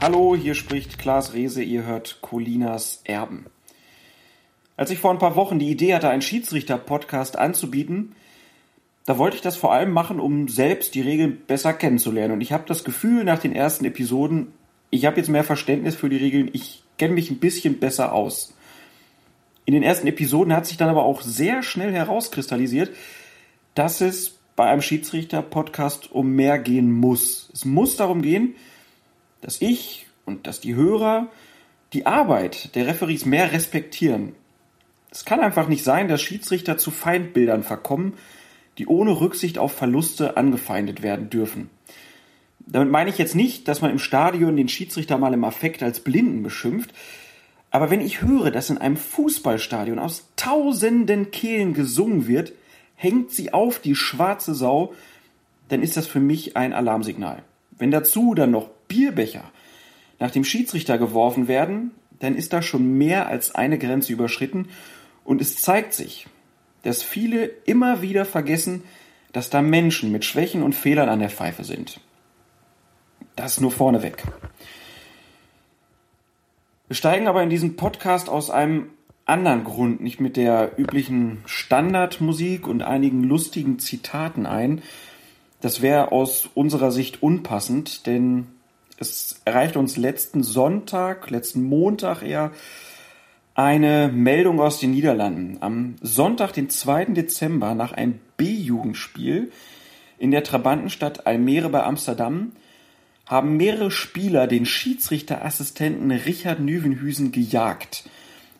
Hallo, hier spricht Klaas Rehse, ihr hört Colinas Erben. Als ich vor ein paar Wochen die Idee hatte, einen Schiedsrichter-Podcast anzubieten, da wollte ich das vor allem machen, um selbst die Regeln besser kennenzulernen. Und ich habe das Gefühl nach den ersten Episoden, ich habe jetzt mehr Verständnis für die Regeln, ich kenne mich ein bisschen besser aus. In den ersten Episoden hat sich dann aber auch sehr schnell herauskristallisiert, dass es bei einem Schiedsrichter-Podcast um mehr gehen muss. Es muss darum gehen, dass ich und dass die Hörer die Arbeit der Referees mehr respektieren. Es kann einfach nicht sein, dass Schiedsrichter zu Feindbildern verkommen, die ohne Rücksicht auf Verluste angefeindet werden dürfen. Damit meine ich jetzt nicht, dass man im Stadion den Schiedsrichter mal im Affekt als Blinden beschimpft, aber wenn ich höre, dass in einem Fußballstadion aus tausenden Kehlen gesungen wird, hängt sie auf die schwarze Sau, dann ist das für mich ein Alarmsignal. Wenn dazu dann noch Bierbecher nach dem Schiedsrichter geworfen werden, dann ist da schon mehr als eine Grenze überschritten und es zeigt sich, dass viele immer wieder vergessen, dass da Menschen mit Schwächen und Fehlern an der Pfeife sind. Das nur vorneweg. Wir steigen aber in diesen Podcast aus einem anderen Grund, nicht mit der üblichen Standardmusik und einigen lustigen Zitaten ein. Das wäre aus unserer Sicht unpassend, denn es erreicht uns letzten Sonntag, letzten Montag eher, eine Meldung aus den Niederlanden. Am Sonntag, den 2. Dezember, nach einem B-Jugendspiel in der Trabantenstadt Almere bei Amsterdam, haben mehrere Spieler den Schiedsrichterassistenten Richard Nüvenhüsen gejagt.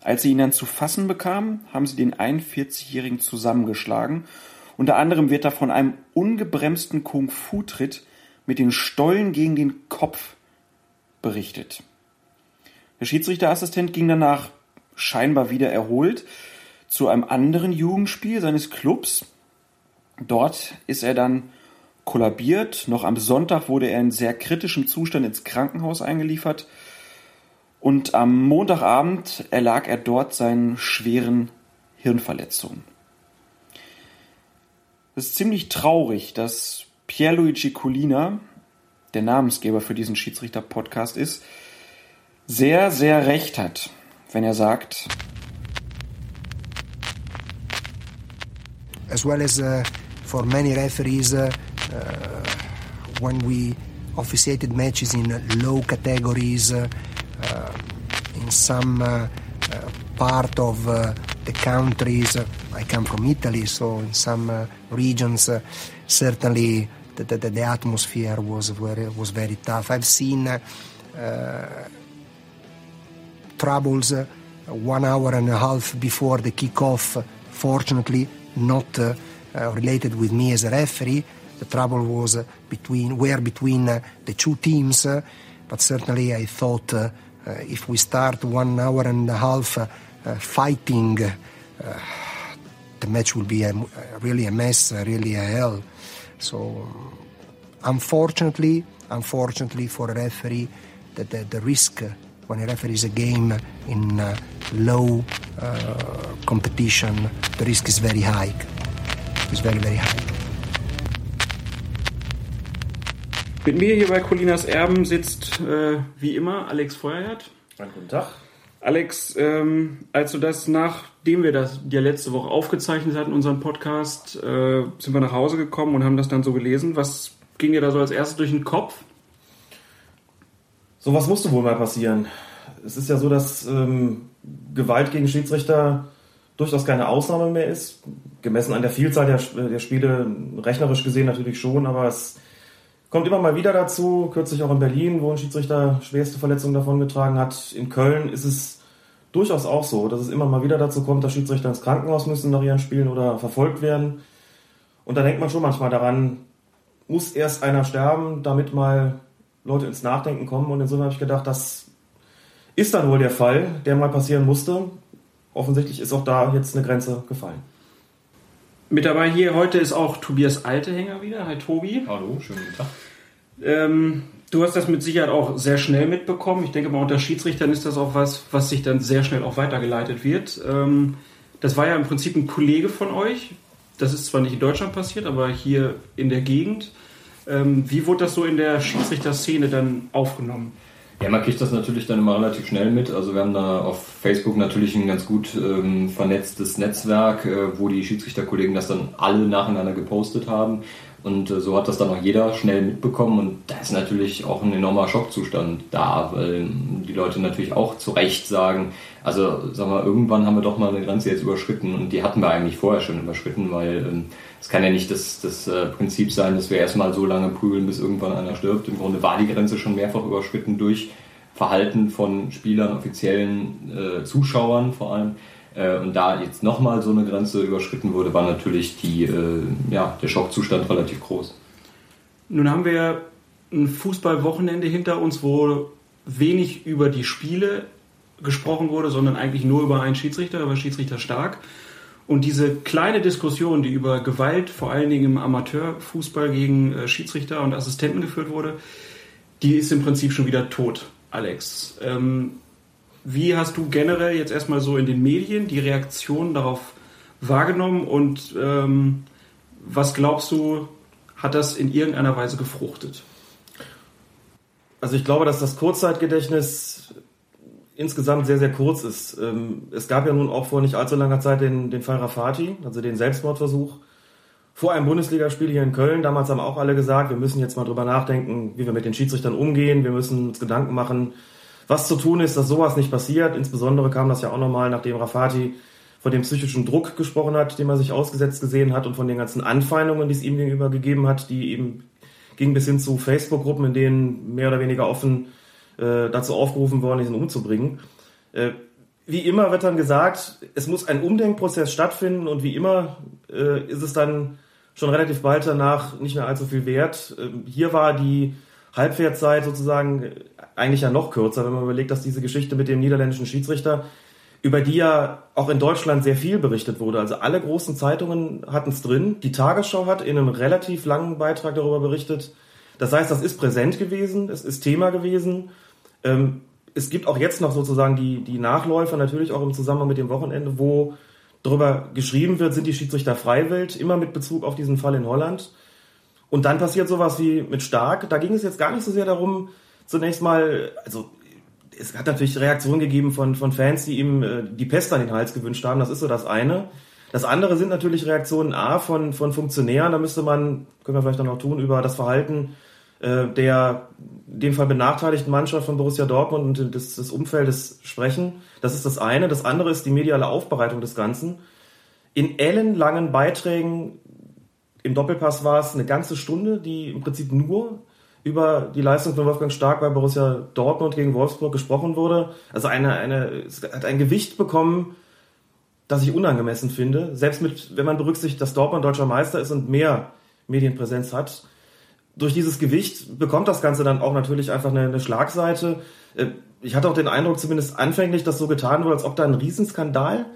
Als sie ihn dann zu fassen bekamen, haben sie den 41-Jährigen zusammengeschlagen. Unter anderem wird da von einem ungebremsten Kung-Fu-Tritt mit den Stollen gegen den Kopf berichtet. Der Schiedsrichterassistent ging danach scheinbar wieder erholt zu einem anderen Jugendspiel seines Clubs. Dort ist er dann kollabiert. Noch am Sonntag wurde er in sehr kritischem Zustand ins Krankenhaus eingeliefert. Und am Montagabend erlag er dort seinen schweren Hirnverletzungen. Es ist ziemlich traurig, dass Pierluigi Colina, der Namensgeber für diesen Schiedsrichter-Podcast ist, sehr, sehr recht hat, wenn er sagt, as well as uh, for many referees uh, Uh, when we officiated matches in low categories uh, uh, in some part of the countries. I come from Italy, so in some regions, certainly the, the, the, atmosphere was very, was very tough. I've seen troubles one hour and a half before the kickoff, fortunately not uh, uh, related with me as a referee, the trouble was uh, between were between uh, the two teams, uh, but certainly I thought if we start one hour and a half fighting, the match will be a, really a mess, really a hell. So, unfortunately, unfortunately for a referee, the, the, the risk when a referee is a game in uh, low uh, competition, the risk is very high. It's very, very high. Mit mir hier bei Colinas Erben sitzt äh, wie immer Alex Feuerherd. Einen guten Tag. Alex, ähm, als du das, nachdem wir das ja letzte Woche aufgezeichnet hatten, unseren Podcast, äh, sind wir nach Hause gekommen und haben das dann so gelesen. Was ging dir da so als erstes durch den Kopf? So was musste wohl mal passieren. Es ist ja so, dass ähm, Gewalt gegen Schiedsrichter durchaus keine Ausnahme mehr ist. Gemessen an der Vielzahl der, der Spiele, rechnerisch gesehen natürlich schon, aber es Kommt immer mal wieder dazu, kürzlich auch in Berlin, wo ein Schiedsrichter schwerste Verletzungen davongetragen hat. In Köln ist es durchaus auch so, dass es immer mal wieder dazu kommt, dass Schiedsrichter ins Krankenhaus müssen nach ihren Spielen oder verfolgt werden. Und da denkt man schon manchmal daran, muss erst einer sterben, damit mal Leute ins Nachdenken kommen. Und insofern habe ich gedacht, das ist dann wohl der Fall, der mal passieren musste. Offensichtlich ist auch da jetzt eine Grenze gefallen. Mit dabei hier heute ist auch Tobias Altehänger wieder. Hi Tobi. Hallo, schönen guten Tag. Ähm, du hast das mit Sicherheit auch sehr schnell mitbekommen. Ich denke mal, unter Schiedsrichtern ist das auch was, was sich dann sehr schnell auch weitergeleitet wird. Ähm, das war ja im Prinzip ein Kollege von euch. Das ist zwar nicht in Deutschland passiert, aber hier in der Gegend. Ähm, wie wurde das so in der Schiedsrichterszene dann aufgenommen? Ja, man kriegt das natürlich dann immer relativ schnell mit. Also wir haben da auf Facebook natürlich ein ganz gut ähm, vernetztes Netzwerk, äh, wo die Schiedsrichterkollegen das dann alle nacheinander gepostet haben. Und äh, so hat das dann auch jeder schnell mitbekommen. Und da ist natürlich auch ein enormer Schockzustand da, weil die Leute natürlich auch zu Recht sagen, also sag mal, irgendwann haben wir doch mal eine Grenze jetzt überschritten und die hatten wir eigentlich vorher schon überschritten, weil ähm, es kann ja nicht das, das äh, Prinzip sein, dass wir erstmal so lange prügeln, bis irgendwann einer stirbt. Im Grunde war die Grenze schon mehrfach überschritten durch Verhalten von Spielern, offiziellen äh, Zuschauern vor allem. Äh, und da jetzt nochmal so eine Grenze überschritten wurde, war natürlich die, äh, ja, der Schockzustand relativ groß. Nun haben wir ein Fußballwochenende hinter uns, wo wenig über die Spiele gesprochen wurde, sondern eigentlich nur über einen Schiedsrichter, über Schiedsrichter Stark. Und diese kleine Diskussion, die über Gewalt vor allen Dingen im Amateurfußball gegen äh, Schiedsrichter und Assistenten geführt wurde, die ist im Prinzip schon wieder tot, Alex. Ähm, wie hast du generell jetzt erstmal so in den Medien die Reaktion darauf wahrgenommen und ähm, was glaubst du, hat das in irgendeiner Weise gefruchtet? Also ich glaube, dass das Kurzzeitgedächtnis insgesamt sehr, sehr kurz ist. Ähm, es gab ja nun auch vor nicht allzu langer Zeit den, den Fall Rafati, also den Selbstmordversuch vor einem Bundesligaspiel hier in Köln. Damals haben auch alle gesagt, wir müssen jetzt mal drüber nachdenken, wie wir mit den Schiedsrichtern umgehen. Wir müssen uns Gedanken machen, was zu tun ist, dass sowas nicht passiert. Insbesondere kam das ja auch nochmal, nachdem Rafati von dem psychischen Druck gesprochen hat, dem er sich ausgesetzt gesehen hat und von den ganzen Anfeindungen, die es ihm gegenüber gegeben hat, die eben ging bis hin zu Facebook-Gruppen, in denen mehr oder weniger offen äh, dazu aufgerufen worden ist, ihn umzubringen. Äh, wie immer wird dann gesagt, es muss ein Umdenkprozess stattfinden und wie immer äh, ist es dann schon relativ bald danach nicht mehr allzu viel wert. Ähm, hier war die Halbwertszeit sozusagen eigentlich ja noch kürzer, wenn man überlegt, dass diese Geschichte mit dem niederländischen Schiedsrichter, über die ja auch in Deutschland sehr viel berichtet wurde. Also alle großen Zeitungen hatten es drin. Die Tagesschau hat in einem relativ langen Beitrag darüber berichtet. Das heißt, das ist präsent gewesen, es ist Thema gewesen. Ähm, es gibt auch jetzt noch sozusagen die, die Nachläufer, natürlich auch im Zusammenhang mit dem Wochenende, wo darüber geschrieben wird, sind die Schiedsrichter freiwillig, immer mit Bezug auf diesen Fall in Holland. Und dann passiert sowas wie mit Stark. Da ging es jetzt gar nicht so sehr darum, zunächst mal, also es hat natürlich Reaktionen gegeben von, von Fans, die ihm äh, die Pest an den Hals gewünscht haben. Das ist so das eine. Das andere sind natürlich Reaktionen A von, von Funktionären. Da müsste man, können wir vielleicht dann auch tun, über das Verhalten äh, der dem Fall benachteiligten Mannschaft von Borussia Dortmund und des, des Umfeldes sprechen. Das ist das eine. Das andere ist die mediale Aufbereitung des Ganzen. In ellenlangen Beiträgen, im Doppelpass war es eine ganze Stunde, die im Prinzip nur über die Leistung von Wolfgang Stark bei Borussia Dortmund gegen Wolfsburg gesprochen wurde. Also eine, eine, es hat ein Gewicht bekommen, das ich unangemessen finde. Selbst mit, wenn man berücksichtigt, dass Dortmund deutscher Meister ist und mehr Medienpräsenz hat durch dieses Gewicht bekommt das Ganze dann auch natürlich einfach eine, eine Schlagseite. Äh, ich hatte auch den Eindruck, zumindest anfänglich, dass so getan wurde, als ob da ein Riesenskandal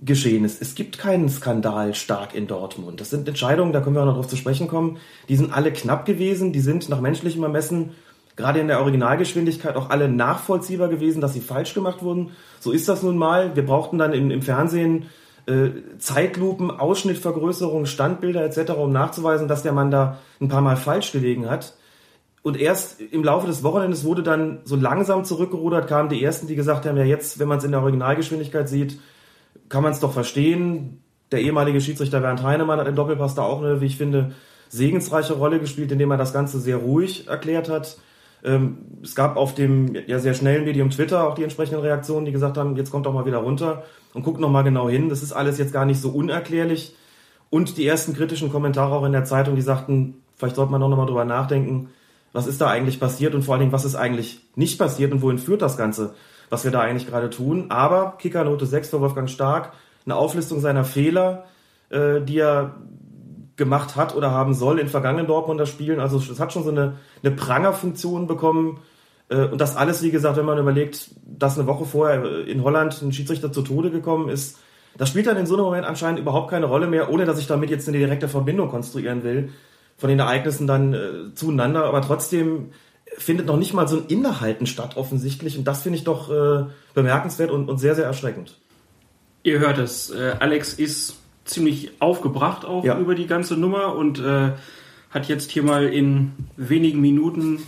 geschehen ist. Es gibt keinen Skandal stark in Dortmund. Das sind Entscheidungen, da können wir auch noch drauf zu sprechen kommen. Die sind alle knapp gewesen, die sind nach menschlichem Ermessen gerade in der Originalgeschwindigkeit auch alle nachvollziehbar gewesen, dass sie falsch gemacht wurden. So ist das nun mal. Wir brauchten dann im, im Fernsehen äh, Zeitlupen, Ausschnittvergrößerung, Standbilder etc., um nachzuweisen, dass der Mann da ein paar Mal falsch gelegen hat. Und erst im Laufe des Wochenendes wurde dann so langsam zurückgerudert, kamen die ersten, die gesagt haben, ja jetzt, wenn man es in der Originalgeschwindigkeit sieht, kann man es doch verstehen. Der ehemalige Schiedsrichter Bernd Heinemann hat im Doppelpass da auch eine, wie ich finde, segensreiche Rolle gespielt, indem er das Ganze sehr ruhig erklärt hat. Ähm, es gab auf dem ja sehr schnellen Medium Twitter auch die entsprechenden Reaktionen, die gesagt haben, jetzt kommt doch mal wieder runter und guckt noch mal genau hin. Das ist alles jetzt gar nicht so unerklärlich. Und die ersten kritischen Kommentare auch in der Zeitung, die sagten, vielleicht sollte man noch mal drüber nachdenken, was ist da eigentlich passiert und vor allen Dingen, was ist eigentlich nicht passiert und wohin führt das Ganze, was wir da eigentlich gerade tun. Aber Kickernote 6 für Wolfgang Stark, eine Auflistung seiner Fehler, äh, die er gemacht hat oder haben soll in vergangenen Dortmunder Spielen. Also es hat schon so eine, eine Prangerfunktion bekommen. Äh, und das alles, wie gesagt, wenn man überlegt, dass eine Woche vorher in Holland ein Schiedsrichter zu Tode gekommen ist, das spielt dann in so einem Moment anscheinend überhaupt keine Rolle mehr, ohne dass ich damit jetzt eine direkte Verbindung konstruieren will von den Ereignissen dann äh, zueinander. Aber trotzdem findet noch nicht mal so ein Innehalten statt, offensichtlich. Und das finde ich doch äh, bemerkenswert und, und sehr, sehr erschreckend. Ihr hört es, äh, Alex ist ziemlich aufgebracht auch ja. über die ganze Nummer und äh, hat jetzt hier mal in wenigen Minuten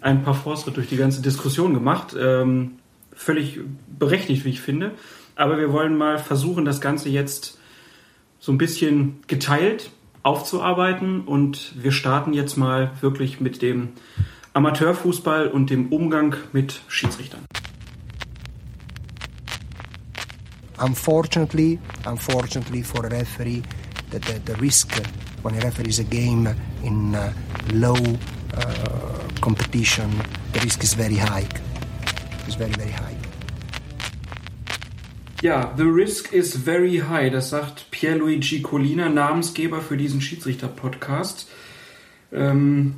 ein paar Fortschritt durch die ganze Diskussion gemacht. Ähm, völlig berechtigt, wie ich finde. Aber wir wollen mal versuchen, das Ganze jetzt so ein bisschen geteilt aufzuarbeiten. Und wir starten jetzt mal wirklich mit dem Amateurfußball und dem Umgang mit Schiedsrichtern. Unfortunately, unfortunately for a referee, the, the, the risk when he referees a game in uh, low uh, competition, the risk is very high. It's very, very high. Ja, the risk is very high, das sagt Pierluigi Colina, Namensgeber für diesen Schiedsrichter-Podcast. Ähm,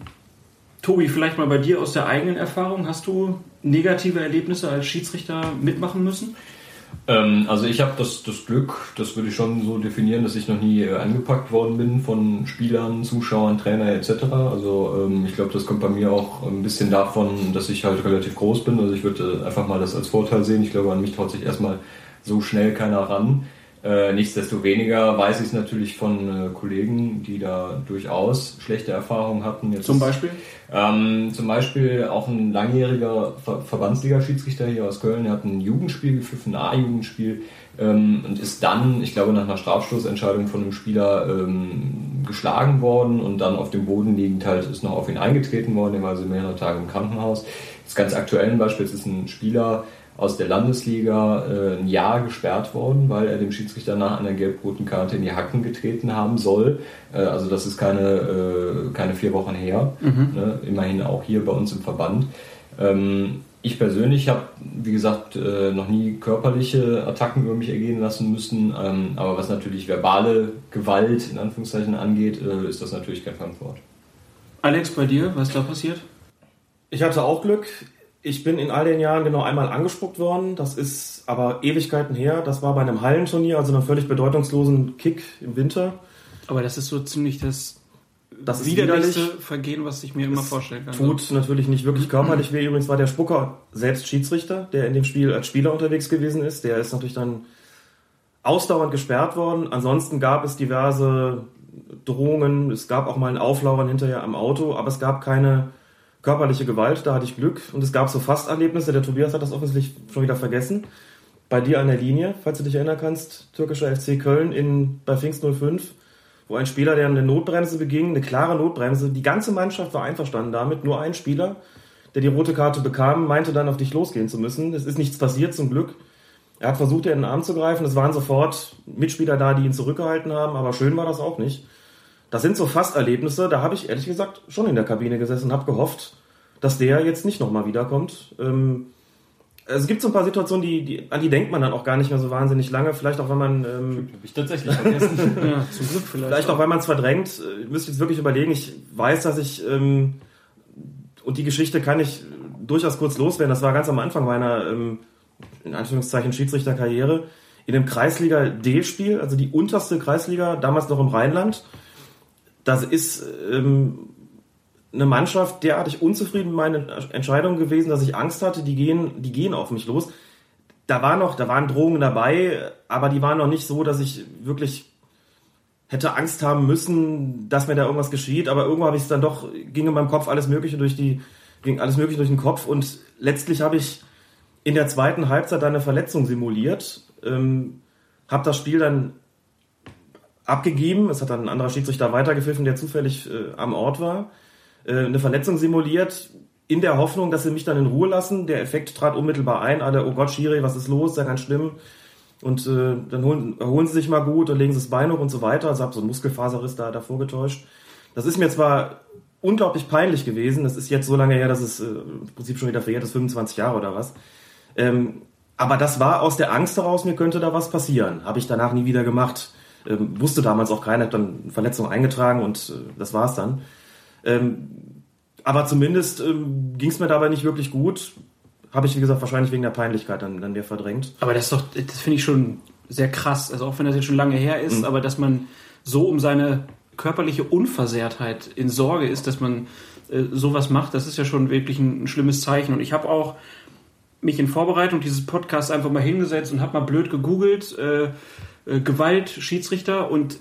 Tobi, vielleicht mal bei dir aus der eigenen Erfahrung. Hast du negative Erlebnisse als Schiedsrichter mitmachen müssen? Ähm, also ich habe das, das Glück, das würde ich schon so definieren, dass ich noch nie äh, angepackt worden bin von Spielern, Zuschauern, Trainer etc. Also ähm, ich glaube, das kommt bei mir auch ein bisschen davon, dass ich halt relativ groß bin. Also ich würde äh, einfach mal das als Vorteil sehen. Ich glaube, an mich traut sich erstmal so schnell keiner ran. Äh, nichtsdestoweniger weiß ich es natürlich von äh, Kollegen, die da durchaus schlechte Erfahrungen hatten. Jetzt zum Beispiel? Ähm, zum Beispiel auch ein langjähriger Ver Verbandsliga-Schiedsrichter hier aus Köln, der hat ein Jugendspiel gepfiffen, ein A-Jugendspiel ähm, und ist dann, ich glaube, nach einer Strafstoßentscheidung von einem Spieler ähm, geschlagen worden und dann auf dem Boden liegend halt ist noch auf ihn eingetreten worden, der war also mehrere Tage im Krankenhaus. Das ganz aktuelle Beispiel ist ein Spieler, aus der Landesliga äh, ein Jahr gesperrt worden, weil er dem Schiedsrichter nach einer gelb-roten Karte in die Hacken getreten haben soll. Äh, also das ist keine, äh, keine vier Wochen her. Mhm. Ne? Immerhin auch hier bei uns im Verband. Ähm, ich persönlich habe, wie gesagt, äh, noch nie körperliche Attacken über mich ergehen lassen müssen. Ähm, aber was natürlich verbale Gewalt in Anführungszeichen angeht, äh, ist das natürlich kein Fremdwort. Alex, bei dir, was da passiert? Ich hatte auch Glück. Ich bin in all den Jahren genau einmal angespuckt worden. Das ist aber Ewigkeiten her. Das war bei einem Hallenturnier, also einem völlig bedeutungslosen Kick im Winter. Aber das ist so ziemlich das, das widerlichste Vergehen, was ich mir immer vorstellen kann. Tut natürlich nicht wirklich körperlich weh. Übrigens war der Spucker selbst Schiedsrichter, der in dem Spiel als Spieler unterwegs gewesen ist. Der ist natürlich dann ausdauernd gesperrt worden. Ansonsten gab es diverse Drohungen. Es gab auch mal ein Auflauern hinterher am Auto, aber es gab keine körperliche Gewalt, da hatte ich Glück. Und es gab so Fasterlebnisse, der Tobias hat das offensichtlich schon wieder vergessen. Bei dir an der Linie, falls du dich erinnern kannst, türkischer FC Köln in, bei Pfingst 05, wo ein Spieler, der eine Notbremse beging, eine klare Notbremse, die ganze Mannschaft war einverstanden damit, nur ein Spieler, der die rote Karte bekam, meinte dann auf dich losgehen zu müssen. Es ist nichts passiert, zum Glück. Er hat versucht, ihr in den Arm zu greifen. Es waren sofort Mitspieler da, die ihn zurückgehalten haben, aber schön war das auch nicht. Das sind so Fasterlebnisse, da habe ich ehrlich gesagt schon in der Kabine gesessen und habe gehofft, dass der jetzt nicht nochmal wiederkommt. Ähm, es gibt so ein paar Situationen, die, die, an die denkt man dann auch gar nicht mehr so wahnsinnig lange. Vielleicht auch, wenn man. Ähm, Habe ich tatsächlich vergessen. ja, zum Glück vielleicht. Vielleicht auch, weil man es verdrängt. Ich müsste jetzt wirklich überlegen. Ich weiß, dass ich. Ähm, und die Geschichte kann ich durchaus kurz loswerden. Das war ganz am Anfang meiner, ähm, in Anführungszeichen, Schiedsrichterkarriere. In einem Kreisliga D-Spiel, also die unterste Kreisliga, damals noch im Rheinland das ist ähm, eine Mannschaft derartig unzufrieden mit meinen Entscheidungen gewesen, dass ich Angst hatte, die gehen, die gehen auf mich los. Da war noch, da waren Drohungen dabei, aber die waren noch nicht so, dass ich wirklich hätte Angst haben müssen, dass mir da irgendwas geschieht. Aber irgendwo habe ich es dann doch, ging in meinem Kopf alles Mögliche durch die, ging alles Mögliche durch den Kopf und letztlich habe ich in der zweiten Halbzeit eine Verletzung simuliert, ähm, habe das Spiel dann abgegeben. Es hat dann ein anderer Schiedsrichter weitergepfiffen, der zufällig äh, am Ort war. Äh, eine Verletzung simuliert, in der Hoffnung, dass sie mich dann in Ruhe lassen. Der Effekt trat unmittelbar ein. Alle, oh Gott, Schiri, was ist los? Ist ja ganz schlimm. Und äh, dann holen, erholen sie sich mal gut und legen sie das Bein hoch und so weiter. Also habe so ein Muskelfaserriss da davor getäuscht. Das ist mir zwar unglaublich peinlich gewesen. Das ist jetzt so lange her, dass es äh, im Prinzip schon wieder verjährt ist, 25 Jahre oder was. Ähm, aber das war aus der Angst heraus, mir könnte da was passieren. Habe ich danach nie wieder gemacht. Ähm, wusste damals auch keiner, hat dann Verletzungen eingetragen und äh, das war's dann. Ähm, aber zumindest ähm, ging es mir dabei nicht wirklich gut. Habe ich, wie gesagt, wahrscheinlich wegen der Peinlichkeit dann, dann wieder verdrängt. Aber das ist doch, das finde ich schon sehr krass. Also auch wenn das jetzt schon lange her ist, mhm. aber dass man so um seine körperliche Unversehrtheit in Sorge ist, dass man äh, sowas macht, das ist ja schon wirklich ein, ein schlimmes Zeichen. Und ich habe auch mich in Vorbereitung dieses Podcasts einfach mal hingesetzt und habe mal blöd gegoogelt. Äh, äh, Gewalt, Schiedsrichter und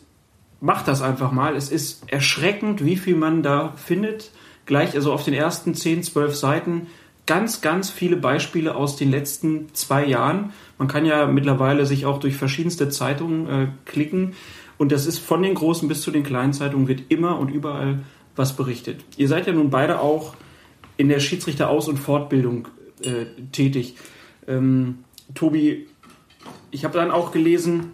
macht das einfach mal. Es ist erschreckend, wie viel man da findet. gleich, also auf den ersten 10, 12 Seiten, ganz, ganz viele Beispiele aus den letzten zwei Jahren. Man kann ja mittlerweile sich auch durch verschiedenste Zeitungen äh, klicken. Und das ist von den großen bis zu den kleinen Zeitungen wird immer und überall was berichtet. Ihr seid ja nun beide auch in der Schiedsrichteraus- und Fortbildung äh, tätig. Ähm, Tobi, ich habe dann auch gelesen,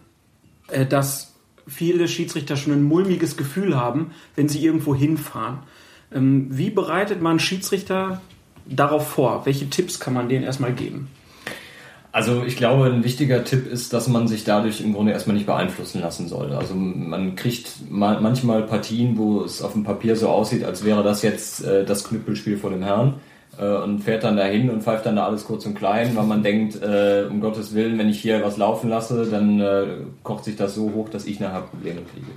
dass viele Schiedsrichter schon ein mulmiges Gefühl haben, wenn sie irgendwo hinfahren. Ähm, wie bereitet man Schiedsrichter darauf vor? Welche Tipps kann man denen erstmal geben? Also ich glaube, ein wichtiger Tipp ist, dass man sich dadurch im Grunde erstmal nicht beeinflussen lassen soll. Also man kriegt manchmal Partien, wo es auf dem Papier so aussieht, als wäre das jetzt äh, das Knüppelspiel vor dem Herrn äh, und fährt dann dahin und pfeift dann da alles kurz und klein, weil man denkt, äh, um Gottes Willen, wenn ich hier was laufen lasse, dann äh, kocht sich das so hoch, dass ich nachher Probleme kriege.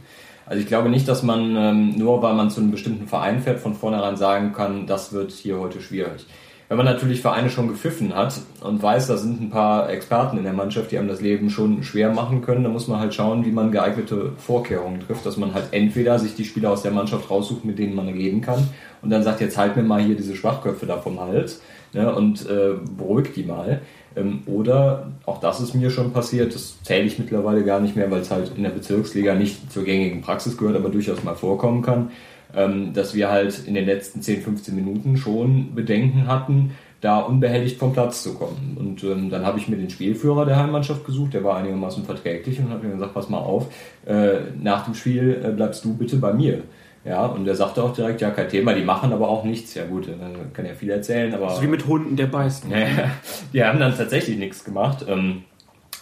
Also ich glaube nicht, dass man ähm, nur, weil man zu einem bestimmten Verein fährt, von vornherein sagen kann, das wird hier heute schwierig. Wenn man natürlich Vereine schon gepfiffen hat und weiß, da sind ein paar Experten in der Mannschaft, die einem das Leben schon schwer machen können, dann muss man halt schauen, wie man geeignete Vorkehrungen trifft, dass man halt entweder sich die Spieler aus der Mannschaft raussucht, mit denen man reden kann und dann sagt, jetzt halt mir mal hier diese Schwachköpfe da vom Hals ne, und äh, beruhigt die mal. Ähm, oder, auch das ist mir schon passiert, das zähle ich mittlerweile gar nicht mehr, weil es halt in der Bezirksliga nicht zur gängigen Praxis gehört, aber durchaus mal vorkommen kann ähm, dass wir halt in den letzten 10, 15 Minuten schon Bedenken hatten, da unbehelligt vom Platz zu kommen. Und ähm, dann habe ich mir den Spielführer der Heimmannschaft gesucht, der war einigermaßen verträglich und habe mir gesagt, pass mal auf, äh, nach dem Spiel äh, bleibst du bitte bei mir. Ja, und er sagte auch direkt, ja, kein Thema, die machen aber auch nichts. Ja gut, dann kann ja viel erzählen, aber... So wie mit Hunden, der beißt. Ja, die haben dann tatsächlich nichts gemacht. Ähm,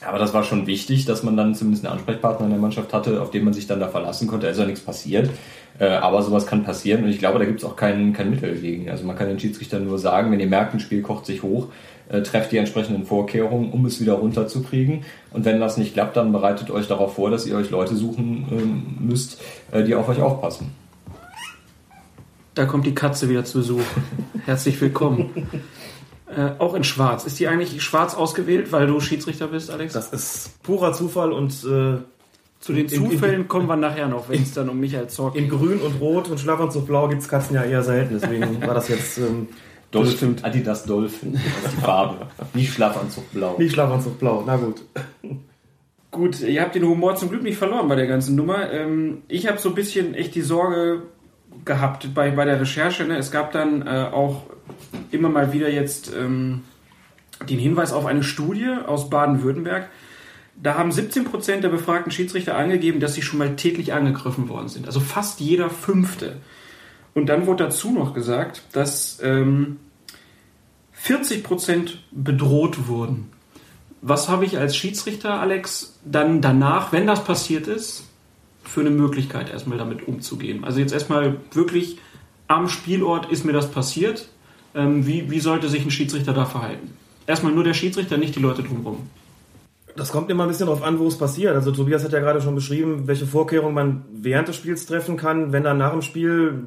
aber das war schon wichtig, dass man dann zumindest einen Ansprechpartner in der Mannschaft hatte, auf den man sich dann da verlassen konnte. Also nichts passiert. Äh, aber sowas kann passieren und ich glaube, da gibt es auch kein, kein Mittel gegen. Also man kann den Schiedsrichtern nur sagen, wenn ihr merkt, ein Spiel kocht sich hoch, äh, trefft die entsprechenden Vorkehrungen, um es wieder runterzukriegen. Und wenn das nicht klappt, dann bereitet euch darauf vor, dass ihr euch Leute suchen äh, müsst, äh, die auf euch aufpassen. Da kommt die Katze wieder zu Besuch. Herzlich willkommen. Äh, auch in Schwarz. Ist die eigentlich schwarz ausgewählt, weil du Schiedsrichter bist, Alex? Das ist purer Zufall und äh, zu den Zufällen in, kommen wir nachher noch, wenn es dann um Michael Zorc geht. In Grün und Rot und Schlafanzug Blau gibt es Katzen ja eher selten, deswegen war das jetzt. Ähm, Dolphin, Adidas Dolphin, das ist die Farbe. Nicht Schlafanzug Blau. Nicht Schlafanzug Blau, na gut. Gut, ihr habt den Humor zum Glück nicht verloren bei der ganzen Nummer. Ähm, ich habe so ein bisschen echt die Sorge gehabt bei, bei der Recherche. Ne? Es gab dann äh, auch immer mal wieder jetzt ähm, den Hinweis auf eine Studie aus Baden-Württemberg, da haben 17% der befragten Schiedsrichter angegeben, dass sie schon mal täglich angegriffen worden sind. Also fast jeder Fünfte. Und dann wurde dazu noch gesagt, dass ähm, 40% bedroht wurden. Was habe ich als Schiedsrichter, Alex, dann danach, wenn das passiert ist, für eine Möglichkeit, erstmal damit umzugehen? Also jetzt erstmal wirklich am Spielort ist mir das passiert. Ähm, wie, wie sollte sich ein Schiedsrichter da verhalten? Erstmal nur der Schiedsrichter, nicht die Leute drumherum. Das kommt immer ein bisschen darauf an, wo es passiert. Also Tobias hat ja gerade schon beschrieben, welche Vorkehrungen man während des Spiels treffen kann. Wenn dann nach dem Spiel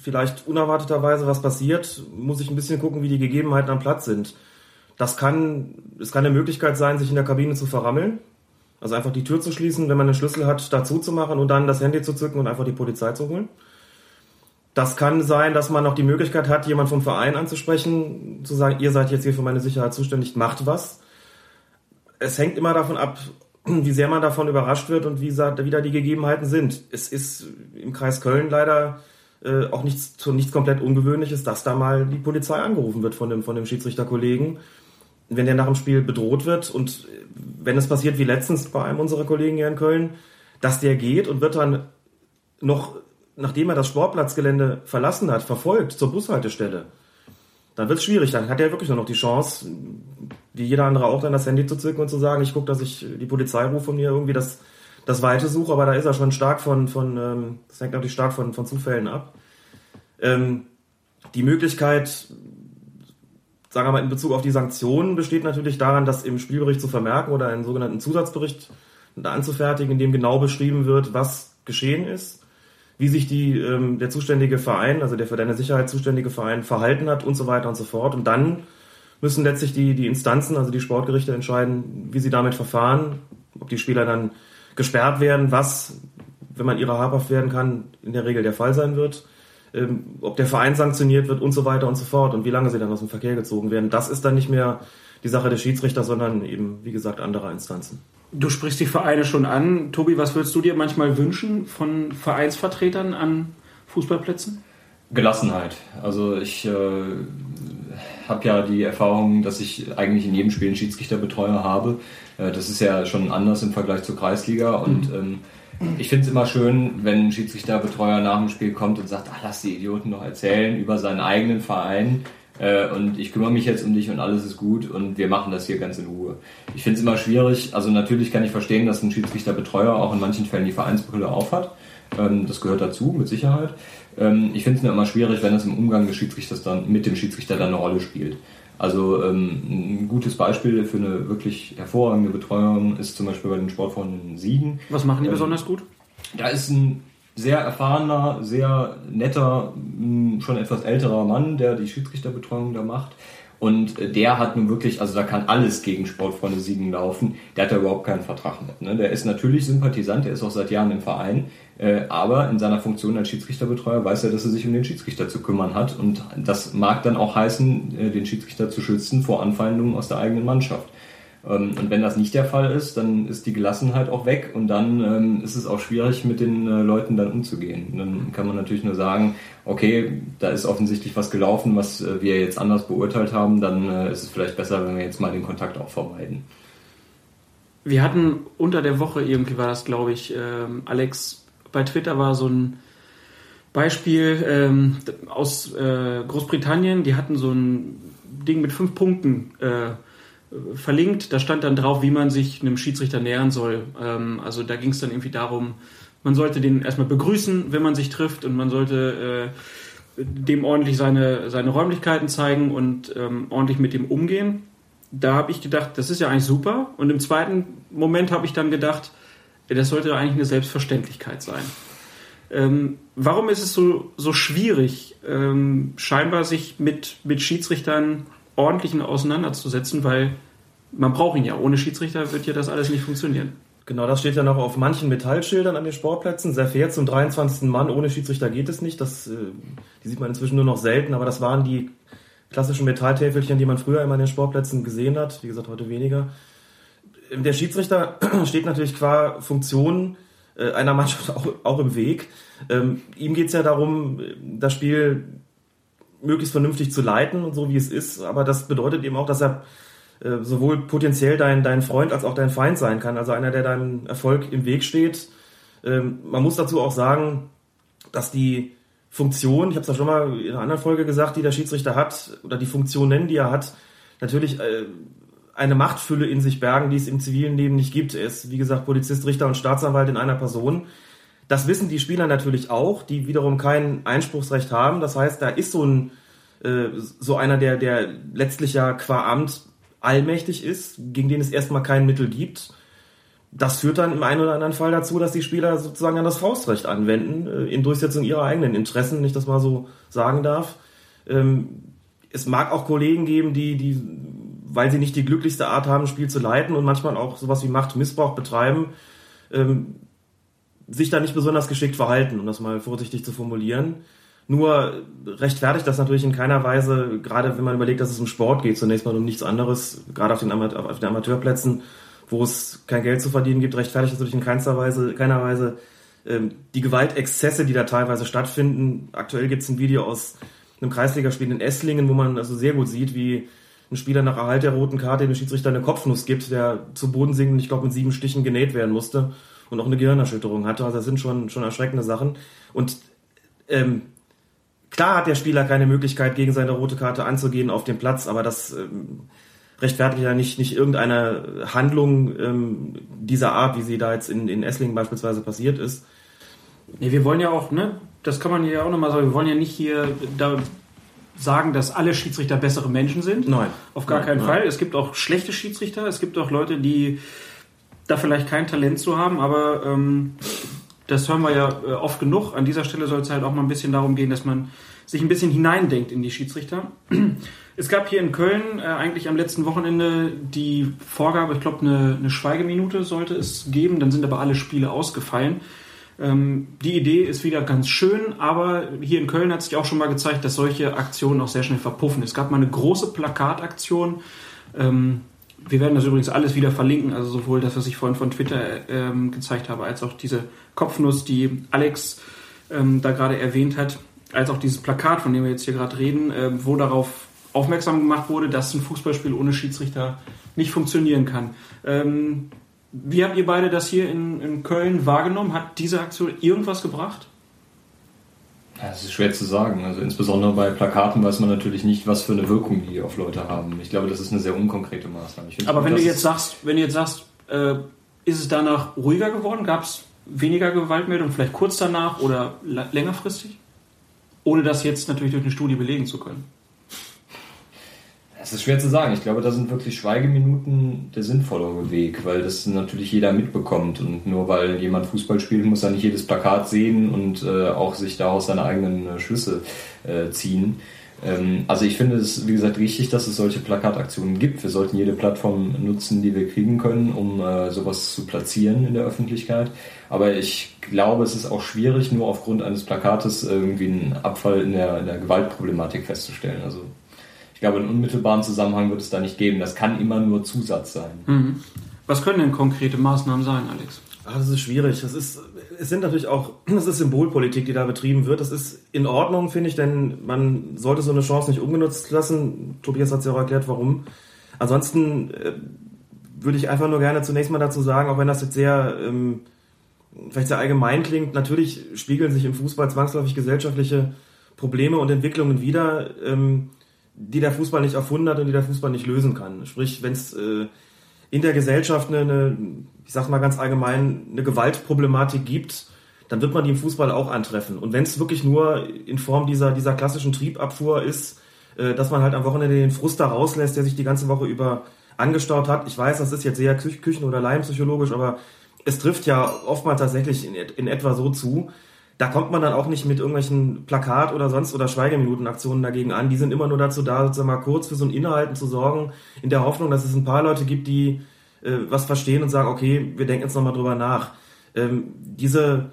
vielleicht unerwarteterweise was passiert, muss ich ein bisschen gucken, wie die Gegebenheiten am Platz sind. Das kann, es kann eine Möglichkeit sein, sich in der Kabine zu verrammeln. Also einfach die Tür zu schließen, wenn man einen Schlüssel hat, dazu zu machen und dann das Handy zu zücken und einfach die Polizei zu holen. Das kann sein, dass man noch die Möglichkeit hat, jemand vom Verein anzusprechen, zu sagen, ihr seid jetzt hier für meine Sicherheit zuständig, macht was es hängt immer davon ab, wie sehr man davon überrascht wird und wie, wie da die Gegebenheiten sind. Es ist im Kreis Köln leider äh, auch nichts, nichts komplett Ungewöhnliches, dass da mal die Polizei angerufen wird von dem, von dem Schiedsrichterkollegen, wenn der nach dem Spiel bedroht wird und wenn es passiert wie letztens bei einem unserer Kollegen hier in Köln, dass der geht und wird dann noch, nachdem er das Sportplatzgelände verlassen hat, verfolgt zur Bushaltestelle dann wird es schwierig. Dann hat er wirklich nur noch die Chance, wie jeder andere auch, dann das Handy zu zücken und zu sagen, ich gucke, dass ich die Polizei rufe und mir irgendwie das, das Weite suche, aber da ist er schon stark von, von ähm, das hängt natürlich stark von, von Zufällen ab. Ähm, die Möglichkeit, sagen wir mal, in Bezug auf die Sanktionen besteht natürlich daran, das im Spielbericht zu vermerken oder einen sogenannten Zusatzbericht anzufertigen, in dem genau beschrieben wird, was geschehen ist wie sich die, ähm, der zuständige Verein, also der für deine Sicherheit zuständige Verein verhalten hat und so weiter und so fort. Und dann müssen letztlich die, die Instanzen, also die Sportgerichte entscheiden, wie sie damit verfahren, ob die Spieler dann gesperrt werden, was, wenn man ihrer habhaft werden kann, in der Regel der Fall sein wird. ähm, ob der Verein sanktioniert wird und so weiter und so fort und wie lange sie dann aus dem Verkehr gezogen werden. Das ist dann nicht mehr die Sache des Schiedsrichters, sondern eben, wie gesagt, anderer Instanzen. Du sprichst die Vereine schon an. Tobi, was würdest du dir manchmal wünschen von Vereinsvertretern an Fußballplätzen? Gelassenheit. Also ich äh, habe ja die Erfahrung, dass ich eigentlich in jedem Spiel einen Schiedsrichterbetreuer habe. Äh, das ist ja schon anders im Vergleich zur Kreisliga und mhm. ähm, ich finde es immer schön, wenn ein Schiedsrichterbetreuer nach dem Spiel kommt und sagt, ach, lass die Idioten doch erzählen über seinen eigenen Verein äh, und ich kümmere mich jetzt um dich und alles ist gut und wir machen das hier ganz in Ruhe. Ich finde es immer schwierig, also natürlich kann ich verstehen, dass ein Schiedsrichterbetreuer auch in manchen Fällen die Vereinsbrille aufhat. Ähm, das gehört dazu, mit Sicherheit. Ähm, ich finde es nur immer schwierig, wenn es im Umgang des Schiedsrichters dann mit dem Schiedsrichter dann eine Rolle spielt. Also ähm, ein gutes Beispiel für eine wirklich hervorragende Betreuung ist zum Beispiel bei den Sportfreunden Siegen. Was machen die besonders gut? Da ist ein sehr erfahrener, sehr netter, schon etwas älterer Mann, der die Schiedsrichterbetreuung da macht. Und äh, der hat nun wirklich, also da kann alles gegen Sportfreunde Siegen laufen. Der hat da überhaupt keinen Vertrag mit. Ne? Der ist natürlich Sympathisant, der ist auch seit Jahren im Verein. Äh, aber in seiner Funktion als Schiedsrichterbetreuer weiß er, dass er sich um den Schiedsrichter zu kümmern hat. Und das mag dann auch heißen, äh, den Schiedsrichter zu schützen vor Anfeindungen aus der eigenen Mannschaft. Ähm, und wenn das nicht der Fall ist, dann ist die Gelassenheit auch weg und dann ähm, ist es auch schwierig, mit den äh, Leuten dann umzugehen. Dann kann man natürlich nur sagen, okay, da ist offensichtlich was gelaufen, was äh, wir jetzt anders beurteilt haben, dann äh, ist es vielleicht besser, wenn wir jetzt mal den Kontakt auch vermeiden. Wir hatten unter der Woche, irgendwie war das, glaube ich, ähm, Alex, bei Twitter war so ein Beispiel ähm, aus äh, Großbritannien, die hatten so ein Ding mit fünf Punkten äh, verlinkt. Da stand dann drauf, wie man sich einem Schiedsrichter nähern soll. Ähm, also da ging es dann irgendwie darum, man sollte den erstmal begrüßen, wenn man sich trifft und man sollte äh, dem ordentlich seine, seine Räumlichkeiten zeigen und ähm, ordentlich mit dem umgehen. Da habe ich gedacht, das ist ja eigentlich super. Und im zweiten Moment habe ich dann gedacht, das sollte eigentlich eine Selbstverständlichkeit sein. Ähm, warum ist es so, so schwierig, ähm, scheinbar sich mit, mit Schiedsrichtern ordentlichen auseinanderzusetzen, weil man braucht ihn ja. Ohne Schiedsrichter wird ja das alles nicht funktionieren. Genau, das steht ja noch auf manchen Metallschildern an den Sportplätzen. Sehr fair zum 23. Mann. Ohne Schiedsrichter geht es nicht. Das, äh, die sieht man inzwischen nur noch selten, aber das waren die klassischen Metalltäfelchen, die man früher immer an den Sportplätzen gesehen hat. Wie gesagt, heute weniger. Der Schiedsrichter steht natürlich qua Funktion äh, einer Mannschaft auch, auch im Weg. Ähm, ihm geht es ja darum, das Spiel möglichst vernünftig zu leiten und so wie es ist. Aber das bedeutet eben auch, dass er äh, sowohl potenziell dein, dein Freund als auch dein Feind sein kann. Also einer, der deinem Erfolg im Weg steht. Ähm, man muss dazu auch sagen, dass die Funktion, ich habe es ja schon mal in einer anderen Folge gesagt, die der Schiedsrichter hat, oder die Funktionen, die er hat, natürlich äh, eine Machtfülle in sich bergen, die es im zivilen Leben nicht gibt. Er ist, wie gesagt, Polizist, Richter und Staatsanwalt in einer Person. Das wissen die Spieler natürlich auch, die wiederum kein Einspruchsrecht haben. Das heißt, da ist so ein äh, so einer, der, der letztlich ja qua Amt allmächtig ist, gegen den es erstmal kein Mittel gibt. Das führt dann im einen oder anderen Fall dazu, dass die Spieler sozusagen dann das Faustrecht anwenden, äh, in Durchsetzung ihrer eigenen Interessen, wenn ich das mal so sagen darf. Ähm, es mag auch Kollegen geben, die, die, weil sie nicht die glücklichste Art haben, ein Spiel zu leiten und manchmal auch sowas wie Machtmissbrauch betreiben, ähm, sich da nicht besonders geschickt verhalten, um das mal vorsichtig zu formulieren. Nur rechtfertigt das natürlich in keiner Weise, gerade wenn man überlegt, dass es um Sport geht, zunächst mal um nichts anderes, gerade auf den, auf den Amateurplätzen, wo es kein Geld zu verdienen gibt, rechtfertigt das natürlich in keiner Weise, keiner Weise ähm, die Gewaltexzesse, die da teilweise stattfinden. Aktuell gibt es ein Video aus einem Kreisligaspiel in Esslingen, wo man also sehr gut sieht, wie ein Spieler nach Erhalt der roten Karte dem Schiedsrichter eine Kopfnuss gibt, der zu Boden sinkt ich glaube mit sieben Stichen genäht werden musste und auch eine Gehirnerschütterung hatte. Also das sind schon, schon erschreckende Sachen. Und ähm, klar hat der Spieler keine Möglichkeit, gegen seine rote Karte anzugehen auf dem Platz, aber das ähm, rechtfertigt ja nicht, nicht irgendeine Handlung ähm, dieser Art, wie sie da jetzt in, in Esslingen beispielsweise passiert ist. Nee, wir wollen ja auch, ne, das kann man ja auch nochmal sagen, wir wollen ja nicht hier da sagen, dass alle Schiedsrichter bessere Menschen sind. Nein. Auf gar nein, keinen nein. Fall. Es gibt auch schlechte Schiedsrichter, es gibt auch Leute, die da vielleicht kein Talent zu haben, aber ähm, das hören wir ja äh, oft genug. An dieser Stelle soll es halt auch mal ein bisschen darum gehen, dass man sich ein bisschen hineindenkt in die Schiedsrichter. Es gab hier in Köln äh, eigentlich am letzten Wochenende die Vorgabe, ich glaube, eine, eine Schweigeminute sollte es geben, dann sind aber alle Spiele ausgefallen. Ähm, die Idee ist wieder ganz schön, aber hier in Köln hat sich auch schon mal gezeigt, dass solche Aktionen auch sehr schnell verpuffen. Es gab mal eine große Plakataktion. Ähm, wir werden das übrigens alles wieder verlinken, also sowohl das, was ich vorhin von Twitter ähm, gezeigt habe, als auch diese Kopfnuss, die Alex ähm, da gerade erwähnt hat, als auch dieses Plakat, von dem wir jetzt hier gerade reden, äh, wo darauf aufmerksam gemacht wurde, dass ein Fußballspiel ohne Schiedsrichter nicht funktionieren kann. Ähm, wie habt ihr beide das hier in, in Köln wahrgenommen? Hat diese Aktion irgendwas gebracht? Das ist schwer zu sagen. Also insbesondere bei Plakaten weiß man natürlich nicht, was für eine Wirkung die auf Leute haben. Ich glaube, das ist eine sehr unkonkrete Maßnahme. Aber wenn du jetzt sagst, wenn du jetzt sagst, äh, ist es danach ruhiger geworden? Gab es weniger Gewaltmeldungen, vielleicht kurz danach oder längerfristig? Ohne das jetzt natürlich durch eine Studie belegen zu können. Es ist schwer zu sagen. Ich glaube, da sind wirklich Schweigeminuten der sinnvollere Weg, weil das natürlich jeder mitbekommt. Und nur weil jemand Fußball spielt, muss er nicht jedes Plakat sehen und äh, auch sich daraus seine eigenen äh, Schlüsse äh, ziehen. Ähm, also ich finde es, wie gesagt, richtig, dass es solche Plakataktionen gibt. Wir sollten jede Plattform nutzen, die wir kriegen können, um äh, sowas zu platzieren in der Öffentlichkeit. Aber ich glaube, es ist auch schwierig, nur aufgrund eines Plakates irgendwie einen Abfall in der, in der Gewaltproblematik festzustellen. Also ich glaube, einen unmittelbaren Zusammenhang wird es da nicht geben. Das kann immer nur Zusatz sein. Mhm. Was können denn konkrete Maßnahmen sein, Alex? Ach, das ist schwierig. Das ist, es sind natürlich auch, das ist Symbolpolitik, die da betrieben wird. Das ist in Ordnung, finde ich, denn man sollte so eine Chance nicht ungenutzt lassen. Tobias hat es ja auch erklärt, warum. Ansonsten äh, würde ich einfach nur gerne zunächst mal dazu sagen, auch wenn das jetzt sehr, ähm, vielleicht sehr allgemein klingt, natürlich spiegeln sich im Fußball zwangsläufig gesellschaftliche Probleme und Entwicklungen wieder. Ähm, die der Fußball nicht erfunden hat und die der Fußball nicht lösen kann. Sprich, wenn es äh, in der Gesellschaft eine, eine, ich sag mal ganz allgemein, eine Gewaltproblematik gibt, dann wird man die im Fußball auch antreffen. Und wenn es wirklich nur in Form dieser, dieser klassischen Triebabfuhr ist, äh, dass man halt am Wochenende den Frust da rauslässt, der sich die ganze Woche über angestaut hat. Ich weiß, das ist jetzt sehr küchen- oder leimpsychologisch, aber es trifft ja oftmals tatsächlich in, in etwa so zu da kommt man dann auch nicht mit irgendwelchen Plakat oder sonst oder Schweigeminutenaktionen dagegen an. Die sind immer nur dazu da, sozusagen mal kurz für so ein Inhalten zu sorgen, in der Hoffnung, dass es ein paar Leute gibt, die äh, was verstehen und sagen, okay, wir denken jetzt nochmal drüber nach. Ähm, diese,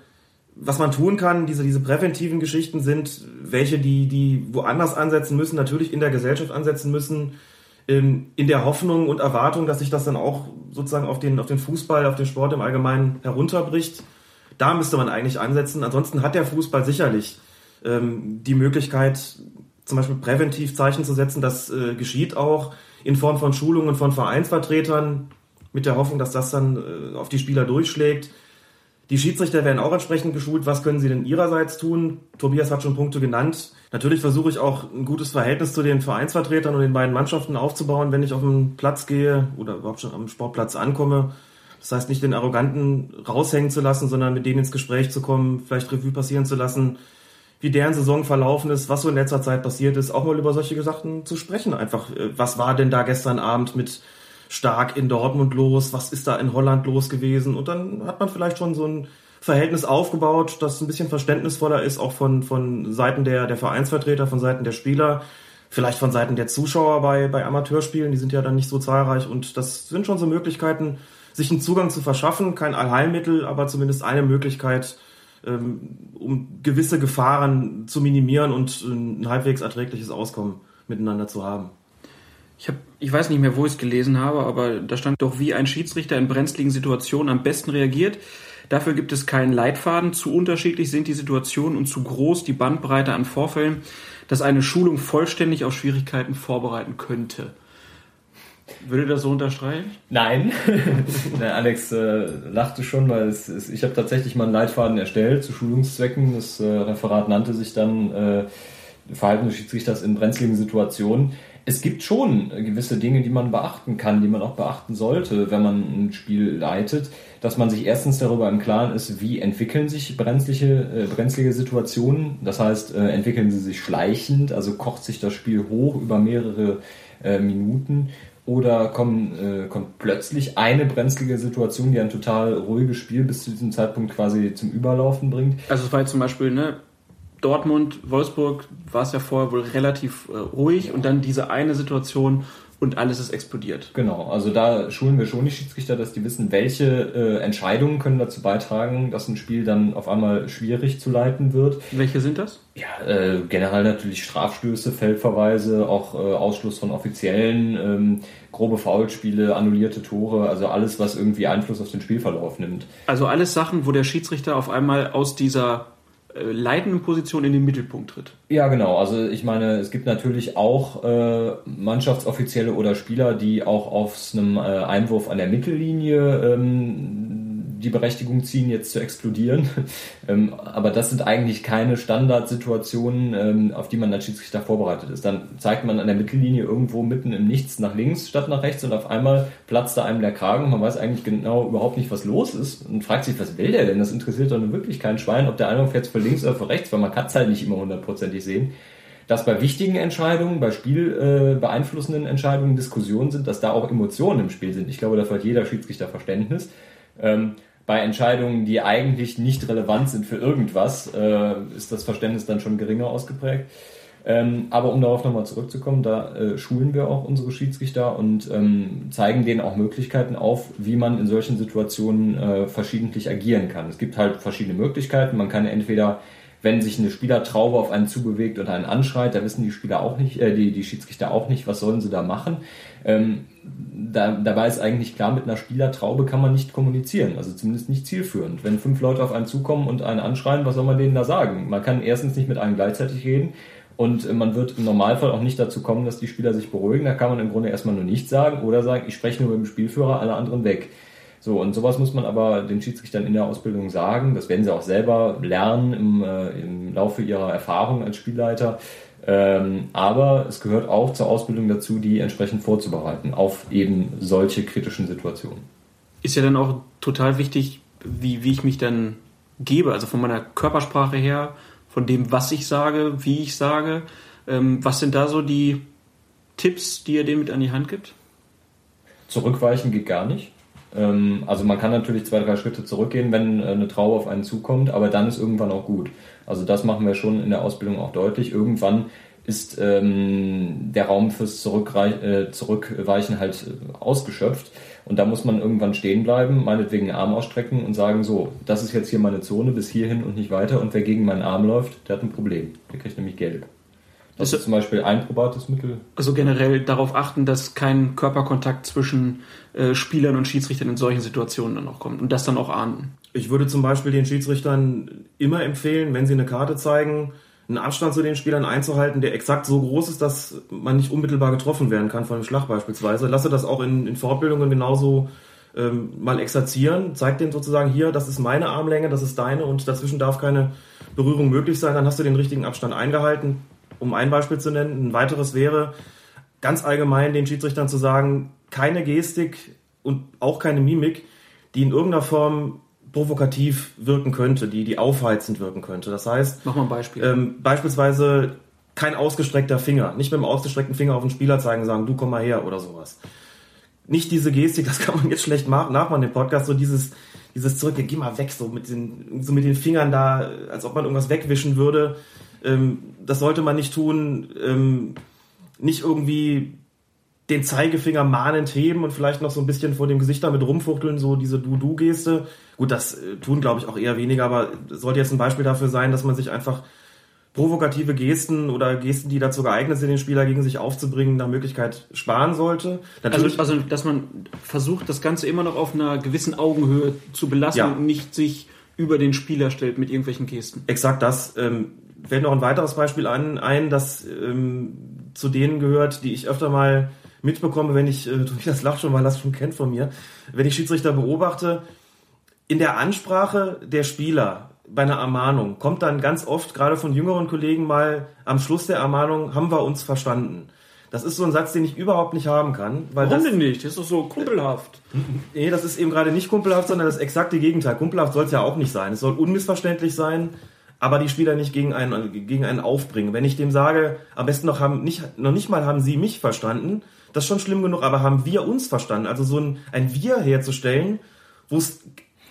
was man tun kann, diese, diese präventiven Geschichten sind welche, die, die woanders ansetzen müssen, natürlich in der Gesellschaft ansetzen müssen, ähm, in der Hoffnung und Erwartung, dass sich das dann auch sozusagen auf den, auf den Fußball, auf den Sport im Allgemeinen herunterbricht da müsste man eigentlich ansetzen. Ansonsten hat der Fußball sicherlich ähm, die Möglichkeit, zum Beispiel präventiv Zeichen zu setzen. Das äh, geschieht auch in Form von Schulungen von Vereinsvertretern mit der Hoffnung, dass das dann äh, auf die Spieler durchschlägt. Die Schiedsrichter werden auch entsprechend geschult. Was können sie denn ihrerseits tun? Tobias hat schon Punkte genannt. Natürlich versuche ich auch ein gutes Verhältnis zu den Vereinsvertretern und den beiden Mannschaften aufzubauen, wenn ich auf den Platz gehe oder überhaupt schon am Sportplatz ankomme. Das heißt, nicht den Arroganten raushängen zu lassen, sondern mit denen ins Gespräch zu kommen, vielleicht Revue passieren zu lassen, wie deren Saison verlaufen ist, was so in letzter Zeit passiert ist, auch mal über solche Sachen zu sprechen. Einfach, äh, was war denn da gestern Abend mit Stark in Dortmund los? Was ist da in Holland los gewesen? Und dann hat man vielleicht schon so ein Verhältnis aufgebaut, das ein bisschen verständnisvoller ist, auch von, von Seiten der, der Vereinsvertreter, von Seiten der Spieler, vielleicht von Seiten der Zuschauer bei, bei Amateurspielen, die sind ja dann nicht so zahlreich. Und das sind schon so Möglichkeiten, sich einen Zugang zu verschaffen, kein Allheilmittel, aber zumindest eine Möglichkeit, ähm, um gewisse Gefahren zu minimieren und ein halbwegs erträgliches Auskommen miteinander zu haben. Ich, hab, ich weiß nicht mehr, wo ich es gelesen habe, aber da stand doch, wie ein Schiedsrichter in brenzligen Situationen am besten reagiert. Dafür gibt es keinen Leitfaden. Zu unterschiedlich sind die Situationen und zu groß die Bandbreite an Vorfällen, dass eine Schulung vollständig auf Schwierigkeiten vorbereiten könnte. Würde das so unterstreichen? Nein. Alex äh, lachte schon, weil es, es, ich habe tatsächlich mal einen Leitfaden erstellt zu Schulungszwecken. Das äh, Referat nannte sich dann äh, Verhalten des Schiedsrichters in brenzligen Situationen. Es gibt schon gewisse Dinge, die man beachten kann, die man auch beachten sollte, wenn man ein Spiel leitet, dass man sich erstens darüber im Klaren ist, wie entwickeln sich brenzliche, äh, brenzlige Situationen. Das heißt, äh, entwickeln sie sich schleichend, also kocht sich das Spiel hoch über mehrere äh, Minuten oder kommen, äh, kommt plötzlich eine brenzlige Situation, die ein total ruhiges Spiel bis zu diesem Zeitpunkt quasi zum Überlaufen bringt? Also es war jetzt zum Beispiel, ne, Dortmund, Wolfsburg war es ja vorher wohl relativ äh, ruhig ja. und dann diese eine Situation, und alles ist explodiert. Genau, also da schulen wir schon die Schiedsrichter, dass die wissen, welche äh, Entscheidungen können dazu beitragen, dass ein Spiel dann auf einmal schwierig zu leiten wird. Welche sind das? Ja, äh, generell natürlich Strafstöße, Feldverweise, auch äh, Ausschluss von Offiziellen, ähm, grobe Foulspiele, annullierte Tore, also alles, was irgendwie Einfluss auf den Spielverlauf nimmt. Also alles Sachen, wo der Schiedsrichter auf einmal aus dieser leitenden Position in den Mittelpunkt tritt. Ja, genau. Also ich meine, es gibt natürlich auch äh, Mannschaftsoffizielle oder Spieler, die auch auf einem äh, Einwurf an der Mittellinie ähm, die Berechtigung ziehen, jetzt zu explodieren. ähm, aber das sind eigentlich keine Standardsituationen, ähm, auf die man als Schiedsrichter vorbereitet ist. Dann zeigt man an der Mittellinie irgendwo mitten im Nichts nach links statt nach rechts und auf einmal platzt da einem der Kragen. Man weiß eigentlich genau überhaupt nicht, was los ist und fragt sich, was will der denn? Das interessiert doch wirklich kein Schwein, ob der Einwurf jetzt für links oder für rechts, weil man kann es halt nicht immer hundertprozentig sehen dass bei wichtigen Entscheidungen, bei spielbeeinflussenden äh, Entscheidungen Diskussionen sind, dass da auch Emotionen im Spiel sind. Ich glaube, dafür hat jeder Schiedsrichter Verständnis. Ähm, bei Entscheidungen, die eigentlich nicht relevant sind für irgendwas, äh, ist das Verständnis dann schon geringer ausgeprägt. Ähm, aber um darauf nochmal zurückzukommen, da äh, schulen wir auch unsere Schiedsrichter und ähm, zeigen denen auch Möglichkeiten auf, wie man in solchen Situationen äh, verschiedentlich agieren kann. Es gibt halt verschiedene Möglichkeiten. Man kann entweder, wenn sich eine Spielertraube auf einen zubewegt und einen anschreit, da wissen die Spieler auch nicht, äh, die, die Schiedsrichter auch nicht, was sollen sie da machen. Ähm, da, dabei ist eigentlich klar, mit einer Spielertraube kann man nicht kommunizieren, also zumindest nicht zielführend. Wenn fünf Leute auf einen zukommen und einen anschreien, was soll man denen da sagen? Man kann erstens nicht mit allen gleichzeitig reden und man wird im Normalfall auch nicht dazu kommen, dass die Spieler sich beruhigen. Da kann man im Grunde erstmal nur nichts sagen oder sagen, ich spreche nur mit dem Spielführer, alle anderen weg. So, und sowas muss man aber den Schiedsrichtern in der Ausbildung sagen. Das werden sie auch selber lernen im, äh, im Laufe ihrer Erfahrung als Spielleiter ähm, aber es gehört auch zur Ausbildung dazu, die entsprechend vorzubereiten auf eben solche kritischen Situationen. Ist ja dann auch total wichtig, wie, wie ich mich dann gebe, also von meiner Körpersprache her, von dem, was ich sage, wie ich sage. Ähm, was sind da so die Tipps, die ihr denen mit an die Hand gibt? Zurückweichen geht gar nicht. Ähm, also man kann natürlich zwei, drei Schritte zurückgehen, wenn äh, eine Traube auf einen zukommt, aber dann ist irgendwann auch gut. Also das machen wir schon in der Ausbildung auch deutlich. Irgendwann ist ähm, der Raum fürs Zurückreich äh, Zurückweichen halt ausgeschöpft. Und da muss man irgendwann stehen bleiben, meinetwegen den Arm ausstrecken und sagen, so, das ist jetzt hier meine Zone, bis hierhin und nicht weiter. Und wer gegen meinen Arm läuft, der hat ein Problem. Der kriegt nämlich gelb. Das ist, ist zum Beispiel ein probates Mittel. Also generell darauf achten, dass kein Körperkontakt zwischen äh, Spielern und Schiedsrichtern in solchen Situationen dann auch kommt und das dann auch ahnden. Ich würde zum Beispiel den Schiedsrichtern immer empfehlen, wenn sie eine Karte zeigen, einen Abstand zu den Spielern einzuhalten, der exakt so groß ist, dass man nicht unmittelbar getroffen werden kann von einem Schlag beispielsweise. Lasse das auch in, in Fortbildungen genauso ähm, mal exerzieren. Zeig denen sozusagen hier, das ist meine Armlänge, das ist deine und dazwischen darf keine Berührung möglich sein. Dann hast du den richtigen Abstand eingehalten um ein Beispiel zu nennen. Ein weiteres wäre, ganz allgemein den Schiedsrichtern zu sagen, keine Gestik und auch keine Mimik, die in irgendeiner Form provokativ wirken könnte, die, die aufheizend wirken könnte. Das heißt, Mach mal ein Beispiel. Ähm, beispielsweise kein ausgestreckter Finger, nicht mit dem ausgestreckten Finger auf den Spieler zeigen und sagen, du komm mal her oder sowas. Nicht diese Gestik, das kann man jetzt schlecht machen, nachmachen den Podcast, so dieses, dieses zurück, geh mal weg, so mit den, so mit den Fingern da, als ob man irgendwas wegwischen würde. Ähm, das sollte man nicht tun. Ähm, nicht irgendwie den Zeigefinger mahnend heben und vielleicht noch so ein bisschen vor dem Gesicht damit rumfuchteln, so diese Du-Du-Geste. Gut, das äh, tun, glaube ich, auch eher weniger, aber sollte jetzt ein Beispiel dafür sein, dass man sich einfach provokative Gesten oder Gesten, die dazu geeignet sind, den Spieler gegen sich aufzubringen, nach Möglichkeit sparen sollte. Also, also, dass man versucht, das Ganze immer noch auf einer gewissen Augenhöhe zu belassen ja. und nicht sich über den Spieler stellt mit irgendwelchen Gesten. Exakt das. Ähm, fällt noch ein weiteres Beispiel an, ein, das ähm, zu denen gehört, die ich öfter mal mitbekomme, wenn ich, äh, das lacht schon, weil das schon kennt von mir, wenn ich Schiedsrichter beobachte, in der Ansprache der Spieler bei einer Ermahnung kommt dann ganz oft, gerade von jüngeren Kollegen mal am Schluss der Ermahnung, haben wir uns verstanden. Das ist so ein Satz, den ich überhaupt nicht haben kann. Weil Warum das, denn nicht? Das ist doch so kumpelhaft. Nee, das ist eben gerade nicht kumpelhaft, sondern das exakte Gegenteil. Kumpelhaft soll es ja auch nicht sein. Es soll unmissverständlich sein aber die Spieler nicht gegen einen, gegen einen aufbringen. Wenn ich dem sage, am besten noch haben nicht, noch nicht mal haben sie mich verstanden, das ist schon schlimm genug, aber haben wir uns verstanden? Also so ein, ein Wir herzustellen, wo es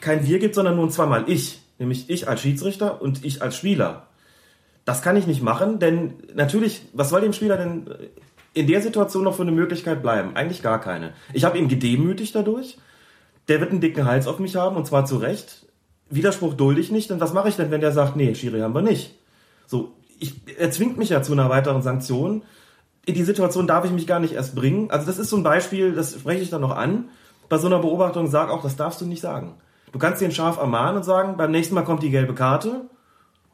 kein Wir gibt, sondern nur zweimal ich. Nämlich ich als Schiedsrichter und ich als Spieler. Das kann ich nicht machen, denn natürlich, was soll dem Spieler denn in der Situation noch für eine Möglichkeit bleiben? Eigentlich gar keine. Ich habe ihn gedemütigt dadurch. Der wird einen dicken Hals auf mich haben und zwar zu Recht. Widerspruch dulde ich nicht, denn was mache ich denn, wenn der sagt, nee, Schiri haben wir nicht? So, ich, er zwingt mich ja zu einer weiteren Sanktion. In die Situation darf ich mich gar nicht erst bringen. Also das ist so ein Beispiel, das spreche ich dann noch an. Bei so einer Beobachtung sag auch, das darfst du nicht sagen. Du kannst den scharf ermahnen und sagen, beim nächsten Mal kommt die gelbe Karte.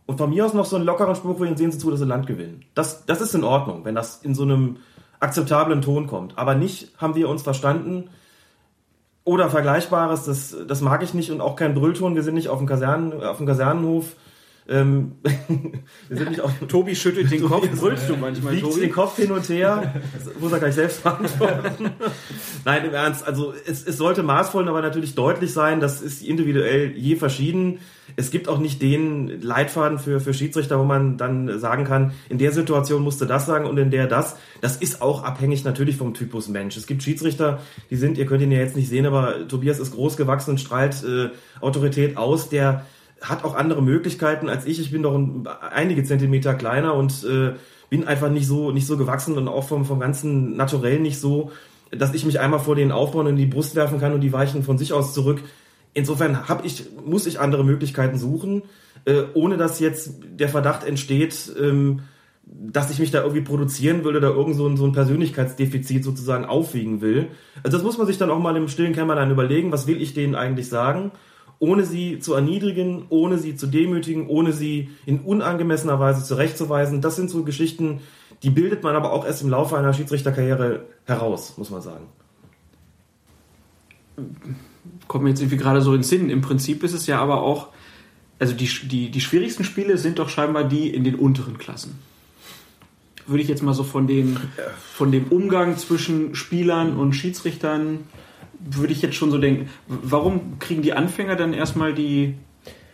Und von mir aus noch so einen lockeren Spruch, wo sehen Sie zu, dass Sie Land gewinnen. Das, das ist in Ordnung, wenn das in so einem akzeptablen Ton kommt. Aber nicht haben wir uns verstanden oder Vergleichbares, das, das mag ich nicht und auch kein Brüllton. Wir sind nicht auf dem, Kasernen, auf dem Kasernenhof ähm, wir sind nicht auf Tobi schüttelt den Kopf. Brüllst du manchmal, Wiegt Tobi? den Kopf hin und her. Muss er gleich selbst beantworten. Nein, im Ernst. Also es, es sollte maßvoll, aber natürlich deutlich sein. Das ist individuell je verschieden. Es gibt auch nicht den Leitfaden für, für Schiedsrichter, wo man dann sagen kann, in der Situation musste das sagen und in der das. Das ist auch abhängig natürlich vom Typus Mensch. Es gibt Schiedsrichter, die sind, ihr könnt ihn ja jetzt nicht sehen, aber Tobias ist groß gewachsen und strahlt äh, Autorität aus, der hat auch andere Möglichkeiten als ich. Ich bin doch ein, einige Zentimeter kleiner und äh, bin einfach nicht so nicht so gewachsen und auch vom vom ganzen Naturell nicht so, dass ich mich einmal vor denen aufbauen und in die Brust werfen kann und die weichen von sich aus zurück. Insofern hab ich muss ich andere Möglichkeiten suchen, äh, ohne dass jetzt der Verdacht entsteht. Ähm, dass ich mich da irgendwie produzieren will oder irgend so ein, so ein Persönlichkeitsdefizit sozusagen aufwiegen will. Also das muss man sich dann auch mal im stillen Kämmerlein überlegen, was will ich denen eigentlich sagen ohne sie zu erniedrigen, ohne sie zu demütigen, ohne sie in unangemessener Weise zurechtzuweisen. Das sind so Geschichten, die bildet man aber auch erst im Laufe einer Schiedsrichterkarriere heraus, muss man sagen. Kommt mir jetzt irgendwie gerade so ins Sinn. Im Prinzip ist es ja aber auch, also die, die, die schwierigsten Spiele sind doch scheinbar die in den unteren Klassen. Würde ich jetzt mal so von, den, von dem Umgang zwischen Spielern und Schiedsrichtern würde ich jetzt schon so denken, warum kriegen die Anfänger dann erstmal die,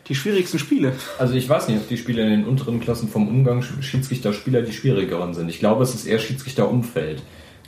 die schwierigsten Spiele? Also ich weiß nicht, ob die Spiele in den unteren Klassen vom Umgang Schiedsrichter-Spieler die schwierigeren sind. Ich glaube, es ist eher Schiedsrichter-Umfeld.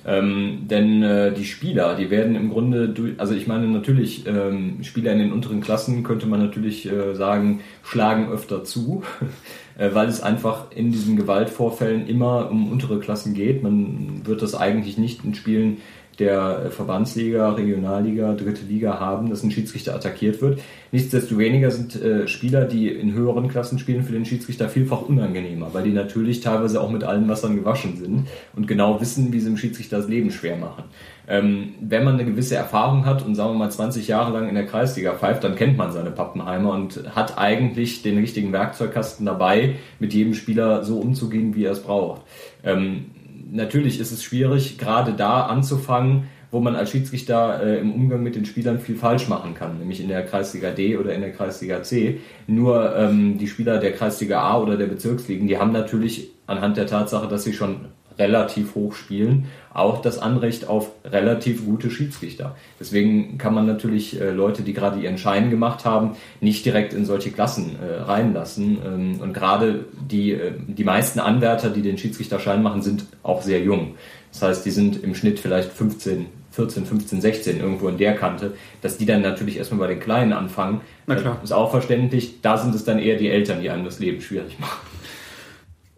Ähm, denn äh, die Spieler, die werden im Grunde, also ich meine natürlich, ähm, Spieler in den unteren Klassen könnte man natürlich äh, sagen, schlagen öfter zu, äh, weil es einfach in diesen Gewaltvorfällen immer um untere Klassen geht. Man wird das eigentlich nicht in Spielen der Verbandsliga, Regionalliga, dritte Liga haben, dass ein Schiedsrichter attackiert wird. Nichtsdestoweniger sind äh, Spieler, die in höheren Klassen spielen, für den Schiedsrichter vielfach unangenehmer, weil die natürlich teilweise auch mit allen Wassern gewaschen sind und genau wissen, wie sie dem Schiedsrichter das Leben schwer machen. Ähm, wenn man eine gewisse Erfahrung hat und sagen wir mal 20 Jahre lang in der Kreisliga pfeift, dann kennt man seine Pappenheimer und hat eigentlich den richtigen Werkzeugkasten dabei, mit jedem Spieler so umzugehen, wie er es braucht. Ähm, natürlich ist es schwierig, gerade da anzufangen, wo man als Schiedsrichter äh, im Umgang mit den Spielern viel falsch machen kann, nämlich in der Kreisliga D oder in der Kreisliga C. Nur ähm, die Spieler der Kreisliga A oder der Bezirksligen, die haben natürlich anhand der Tatsache, dass sie schon relativ hoch spielen, auch das Anrecht auf relativ gute Schiedsrichter. Deswegen kann man natürlich äh, Leute, die gerade ihren Schein gemacht haben, nicht direkt in solche Klassen äh, reinlassen. Ähm, und gerade die, äh, die meisten Anwärter, die den Schiedsrichterschein machen, sind auch sehr jung. Das heißt, die sind im Schnitt vielleicht 15, 14, 15, 16 irgendwo in der Kante, dass die dann natürlich erstmal bei den Kleinen anfangen. Na klar. Ist auch verständlich. Da sind es dann eher die Eltern, die einem das Leben schwierig machen.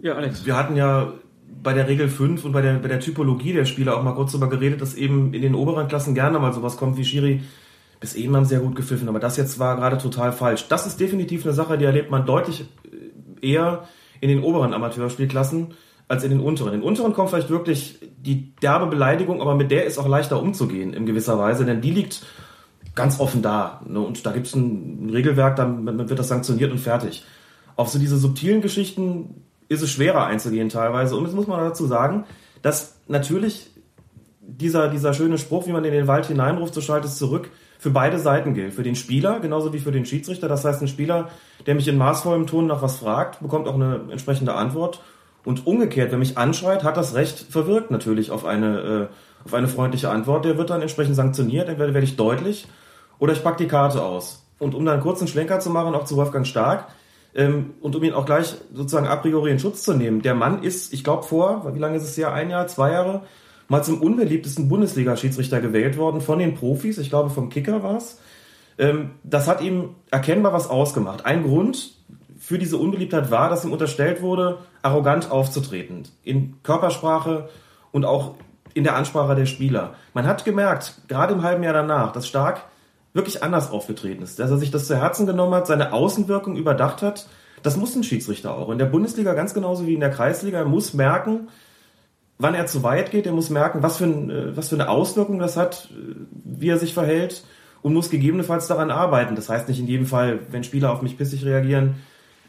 Ja, Alex. Wir hatten ja bei der Regel 5 und bei der, bei der Typologie der Spieler auch mal kurz darüber geredet, dass eben in den oberen Klassen gerne mal sowas kommt wie Schiri. Bis eben haben sie ja gut gepfiffen, aber das jetzt war gerade total falsch. Das ist definitiv eine Sache, die erlebt man deutlich äh, eher in den oberen Amateurspielklassen als in den unteren. In den unteren kommt vielleicht wirklich die derbe Beleidigung, aber mit der ist auch leichter umzugehen in gewisser Weise, denn die liegt ganz offen da. Ne? Und da gibt es ein Regelwerk, dann wird das sanktioniert und fertig. Auf so diese subtilen Geschichten ist es schwerer einzugehen teilweise. Und jetzt muss man dazu sagen, dass natürlich dieser, dieser schöne Spruch, wie man in den Wald hineinruft, so schaltet es zurück, für beide Seiten gilt. Für den Spieler genauso wie für den Schiedsrichter. Das heißt, ein Spieler, der mich in maßvollem Ton nach was fragt, bekommt auch eine entsprechende Antwort. Und umgekehrt, wer mich anschreit, hat das Recht verwirkt natürlich auf eine, äh, auf eine freundliche Antwort. Der wird dann entsprechend sanktioniert. Entweder werde ich deutlich oder ich pack die Karte aus. Und um dann einen kurzen Schlenker zu machen, auch zu Wolfgang Stark, ähm, und um ihn auch gleich sozusagen a priori in Schutz zu nehmen. Der Mann ist, ich glaube vor, wie lange ist es her, ein Jahr, zwei Jahre, mal zum unbeliebtesten Bundesliga-Schiedsrichter gewählt worden von den Profis, ich glaube vom Kicker war es. Ähm, das hat ihm erkennbar was ausgemacht. Ein Grund für diese Unbeliebtheit war, dass ihm unterstellt wurde, arrogant aufzutreten. In Körpersprache und auch in der Ansprache der Spieler. Man hat gemerkt, gerade im halben Jahr danach, dass Stark wirklich anders aufgetreten ist, dass er sich das zu Herzen genommen hat, seine Außenwirkung überdacht hat. Das muss ein Schiedsrichter auch. In der Bundesliga ganz genauso wie in der Kreisliga er muss merken, wann er zu weit geht. Er muss merken, was für, ein, äh, was für eine Auswirkung das hat, äh, wie er sich verhält und muss gegebenenfalls daran arbeiten. Das heißt nicht in jedem Fall, wenn Spieler auf mich pissig reagieren,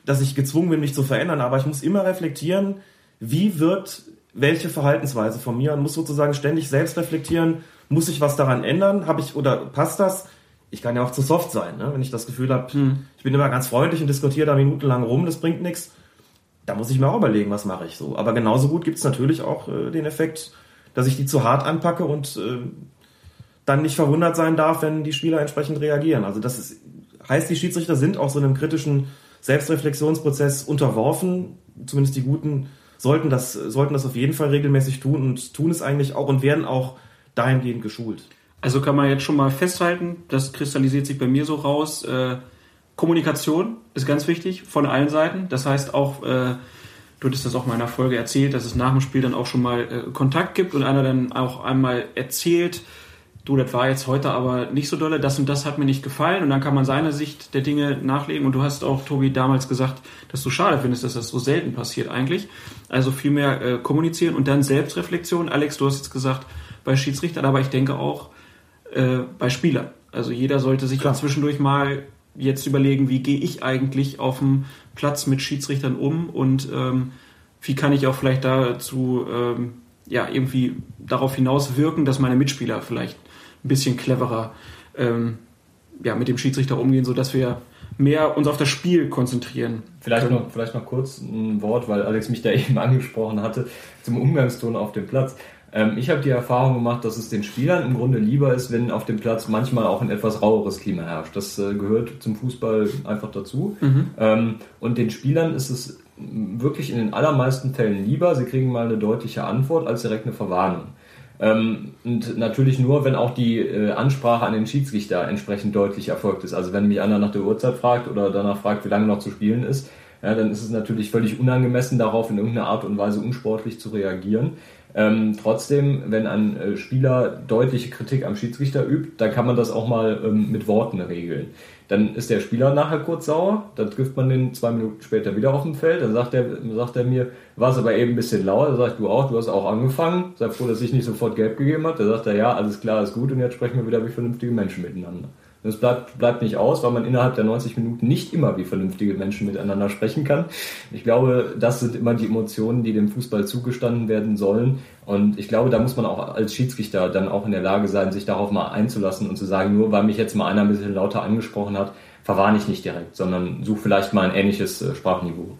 dass ich gezwungen bin, mich zu verändern, aber ich muss immer reflektieren, wie wird welche Verhaltensweise von mir und muss sozusagen ständig selbst reflektieren, muss ich was daran ändern, habe ich oder passt das? Ich kann ja auch zu soft sein, ne? wenn ich das Gefühl habe, hm. ich bin immer ganz freundlich und diskutiere da minutenlang rum, das bringt nichts. Da muss ich mir auch überlegen, was mache ich so. Aber genauso gut gibt es natürlich auch äh, den Effekt, dass ich die zu hart anpacke und äh, dann nicht verwundert sein darf, wenn die Spieler entsprechend reagieren. Also das ist, heißt, die Schiedsrichter sind auch so einem kritischen Selbstreflexionsprozess unterworfen, zumindest die Guten sollten das, sollten das auf jeden Fall regelmäßig tun und tun es eigentlich auch und werden auch dahingehend geschult. Also kann man jetzt schon mal festhalten, das kristallisiert sich bei mir so raus. Äh, Kommunikation ist ganz wichtig von allen Seiten. Das heißt auch, äh, du hattest das auch mal in einer Folge erzählt, dass es nach dem Spiel dann auch schon mal äh, Kontakt gibt und einer dann auch einmal erzählt, du, das war jetzt heute aber nicht so dolle, das und das hat mir nicht gefallen und dann kann man seine Sicht der Dinge nachlegen und du hast auch, Tobi, damals gesagt, dass du schade findest, dass das so selten passiert eigentlich. Also viel mehr äh, kommunizieren und dann Selbstreflexion. Alex, du hast jetzt gesagt, bei Schiedsrichtern, aber ich denke auch äh, bei Spielern. Also jeder sollte sich Klar. zwischendurch mal jetzt überlegen, wie gehe ich eigentlich auf dem Platz mit Schiedsrichtern um und ähm, wie kann ich auch vielleicht dazu ähm, ja irgendwie darauf hinaus wirken, dass meine Mitspieler vielleicht ein bisschen cleverer ähm, ja, mit dem Schiedsrichter umgehen, sodass wir mehr uns auf das Spiel konzentrieren. Vielleicht noch, vielleicht noch kurz ein Wort, weil Alex mich da eben angesprochen hatte, zum Umgangston auf dem Platz. Ähm, ich habe die Erfahrung gemacht, dass es den Spielern im Grunde lieber ist, wenn auf dem Platz manchmal auch ein etwas raueres Klima herrscht. Das äh, gehört zum Fußball einfach dazu. Mhm. Ähm, und den Spielern ist es wirklich in den allermeisten Fällen lieber, sie kriegen mal eine deutliche Antwort, als direkt eine Verwarnung. Ähm, und natürlich nur, wenn auch die äh, Ansprache an den Schiedsrichter entsprechend deutlich erfolgt ist. Also wenn mich einer nach der Uhrzeit fragt oder danach fragt, wie lange noch zu spielen ist, ja, dann ist es natürlich völlig unangemessen, darauf in irgendeiner Art und Weise unsportlich zu reagieren. Ähm, trotzdem, wenn ein äh, Spieler deutliche Kritik am Schiedsrichter übt, dann kann man das auch mal ähm, mit Worten regeln. Dann ist der Spieler nachher kurz sauer, dann trifft man den zwei Minuten später wieder auf dem Feld, dann sagt er, sagt er mir, war es aber eben ein bisschen lauer, dann sagt du auch, du hast auch angefangen, sei froh, dass ich nicht sofort gelb gegeben hat, dann sagt er, ja, alles klar, ist gut und jetzt sprechen wir wieder wie vernünftige Menschen miteinander. Das bleibt, bleibt nicht aus, weil man innerhalb der 90 Minuten nicht immer wie vernünftige Menschen miteinander sprechen kann. Ich glaube, das sind immer die Emotionen, die dem Fußball zugestanden werden sollen. Und ich glaube, da muss man auch als Schiedsrichter dann auch in der Lage sein, sich darauf mal einzulassen und zu sagen, nur weil mich jetzt mal einer ein bisschen lauter angesprochen hat, verwarne ich nicht direkt, sondern suche vielleicht mal ein ähnliches äh, Sprachniveau.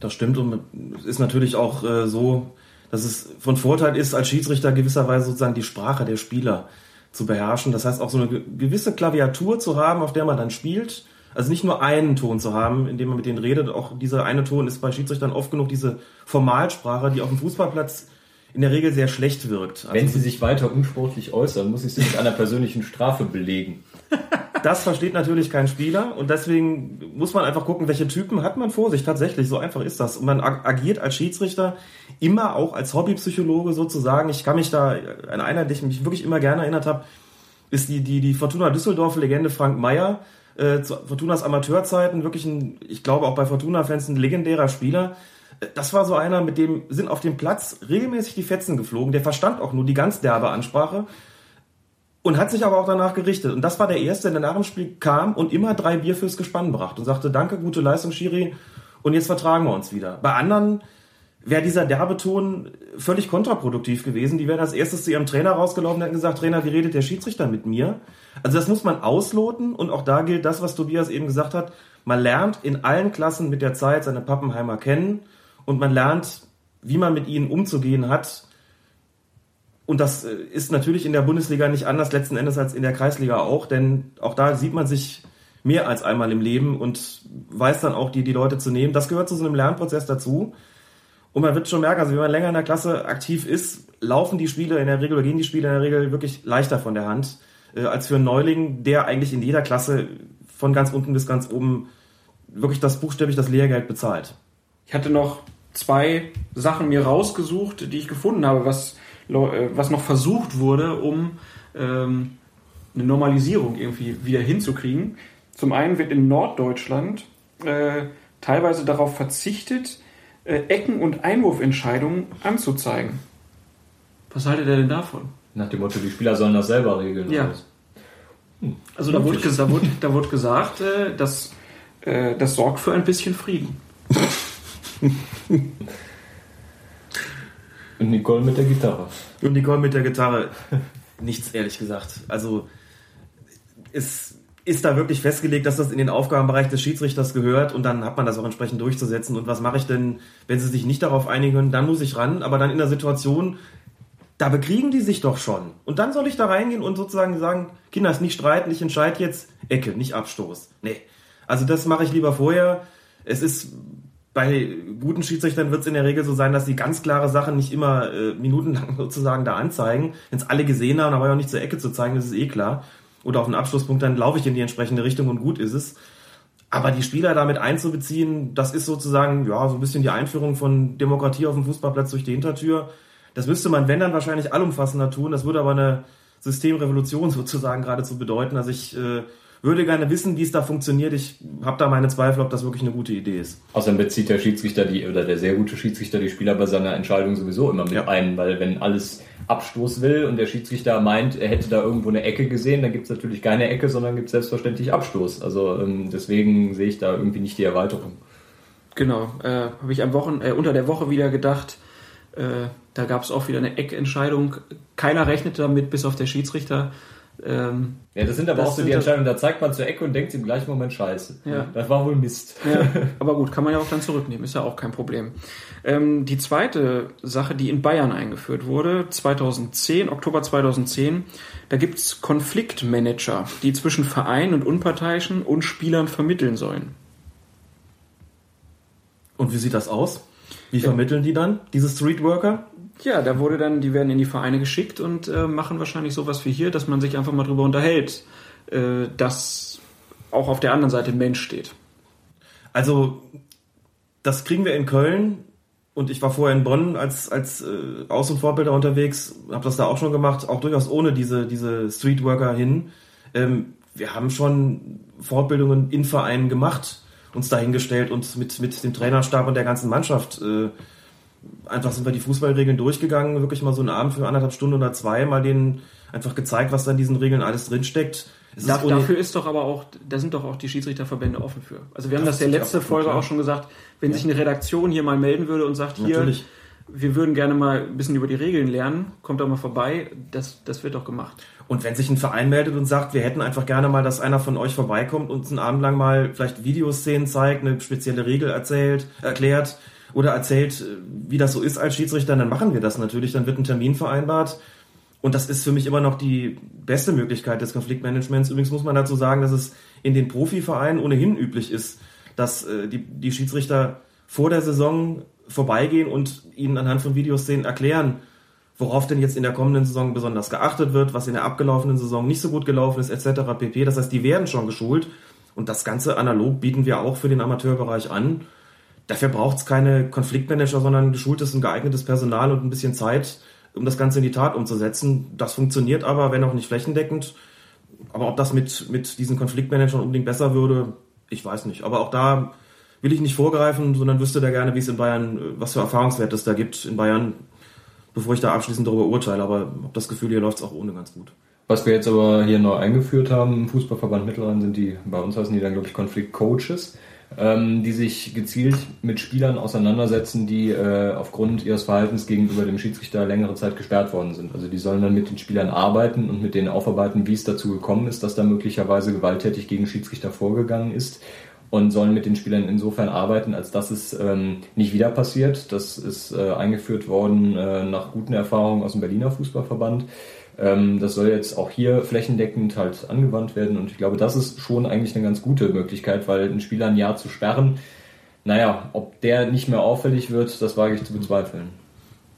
Das stimmt und es ist natürlich auch äh, so, dass es von Vorteil ist, als Schiedsrichter gewisserweise sozusagen die Sprache der Spieler zu beherrschen. Das heißt auch so eine gewisse Klaviatur zu haben, auf der man dann spielt. Also nicht nur einen Ton zu haben, indem man mit denen redet. Auch dieser eine Ton ist bei Schiedsrichtern oft genug diese Formalsprache, die auf dem Fußballplatz in der Regel sehr schlecht wirkt. Also Wenn sie sich weiter unsportlich äußern, muss ich sie mit einer persönlichen Strafe belegen. Das versteht natürlich kein Spieler und deswegen muss man einfach gucken, welche Typen hat man vor sich tatsächlich. So einfach ist das. Und man agiert als Schiedsrichter immer auch als Hobbypsychologe sozusagen. Ich kann mich da an einer, die ich mich wirklich immer gerne erinnert habe, ist die, die, die Fortuna Düsseldorf-Legende Frank Meyer. Äh, zu Fortunas Amateurzeiten wirklich ein, ich glaube auch bei Fortuna-Fans ein legendärer Spieler. Äh, das war so einer, mit dem sind auf dem Platz regelmäßig die Fetzen geflogen. Der verstand auch nur die ganz derbe Ansprache und hat sich aber auch danach gerichtet. Und das war der Erste, der nach dem Spiel kam und immer drei Bier fürs Gespann brachte und sagte, danke, gute Leistung, Schiri, und jetzt vertragen wir uns wieder. Bei anderen wäre dieser derbe Ton völlig kontraproduktiv gewesen. Die wären als erstes zu ihrem Trainer rausgelaufen und hätten gesagt, Trainer, wie redet der Schiedsrichter mit mir? Also das muss man ausloten und auch da gilt das, was Tobias eben gesagt hat. Man lernt in allen Klassen mit der Zeit seine Pappenheimer kennen und man lernt, wie man mit ihnen umzugehen hat und das äh, ist natürlich in der Bundesliga nicht anders letzten Endes als in der Kreisliga auch, denn auch da sieht man sich mehr als einmal im Leben und weiß dann auch, die, die Leute zu nehmen. Das gehört zu so einem Lernprozess dazu. Und man wird schon merken, also wenn man länger in der Klasse aktiv ist, laufen die Spiele in der Regel oder gehen die Spiele in der Regel wirklich leichter von der Hand, äh, als für einen Neuling, der eigentlich in jeder Klasse von ganz unten bis ganz oben wirklich das buchstäblich das Lehrgeld bezahlt. Ich hatte noch zwei Sachen mir rausgesucht, die ich gefunden habe, was was noch versucht wurde, um ähm, eine Normalisierung irgendwie wieder hinzukriegen. Zum einen wird in Norddeutschland äh, teilweise darauf verzichtet, äh, Ecken- und Einwurfentscheidungen anzuzeigen. Was haltet ihr denn davon? Nach dem Motto, die Spieler sollen das selber regeln. Ja. Hm. Also da wurde, da, wurde, da wurde, gesagt, äh, dass äh, das sorgt für ein bisschen Frieden. Und Nicole mit der Gitarre. Und Nicole mit der Gitarre. Nichts, ehrlich gesagt. Also es ist da wirklich festgelegt, dass das in den Aufgabenbereich des Schiedsrichters gehört und dann hat man das auch entsprechend durchzusetzen. Und was mache ich denn, wenn sie sich nicht darauf einigen können? Dann muss ich ran, aber dann in der Situation, da bekriegen die sich doch schon. Und dann soll ich da reingehen und sozusagen sagen, Kinder, ist nicht streiten, ich entscheide jetzt Ecke, nicht Abstoß. Nee. Also das mache ich lieber vorher. Es ist bei guten Schiedsrichtern wird es in der Regel so sein, dass sie ganz klare Sachen nicht immer äh, minutenlang sozusagen da anzeigen. Wenn es alle gesehen haben, aber ja auch nicht zur Ecke zu zeigen, das ist eh klar. Oder auf einen Abschlusspunkt, dann laufe ich in die entsprechende Richtung und gut ist es. Aber die Spieler damit einzubeziehen, das ist sozusagen ja so ein bisschen die Einführung von Demokratie auf dem Fußballplatz durch die Hintertür. Das müsste man, wenn dann wahrscheinlich allumfassender tun. Das würde aber eine Systemrevolution sozusagen geradezu bedeuten. Also ich äh, würde gerne wissen, wie es da funktioniert. Ich habe da meine Zweifel, ob das wirklich eine gute Idee ist. Außerdem bezieht der Schiedsrichter die oder der sehr gute Schiedsrichter die Spieler bei seiner Entscheidung sowieso immer mit ja. ein, weil wenn alles Abstoß will und der Schiedsrichter meint, er hätte da irgendwo eine Ecke gesehen, dann gibt es natürlich keine Ecke, sondern gibt selbstverständlich Abstoß. Also ähm, deswegen sehe ich da irgendwie nicht die Erweiterung. Genau, äh, habe ich am Wochen, äh, unter der Woche wieder gedacht, äh, da gab es auch wieder eine Eckentscheidung. Keiner rechnete damit, bis auf der Schiedsrichter. Ähm, ja, das sind aber das auch so die Entscheidungen, da zeigt man zur Ecke und denkt im gleichen Moment Scheiße. Ja. Das war wohl Mist. Ja, aber gut, kann man ja auch dann zurücknehmen, ist ja auch kein Problem. Ähm, die zweite Sache, die in Bayern eingeführt wurde, 2010, Oktober 2010, da gibt es Konfliktmanager, die zwischen Verein und Unparteiischen und Spielern vermitteln sollen. Und wie sieht das aus? Wie vermitteln die dann, diese Streetworker? Ja, da wurde dann, die werden in die Vereine geschickt und äh, machen wahrscheinlich sowas wie hier, dass man sich einfach mal drüber unterhält, äh, dass auch auf der anderen Seite Mensch steht. Also, das kriegen wir in Köln und ich war vorher in Bonn als, als äh, Aus- und Vorbilder unterwegs, habe das da auch schon gemacht, auch durchaus ohne diese, diese Streetworker hin. Ähm, wir haben schon Fortbildungen in Vereinen gemacht, uns dahingestellt und mit, mit dem Trainerstab und der ganzen Mannschaft äh, einfach sind wir die Fußballregeln durchgegangen, wirklich mal so einen Abend für anderthalb Stunden oder zwei, mal denen einfach gezeigt, was da in diesen Regeln alles drinsteckt. Da, ist dafür ist doch aber auch, da sind doch auch die Schiedsrichterverbände offen für. Also wir haben das, das ja letzte Folge gut, auch schon gesagt, wenn ja. sich eine Redaktion hier mal melden würde und sagt, hier, Natürlich. wir würden gerne mal ein bisschen über die Regeln lernen, kommt doch mal vorbei, das, das wird doch gemacht. Und wenn sich ein Verein meldet und sagt, wir hätten einfach gerne mal, dass einer von euch vorbeikommt und uns einen Abend lang mal vielleicht Videoszenen zeigt, eine spezielle Regel erzählt, erklärt, oder erzählt, äh, wie das so ist als Schiedsrichter, dann machen wir das natürlich. Dann wird ein Termin vereinbart. Und das ist für mich immer noch die beste Möglichkeit des Konfliktmanagements. Übrigens muss man dazu sagen, dass es in den Profivereinen ohnehin üblich ist, dass äh, die, die Schiedsrichter vor der Saison vorbeigehen und ihnen anhand von Videoszenen erklären, worauf denn jetzt in der kommenden Saison besonders geachtet wird, was in der abgelaufenen Saison nicht so gut gelaufen ist, etc. pp. Das heißt, die werden schon geschult. Und das Ganze analog bieten wir auch für den Amateurbereich an. Dafür braucht es keine Konfliktmanager, sondern geschultes und geeignetes Personal und ein bisschen Zeit, um das Ganze in die Tat umzusetzen. Das funktioniert aber, wenn auch nicht flächendeckend. Aber ob das mit, mit diesen Konfliktmanagern unbedingt besser würde, ich weiß nicht. Aber auch da will ich nicht vorgreifen, sondern wüsste da gerne, wie es in Bayern, was für Erfahrungswerte es da gibt in Bayern, bevor ich da abschließend darüber urteile. Aber habe das Gefühl, hier läuft es auch ohne ganz gut. Was wir jetzt aber hier neu eingeführt haben im Fußballverband Mittelrhein sind die, bei uns heißen die dann, glaube ich, Konfliktcoaches ähm, die sich gezielt mit Spielern auseinandersetzen, die äh, aufgrund ihres Verhaltens gegenüber dem Schiedsrichter längere Zeit gesperrt worden sind. Also die sollen dann mit den Spielern arbeiten und mit denen aufarbeiten, wie es dazu gekommen ist, dass da möglicherweise gewalttätig gegen Schiedsrichter vorgegangen ist und sollen mit den Spielern insofern arbeiten, als dass es ähm, nicht wieder passiert. Das ist äh, eingeführt worden äh, nach guten Erfahrungen aus dem Berliner Fußballverband. Ähm, das soll jetzt auch hier flächendeckend halt angewandt werden und ich glaube, das ist schon eigentlich eine ganz gute Möglichkeit, weil einen Spieler ein Jahr zu sperren, naja, ob der nicht mehr auffällig wird, das wage ich zu bezweifeln.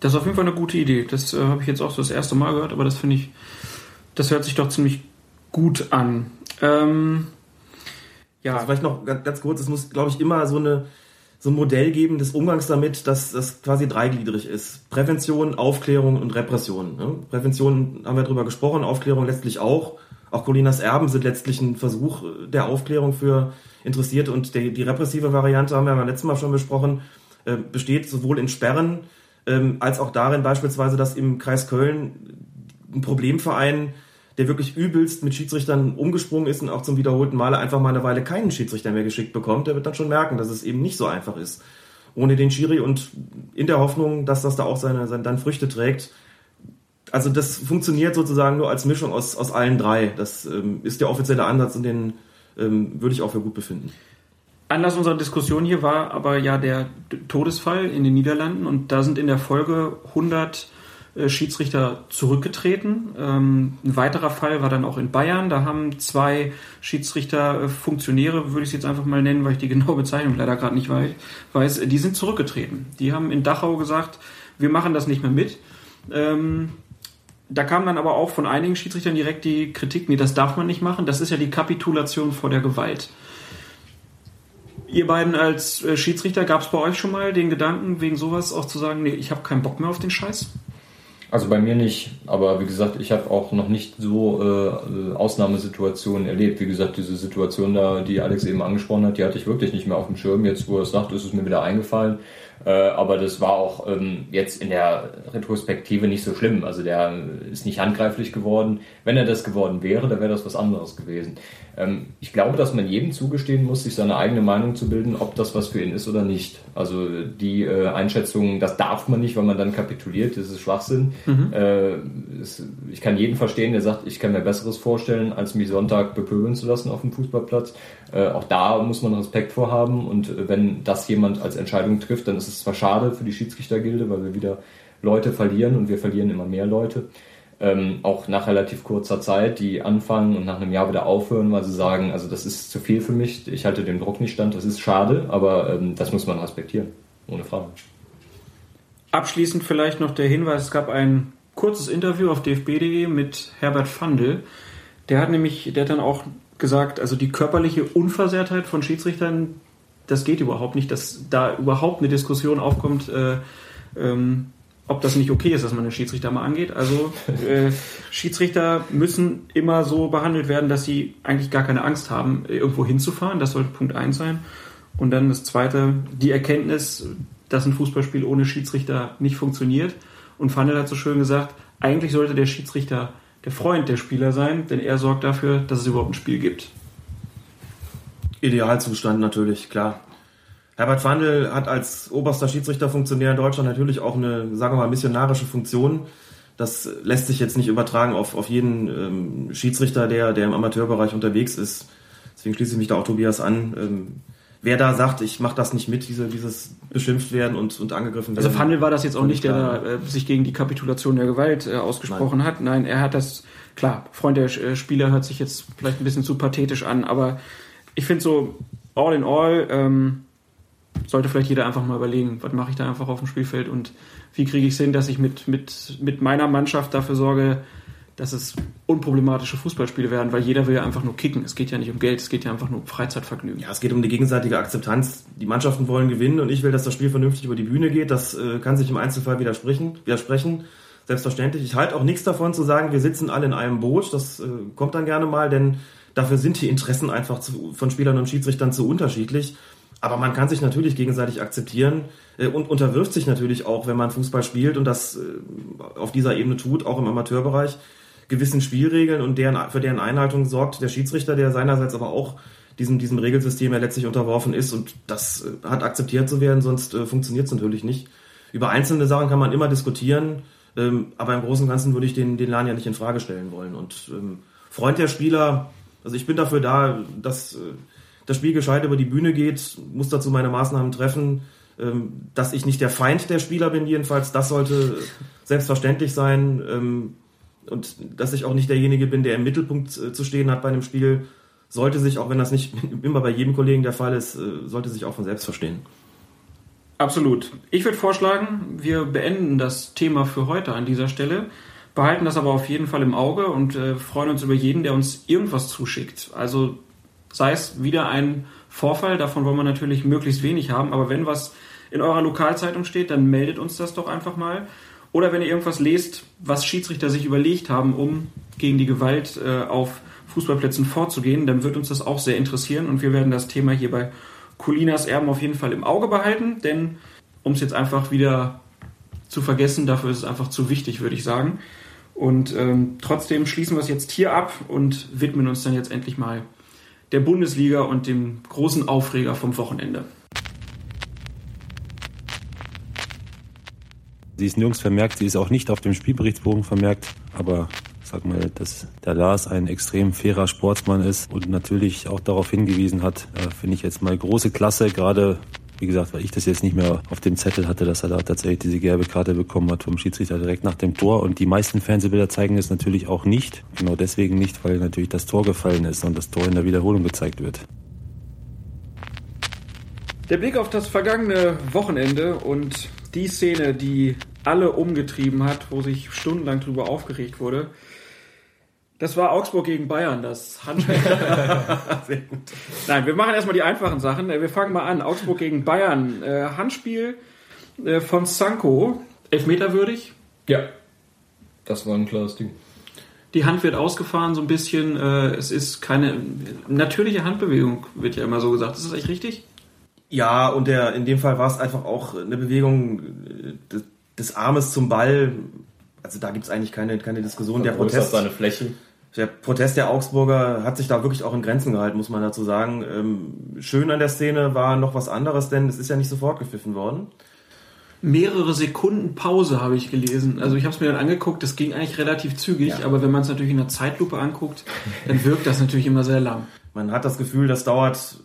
Das ist auf jeden Fall eine gute Idee. Das äh, habe ich jetzt auch so das erste Mal gehört, aber das finde ich, das hört sich doch ziemlich gut an. Ähm, ja. Also vielleicht noch ganz, ganz kurz, es muss, glaube ich, immer so eine so ein Modell geben des Umgangs damit, dass das quasi dreigliedrig ist. Prävention, Aufklärung und Repression. Ne? Prävention haben wir drüber gesprochen, Aufklärung letztlich auch. Auch Colinas Erben sind letztlich ein Versuch der Aufklärung für Interessierte und die, die repressive Variante haben wir beim letzten Mal schon besprochen, äh, besteht sowohl in Sperren ähm, als auch darin beispielsweise, dass im Kreis Köln ein Problemverein der wirklich übelst mit Schiedsrichtern umgesprungen ist und auch zum wiederholten Male einfach mal eine Weile keinen Schiedsrichter mehr geschickt bekommt, der wird dann schon merken, dass es eben nicht so einfach ist. Ohne den Schiri und in der Hoffnung, dass das da auch seine, seine dann Früchte trägt. Also das funktioniert sozusagen nur als Mischung aus, aus allen drei. Das ähm, ist der offizielle Ansatz und den ähm, würde ich auch für gut befinden. Anlass unserer Diskussion hier war aber ja der Todesfall in den Niederlanden und da sind in der Folge 100 äh, Schiedsrichter zurückgetreten. Ähm, ein weiterer Fall war dann auch in Bayern. Da haben zwei Schiedsrichter, äh, Funktionäre, würde ich es jetzt einfach mal nennen, weil ich die genaue Bezeichnung leider gerade nicht weiß, die sind zurückgetreten. Die haben in Dachau gesagt, wir machen das nicht mehr mit. Ähm, da kam dann aber auch von einigen Schiedsrichtern direkt die Kritik, nee, das darf man nicht machen. Das ist ja die Kapitulation vor der Gewalt. Ihr beiden als äh, Schiedsrichter, gab es bei euch schon mal den Gedanken, wegen sowas auch zu sagen, nee, ich habe keinen Bock mehr auf den Scheiß? Also bei mir nicht, aber wie gesagt, ich habe auch noch nicht so äh, Ausnahmesituationen erlebt. Wie gesagt, diese Situation da, die Alex eben angesprochen hat, die hatte ich wirklich nicht mehr auf dem Schirm. Jetzt, wo er es sagt, ist es mir wieder eingefallen. Äh, aber das war auch ähm, jetzt in der Retrospektive nicht so schlimm. Also der ist nicht handgreiflich geworden. Wenn er das geworden wäre, dann wäre das was anderes gewesen. Ähm, ich glaube, dass man jedem zugestehen muss, sich seine eigene Meinung zu bilden, ob das was für ihn ist oder nicht. Also die äh, Einschätzung, das darf man nicht, weil man dann kapituliert, das ist Schwachsinn. Mhm. Äh, es, ich kann jeden verstehen, der sagt, ich kann mir Besseres vorstellen, als mich Sonntag bepöbeln zu lassen auf dem Fußballplatz. Äh, auch da muss man Respekt vorhaben und äh, wenn das jemand als Entscheidung trifft, dann ist es zwar schade für die Schiedsrichtergilde, weil wir wieder Leute verlieren und wir verlieren immer mehr Leute. Ähm, auch nach relativ kurzer Zeit, die anfangen und nach einem Jahr wieder aufhören, weil sie sagen, also das ist zu viel für mich, ich halte dem Druck nicht stand, das ist schade, aber ähm, das muss man respektieren, ohne Frage. Abschließend vielleicht noch der Hinweis, es gab ein kurzes Interview auf dfb.de mit Herbert Fandl. Der hat nämlich, der hat dann auch gesagt, also die körperliche Unversehrtheit von Schiedsrichtern, das geht überhaupt nicht, dass da überhaupt eine Diskussion aufkommt, äh, ähm, ob das nicht okay ist, dass man den Schiedsrichter mal angeht. Also äh, Schiedsrichter müssen immer so behandelt werden, dass sie eigentlich gar keine Angst haben, irgendwo hinzufahren. Das sollte Punkt eins sein. Und dann das zweite, die Erkenntnis, dass ein Fußballspiel ohne Schiedsrichter nicht funktioniert. Und Fandel hat so schön gesagt, eigentlich sollte der Schiedsrichter der Freund der Spieler sein, denn er sorgt dafür, dass es überhaupt ein Spiel gibt. Idealzustand natürlich, klar. Herbert Wandel hat als oberster Schiedsrichterfunktionär in Deutschland natürlich auch eine, sagen wir mal, missionarische Funktion. Das lässt sich jetzt nicht übertragen auf, auf jeden ähm, Schiedsrichter, der, der im Amateurbereich unterwegs ist. Deswegen schließe ich mich da auch Tobias an. Ähm, wer da sagt, ich mache das nicht mit, diese, dieses beschimpft werden und, und angegriffen werden. Also Fandel war das jetzt auch nicht, der da, äh, sich gegen die Kapitulation der Gewalt äh, ausgesprochen Nein. hat. Nein, er hat das, klar, Freund der äh, Spieler hört sich jetzt vielleicht ein bisschen zu pathetisch an, aber ich finde so, all in all, ähm, sollte vielleicht jeder einfach mal überlegen, was mache ich da einfach auf dem Spielfeld und wie kriege ich es hin, dass ich mit, mit, mit meiner Mannschaft dafür sorge, dass es unproblematische Fußballspiele werden, weil jeder will ja einfach nur kicken. Es geht ja nicht um Geld, es geht ja einfach nur um Freizeitvergnügen. Ja, es geht um die gegenseitige Akzeptanz. Die Mannschaften wollen gewinnen und ich will, dass das Spiel vernünftig über die Bühne geht. Das äh, kann sich im Einzelfall widersprechen, widersprechen. Selbstverständlich. Ich halte auch nichts davon zu sagen, wir sitzen alle in einem Boot. Das äh, kommt dann gerne mal, denn dafür sind die Interessen einfach zu, von Spielern und Schiedsrichtern zu unterschiedlich. Aber man kann sich natürlich gegenseitig akzeptieren äh, und unterwirft sich natürlich auch, wenn man Fußball spielt und das äh, auf dieser Ebene tut, auch im Amateurbereich gewissen Spielregeln und deren, für deren Einhaltung sorgt der Schiedsrichter, der seinerseits aber auch diesem, diesem Regelsystem ja letztlich unterworfen ist und das äh, hat akzeptiert zu werden, sonst funktioniert es natürlich nicht. Über einzelne Sachen kann man immer diskutieren, ähm, aber im Großen und Ganzen würde ich den, den Laden ja nicht in Frage stellen wollen. Und ähm, Freund der Spieler, also ich bin dafür da, dass äh, das Spiel gescheit über die Bühne geht, muss dazu meine Maßnahmen treffen, ähm, dass ich nicht der Feind der Spieler bin, jedenfalls, das sollte selbstverständlich sein. Ähm, und dass ich auch nicht derjenige bin, der im Mittelpunkt äh, zu stehen hat bei einem Spiel, sollte sich, auch wenn das nicht immer bei jedem Kollegen der Fall ist, äh, sollte sich auch von selbst verstehen. Absolut. Ich würde vorschlagen, wir beenden das Thema für heute an dieser Stelle, behalten das aber auf jeden Fall im Auge und äh, freuen uns über jeden, der uns irgendwas zuschickt. Also sei es wieder ein Vorfall. Davon wollen wir natürlich möglichst wenig haben. Aber wenn was in eurer Lokalzeitung steht, dann meldet uns das doch einfach mal. Oder wenn ihr irgendwas lest, was Schiedsrichter sich überlegt haben, um gegen die Gewalt äh, auf Fußballplätzen vorzugehen, dann wird uns das auch sehr interessieren und wir werden das Thema hier bei Colinas Erben auf jeden Fall im Auge behalten, denn um es jetzt einfach wieder zu vergessen, dafür ist es einfach zu wichtig, würde ich sagen. Und ähm, trotzdem schließen wir es jetzt hier ab und widmen uns dann jetzt endlich mal der Bundesliga und dem großen Aufreger vom Wochenende. Sie ist nirgends vermerkt, sie ist auch nicht auf dem Spielberichtsbogen vermerkt, aber sag mal, dass der Lars ein extrem fairer Sportsmann ist und natürlich auch darauf hingewiesen hat, äh, finde ich jetzt mal große Klasse, gerade wie gesagt, weil ich das jetzt nicht mehr auf dem Zettel hatte, dass er da tatsächlich diese gelbe Karte bekommen hat vom Schiedsrichter direkt nach dem Tor. Und die meisten Fernsehbilder zeigen es natürlich auch nicht. Genau deswegen nicht, weil natürlich das Tor gefallen ist und das Tor in der Wiederholung gezeigt wird. Der Blick auf das vergangene Wochenende und die Szene, die alle umgetrieben hat, wo sich stundenlang drüber aufgeregt wurde, das war Augsburg gegen Bayern, das Handspiel. Sehr gut. Nein, wir machen erstmal die einfachen Sachen. Wir fangen mal an. Augsburg gegen Bayern. Äh, Handspiel äh, von Sanko. Elfmeterwürdig? Ja. Das war ein klares Ding. Die Hand wird ausgefahren so ein bisschen. Äh, es ist keine natürliche Handbewegung, wird ja immer so gesagt. Ist das echt richtig? Ja, und der, in dem Fall war es einfach auch eine Bewegung des, des Armes zum Ball. Also da gibt es eigentlich keine, keine Diskussion. Der Protest, seine Fläche der Protest der Augsburger hat sich da wirklich auch in Grenzen gehalten, muss man dazu sagen. Ähm, schön an der Szene war noch was anderes, denn es ist ja nicht sofort gepfiffen worden. Mehrere Sekunden Pause habe ich gelesen. Also ich habe es mir dann angeguckt, das ging eigentlich relativ zügig, ja. aber wenn man es natürlich in der Zeitlupe anguckt, dann wirkt das natürlich immer sehr lang. Man hat das Gefühl, das dauert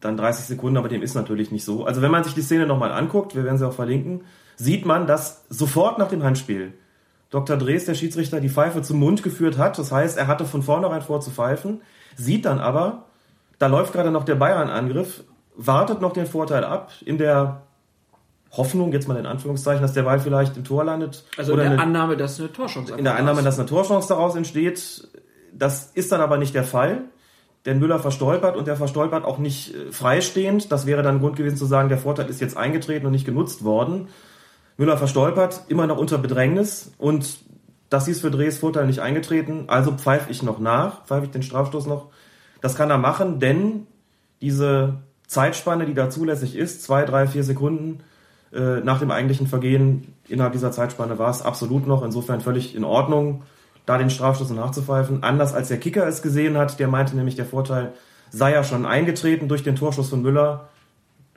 dann 30 Sekunden, aber dem ist natürlich nicht so. Also wenn man sich die Szene nochmal anguckt, wir werden sie auch verlinken, sieht man, dass sofort nach dem Handspiel Dr. Drees, der Schiedsrichter, die Pfeife zum Mund geführt hat. Das heißt, er hatte von vornherein vor zu pfeifen, sieht dann aber, da läuft gerade noch der Bayern-Angriff, wartet noch den Vorteil ab, in der Hoffnung, jetzt mal in Anführungszeichen, dass der Ball vielleicht im Tor landet. Also in der eine, Annahme, dass eine Torchance In der Annahme, dass eine Torchance daraus entsteht. Das ist dann aber nicht der Fall. Denn Müller verstolpert und der verstolpert auch nicht äh, freistehend. Das wäre dann Grund gewesen zu sagen, der Vorteil ist jetzt eingetreten und nicht genutzt worden. Müller verstolpert, immer noch unter Bedrängnis und das ist für Drees Vorteil nicht eingetreten, also pfeife ich noch nach, pfeife ich den Strafstoß noch. Das kann er machen, denn diese Zeitspanne, die da zulässig ist, zwei, drei, vier Sekunden äh, nach dem eigentlichen Vergehen, innerhalb dieser Zeitspanne war es absolut noch, insofern völlig in Ordnung, da den Strafstoß nachzupfeifen. Anders als der Kicker es gesehen hat, der meinte nämlich, der Vorteil sei ja schon eingetreten durch den Torschuss von Müller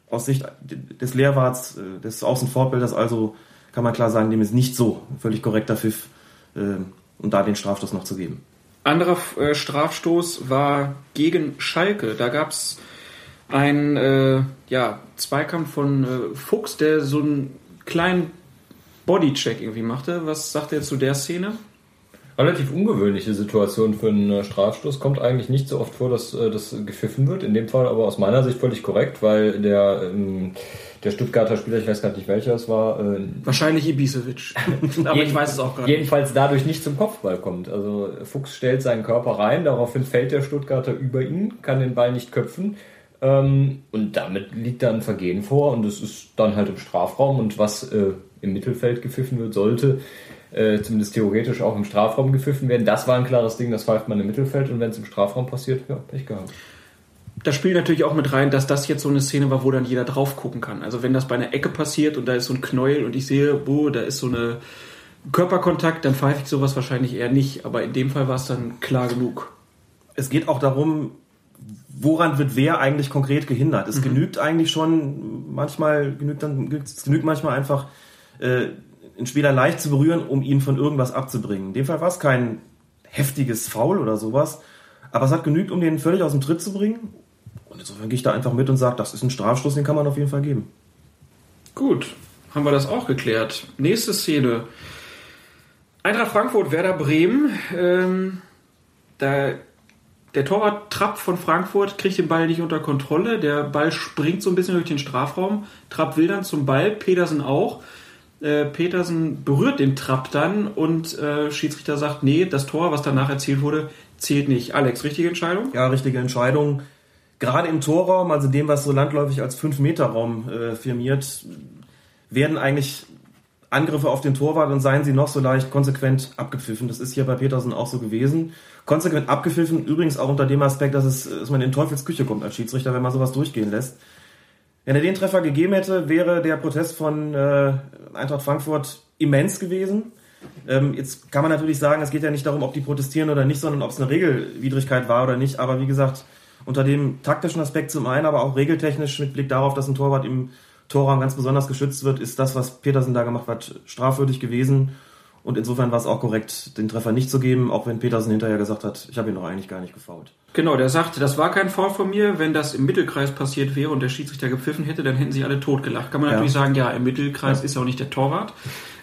aus Sicht des Lehrwarts, äh, des Außenfortbilders also kann man klar sagen, dem ist nicht so völlig korrekter Pfiff, äh, um da den Strafstoß noch zu geben. Anderer äh, Strafstoß war gegen Schalke. Da gab es einen äh, ja, Zweikampf von äh, Fuchs, der so einen kleinen Bodycheck irgendwie machte. Was sagt er zu der Szene? Relativ ungewöhnliche Situation für einen äh, Strafstoß. Kommt eigentlich nicht so oft vor, dass äh, das gepfiffen wird. In dem Fall aber aus meiner Sicht völlig korrekt, weil der, ähm, der Stuttgarter Spieler, ich weiß gar nicht welcher es war. Äh, Wahrscheinlich Ibisevic. aber ich weiß es auch gar nicht. Jedenfalls dadurch nicht zum Kopfball kommt. Also Fuchs stellt seinen Körper rein, daraufhin fällt der Stuttgarter über ihn, kann den Ball nicht köpfen. Ähm, und damit liegt da ein Vergehen vor und es ist dann halt im Strafraum und was äh, im Mittelfeld gepfiffen wird, sollte äh, zumindest theoretisch auch im Strafraum gepfiffen werden. Das war ein klares Ding, das pfeift man im Mittelfeld und wenn es im Strafraum passiert, ja, Pech gehabt. Da spielt natürlich auch mit rein, dass das jetzt so eine Szene war, wo dann jeder drauf gucken kann. Also wenn das bei einer Ecke passiert und da ist so ein Knäuel und ich sehe, wo, da ist so eine Körperkontakt, dann pfeife ich sowas wahrscheinlich eher nicht. Aber in dem Fall war es dann klar genug. Es geht auch darum, woran wird wer eigentlich konkret gehindert? Es mhm. genügt eigentlich schon, manchmal genügt dann, es genügt manchmal einfach, äh, einen Spieler leicht zu berühren, um ihn von irgendwas abzubringen. In dem Fall war es kein heftiges Foul oder sowas, aber es hat genügt, um den völlig aus dem Tritt zu bringen. Und insofern gehe ich da einfach mit und sage, das ist ein Strafstoß, den kann man auf jeden Fall geben. Gut, haben wir das auch geklärt. Nächste Szene. Eintracht Frankfurt, Werder Bremen. Ähm, da, der Torwart Trapp von Frankfurt kriegt den Ball nicht unter Kontrolle. Der Ball springt so ein bisschen durch den Strafraum. Trapp will dann zum Ball, Petersen auch. Äh, Petersen berührt den Trapp dann und äh, Schiedsrichter sagt, nee, das Tor, was danach erzielt wurde, zählt nicht. Alex, richtige Entscheidung? Ja, richtige Entscheidung. gerade im Torraum, also dem, was so landläufig als 5-Meter-Raum äh, firmiert, werden eigentlich Angriffe auf den Torwart und seien sie noch so leicht konsequent abgepfiffen. Das ist hier bei Petersen auch so gewesen. Konsequent abgepfiffen, übrigens auch unter dem Aspekt, dass, es, dass man in Teufelsküche kommt als Schiedsrichter, wenn man sowas durchgehen lässt. Wenn er den Treffer gegeben hätte, wäre der Protest von äh, Eintracht Frankfurt immens gewesen. Ähm, jetzt kann man natürlich sagen, es geht ja nicht darum, ob die protestieren oder nicht, sondern ob es eine Regelwidrigkeit war oder nicht. Aber wie gesagt, unter dem taktischen Aspekt zum einen, aber auch regeltechnisch mit Blick darauf, dass ein Torwart im Torraum ganz besonders geschützt wird, ist das, was Petersen da gemacht hat, strafwürdig gewesen. Und insofern war es auch korrekt, den Treffer nicht zu geben, auch wenn Petersen hinterher gesagt hat, ich habe ihn doch eigentlich gar nicht gefault. Genau, der sagte, das war kein Foul von mir. Wenn das im Mittelkreis passiert wäre und der Schiedsrichter gepfiffen hätte, dann hätten sie alle totgelacht. Kann man ja. natürlich sagen, ja, im Mittelkreis ja. ist ja auch nicht der Torwart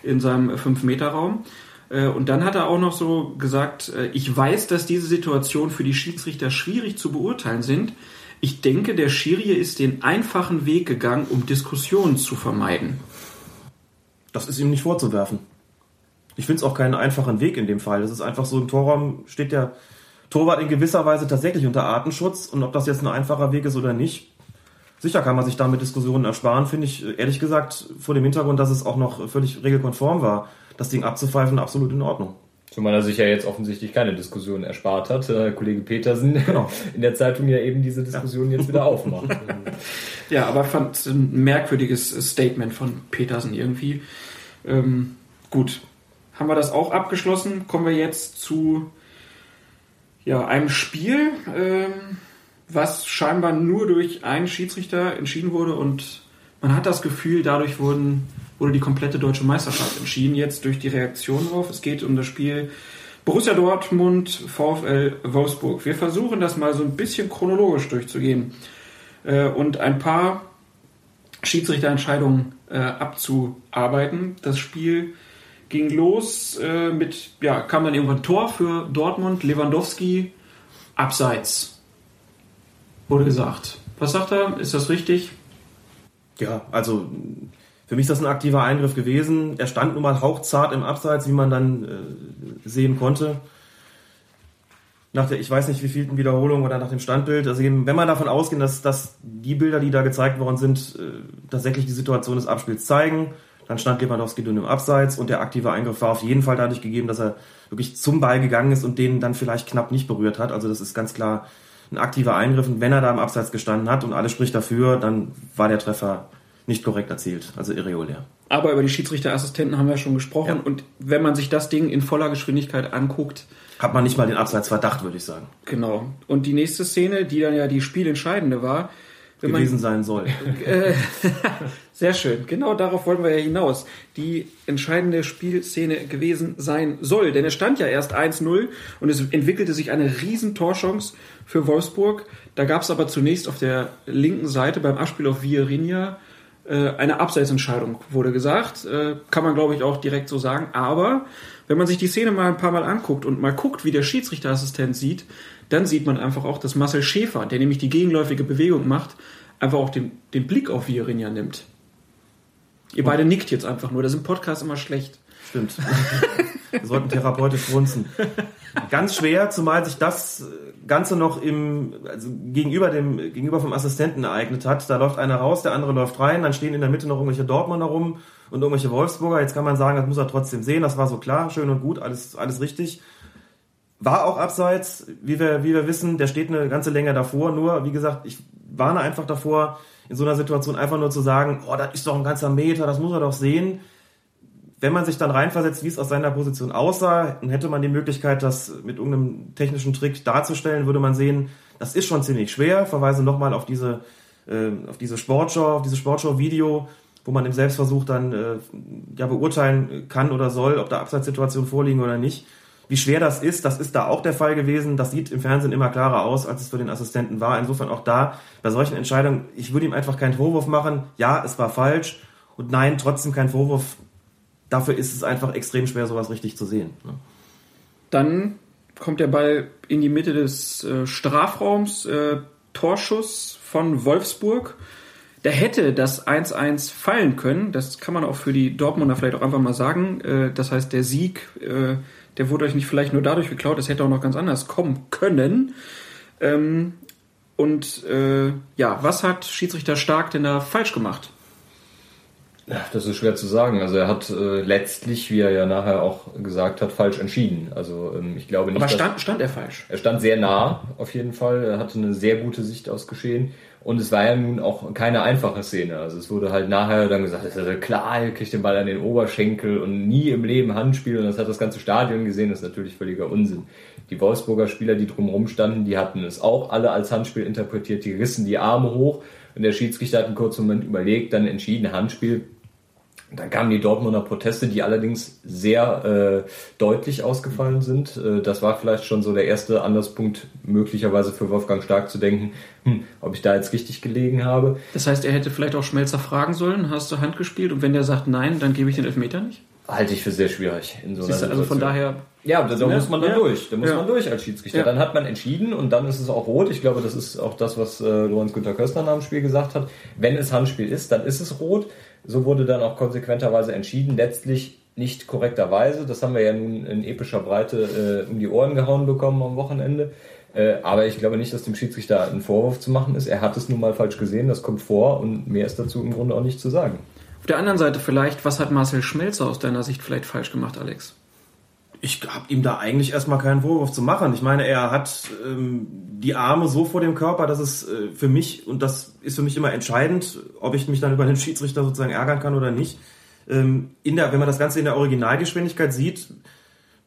in seinem 5-Meter-Raum. Äh, und dann hat er auch noch so gesagt, äh, ich weiß, dass diese Situationen für die Schiedsrichter schwierig zu beurteilen sind. Ich denke, der Schiri ist den einfachen Weg gegangen, um Diskussionen zu vermeiden. Das ist ihm nicht vorzuwerfen. Ich finde es auch keinen einfachen Weg in dem Fall. Das ist einfach so, im Torraum steht der Torwart in gewisser Weise tatsächlich unter Artenschutz. Und ob das jetzt ein einfacher Weg ist oder nicht, sicher kann man sich damit Diskussionen ersparen, finde ich ehrlich gesagt vor dem Hintergrund, dass es auch noch völlig regelkonform war, das Ding abzupfeifen, absolut in Ordnung. Zumal er sich ja jetzt offensichtlich keine Diskussion erspart hat. Äh, Kollege Petersen genau. in der Zeitung ja eben diese Diskussion ja. jetzt wieder aufmacht. ja, aber fand ein merkwürdiges Statement von Petersen irgendwie. Ähm, gut, haben wir das auch abgeschlossen. Kommen wir jetzt zu ja, einem Spiel, ähm, was scheinbar nur durch einen Schiedsrichter entschieden wurde und man hat das Gefühl, dadurch wurden wurde die komplette deutsche Meisterschaft entschieden, jetzt durch die Reaktion drauf. Es geht um das Spiel Borussia Dortmund, VfL Wolfsburg. Wir versuchen das mal so ein bisschen chronologisch durchzugehen äh, und ein paar Schiedsrichterentscheidungen äh, abzuarbeiten. Das Spiel ging los äh, mit, ja, kam dann irgendwann Tor für Dortmund, Lewandowski, abseits, wurde gesagt. Was sagt er? Ist das richtig? Ja, also für mich ist das ein aktiver Eingriff gewesen. Er stand nun mal hauchzart im Abseits, wie man dann äh, sehen konnte. Nach der, ich weiß nicht, wie vielten Wiederholung oder nach dem Standbild. Also eben, wenn man davon ausgeht, dass, dass die Bilder, die da gezeigt worden sind, äh, tatsächlich die Situation des Abspiels zeigen, dann stand Lewandowski dünn im Abseits und der aktive Eingriff war auf jeden Fall dadurch gegeben, dass er wirklich zum Ball gegangen ist und den dann vielleicht knapp nicht berührt hat. Also das ist ganz klar ein aktiver Eingriff. Und wenn er da im Abseits gestanden hat und alles spricht dafür, dann war der Treffer nicht korrekt erzielt, also irregulär. Aber über die Schiedsrichterassistenten haben wir schon gesprochen ja. und wenn man sich das Ding in voller Geschwindigkeit anguckt, hat man nicht mal den Abseitsverdacht, würde ich sagen. Genau. Und die nächste Szene, die dann ja die spielentscheidende war, gewesen man, sein soll. Äh, sehr schön. Genau darauf wollen wir ja hinaus. Die entscheidende Spielszene gewesen sein soll. Denn es stand ja erst 1-0 und es entwickelte sich eine riesen Torchance für Wolfsburg. Da gab es aber zunächst auf der linken Seite beim Abspiel auf Vierinha eine Abseitsentscheidung wurde gesagt. Äh, kann man, glaube ich, auch direkt so sagen. Aber wenn man sich die Szene mal ein paar Mal anguckt und mal guckt, wie der Schiedsrichterassistent sieht, dann sieht man einfach auch, dass Marcel Schäfer, der nämlich die gegenläufige Bewegung macht, einfach auch den, den Blick auf Vierinha nimmt. Ihr beide nickt jetzt einfach nur. Das ist im Podcast immer schlecht. Stimmt. Wir sollten therapeutisch grunzen. Ganz schwer, zumal sich das Ganze noch im, also gegenüber dem, gegenüber vom Assistenten ereignet hat. Da läuft einer raus, der andere läuft rein, dann stehen in der Mitte noch irgendwelche Dortmunder rum und irgendwelche Wolfsburger. Jetzt kann man sagen, das muss er trotzdem sehen. Das war so klar, schön und gut, alles, alles richtig. War auch abseits, wie wir, wie wir wissen, der steht eine ganze Länge davor. Nur, wie gesagt, ich warne einfach davor, in so einer Situation einfach nur zu sagen, oh, das ist doch ein ganzer Meter, das muss er doch sehen wenn man sich dann reinversetzt, wie es aus seiner Position aussah, dann hätte man die Möglichkeit, das mit irgendeinem technischen Trick darzustellen, würde man sehen, das ist schon ziemlich schwer. Verweise nochmal auf diese, äh, auf diese Sportschau, auf dieses Sportschau-Video, wo man im Selbstversuch dann äh, ja beurteilen kann oder soll, ob da Abseitssituationen vorliegen oder nicht. Wie schwer das ist, das ist da auch der Fall gewesen. Das sieht im Fernsehen immer klarer aus, als es für den Assistenten war. Insofern auch da bei solchen Entscheidungen, ich würde ihm einfach keinen Vorwurf machen. Ja, es war falsch. Und nein, trotzdem kein Vorwurf dafür ist es einfach extrem schwer, sowas richtig zu sehen. Ne? Dann kommt der Ball in die Mitte des äh, Strafraums, äh, Torschuss von Wolfsburg. Da hätte das 1-1 fallen können. Das kann man auch für die Dortmunder vielleicht auch einfach mal sagen. Äh, das heißt, der Sieg, äh, der wurde euch nicht vielleicht nur dadurch geklaut, es hätte auch noch ganz anders kommen können. Ähm, Und äh, ja, was hat Schiedsrichter Stark denn da falsch gemacht? Das ist schwer zu sagen. Also er hat äh, letztlich, wie er ja nachher auch gesagt hat, falsch entschieden. Also ähm, ich glaube nicht. Aber stand, stand er falsch? Er stand sehr nah, auf jeden Fall. Er hatte eine sehr gute Sicht aufs Geschehen. Und es war ja nun auch keine einfache Szene. Also es wurde halt nachher dann gesagt, das ist ja klar, er kriegt den Ball an den Oberschenkel und nie im Leben Handspiel. Und das hat das ganze Stadion gesehen. Das ist natürlich völliger Unsinn. Die Wolfsburger Spieler, die drumherum standen, die hatten es auch alle als Handspiel interpretiert. Die rissen die Arme hoch. Und der Schiedsrichter hat einen kurzen Moment überlegt, dann entschieden Handspiel. Dann kamen die Dortmunder Proteste, die allerdings sehr äh, deutlich ausgefallen sind. Äh, das war vielleicht schon so der erste Anlasspunkt, möglicherweise für Wolfgang Stark zu denken, hm, ob ich da jetzt richtig gelegen habe. Das heißt, er hätte vielleicht auch Schmelzer fragen sollen, hast du Hand gespielt? Und wenn der sagt nein, dann gebe ich den Elfmeter nicht? Halte ich für sehr schwierig in so einer Siehste, Also von daher. Ja, da, da Ja, muss man dann ja. durch. Da muss Ja. man durch als Schiedsrichter. Dann hat man entschieden und dann ist es auch rot. Ich glaube, das ist auch das, was äh, Lorenz Günther Köstner nach dem Spiel gesagt hat. Wenn es Handspiel ist, dann ist es rot. So wurde dann auch konsequenterweise entschieden. Letztlich nicht korrekterweise. Das haben wir ja nun in epischer Breite äh, um die Ohren gehauen bekommen am Wochenende. Äh, aber ich glaube nicht, dass dem Schiedsrichter ein Vorwurf zu machen ist. Er hat es nun mal falsch gesehen, das kommt vor und mehr ist dazu im Grunde auch nicht zu sagen. Auf der anderen Seite vielleicht, was hat Marcel Schmelzer aus deiner Sicht vielleicht falsch gemacht, Alex? Ich habe ihm da eigentlich erstmal keinen Vorwurf zu machen. Ich meine, er hat ähm, die Arme so vor dem Körper, dass es äh, für mich, und das ist für mich immer entscheidend, ob ich mich dann über den Schiedsrichter sozusagen ärgern kann oder nicht. Ähm, in der, wenn man das Ganze in der Originalgeschwindigkeit sieht,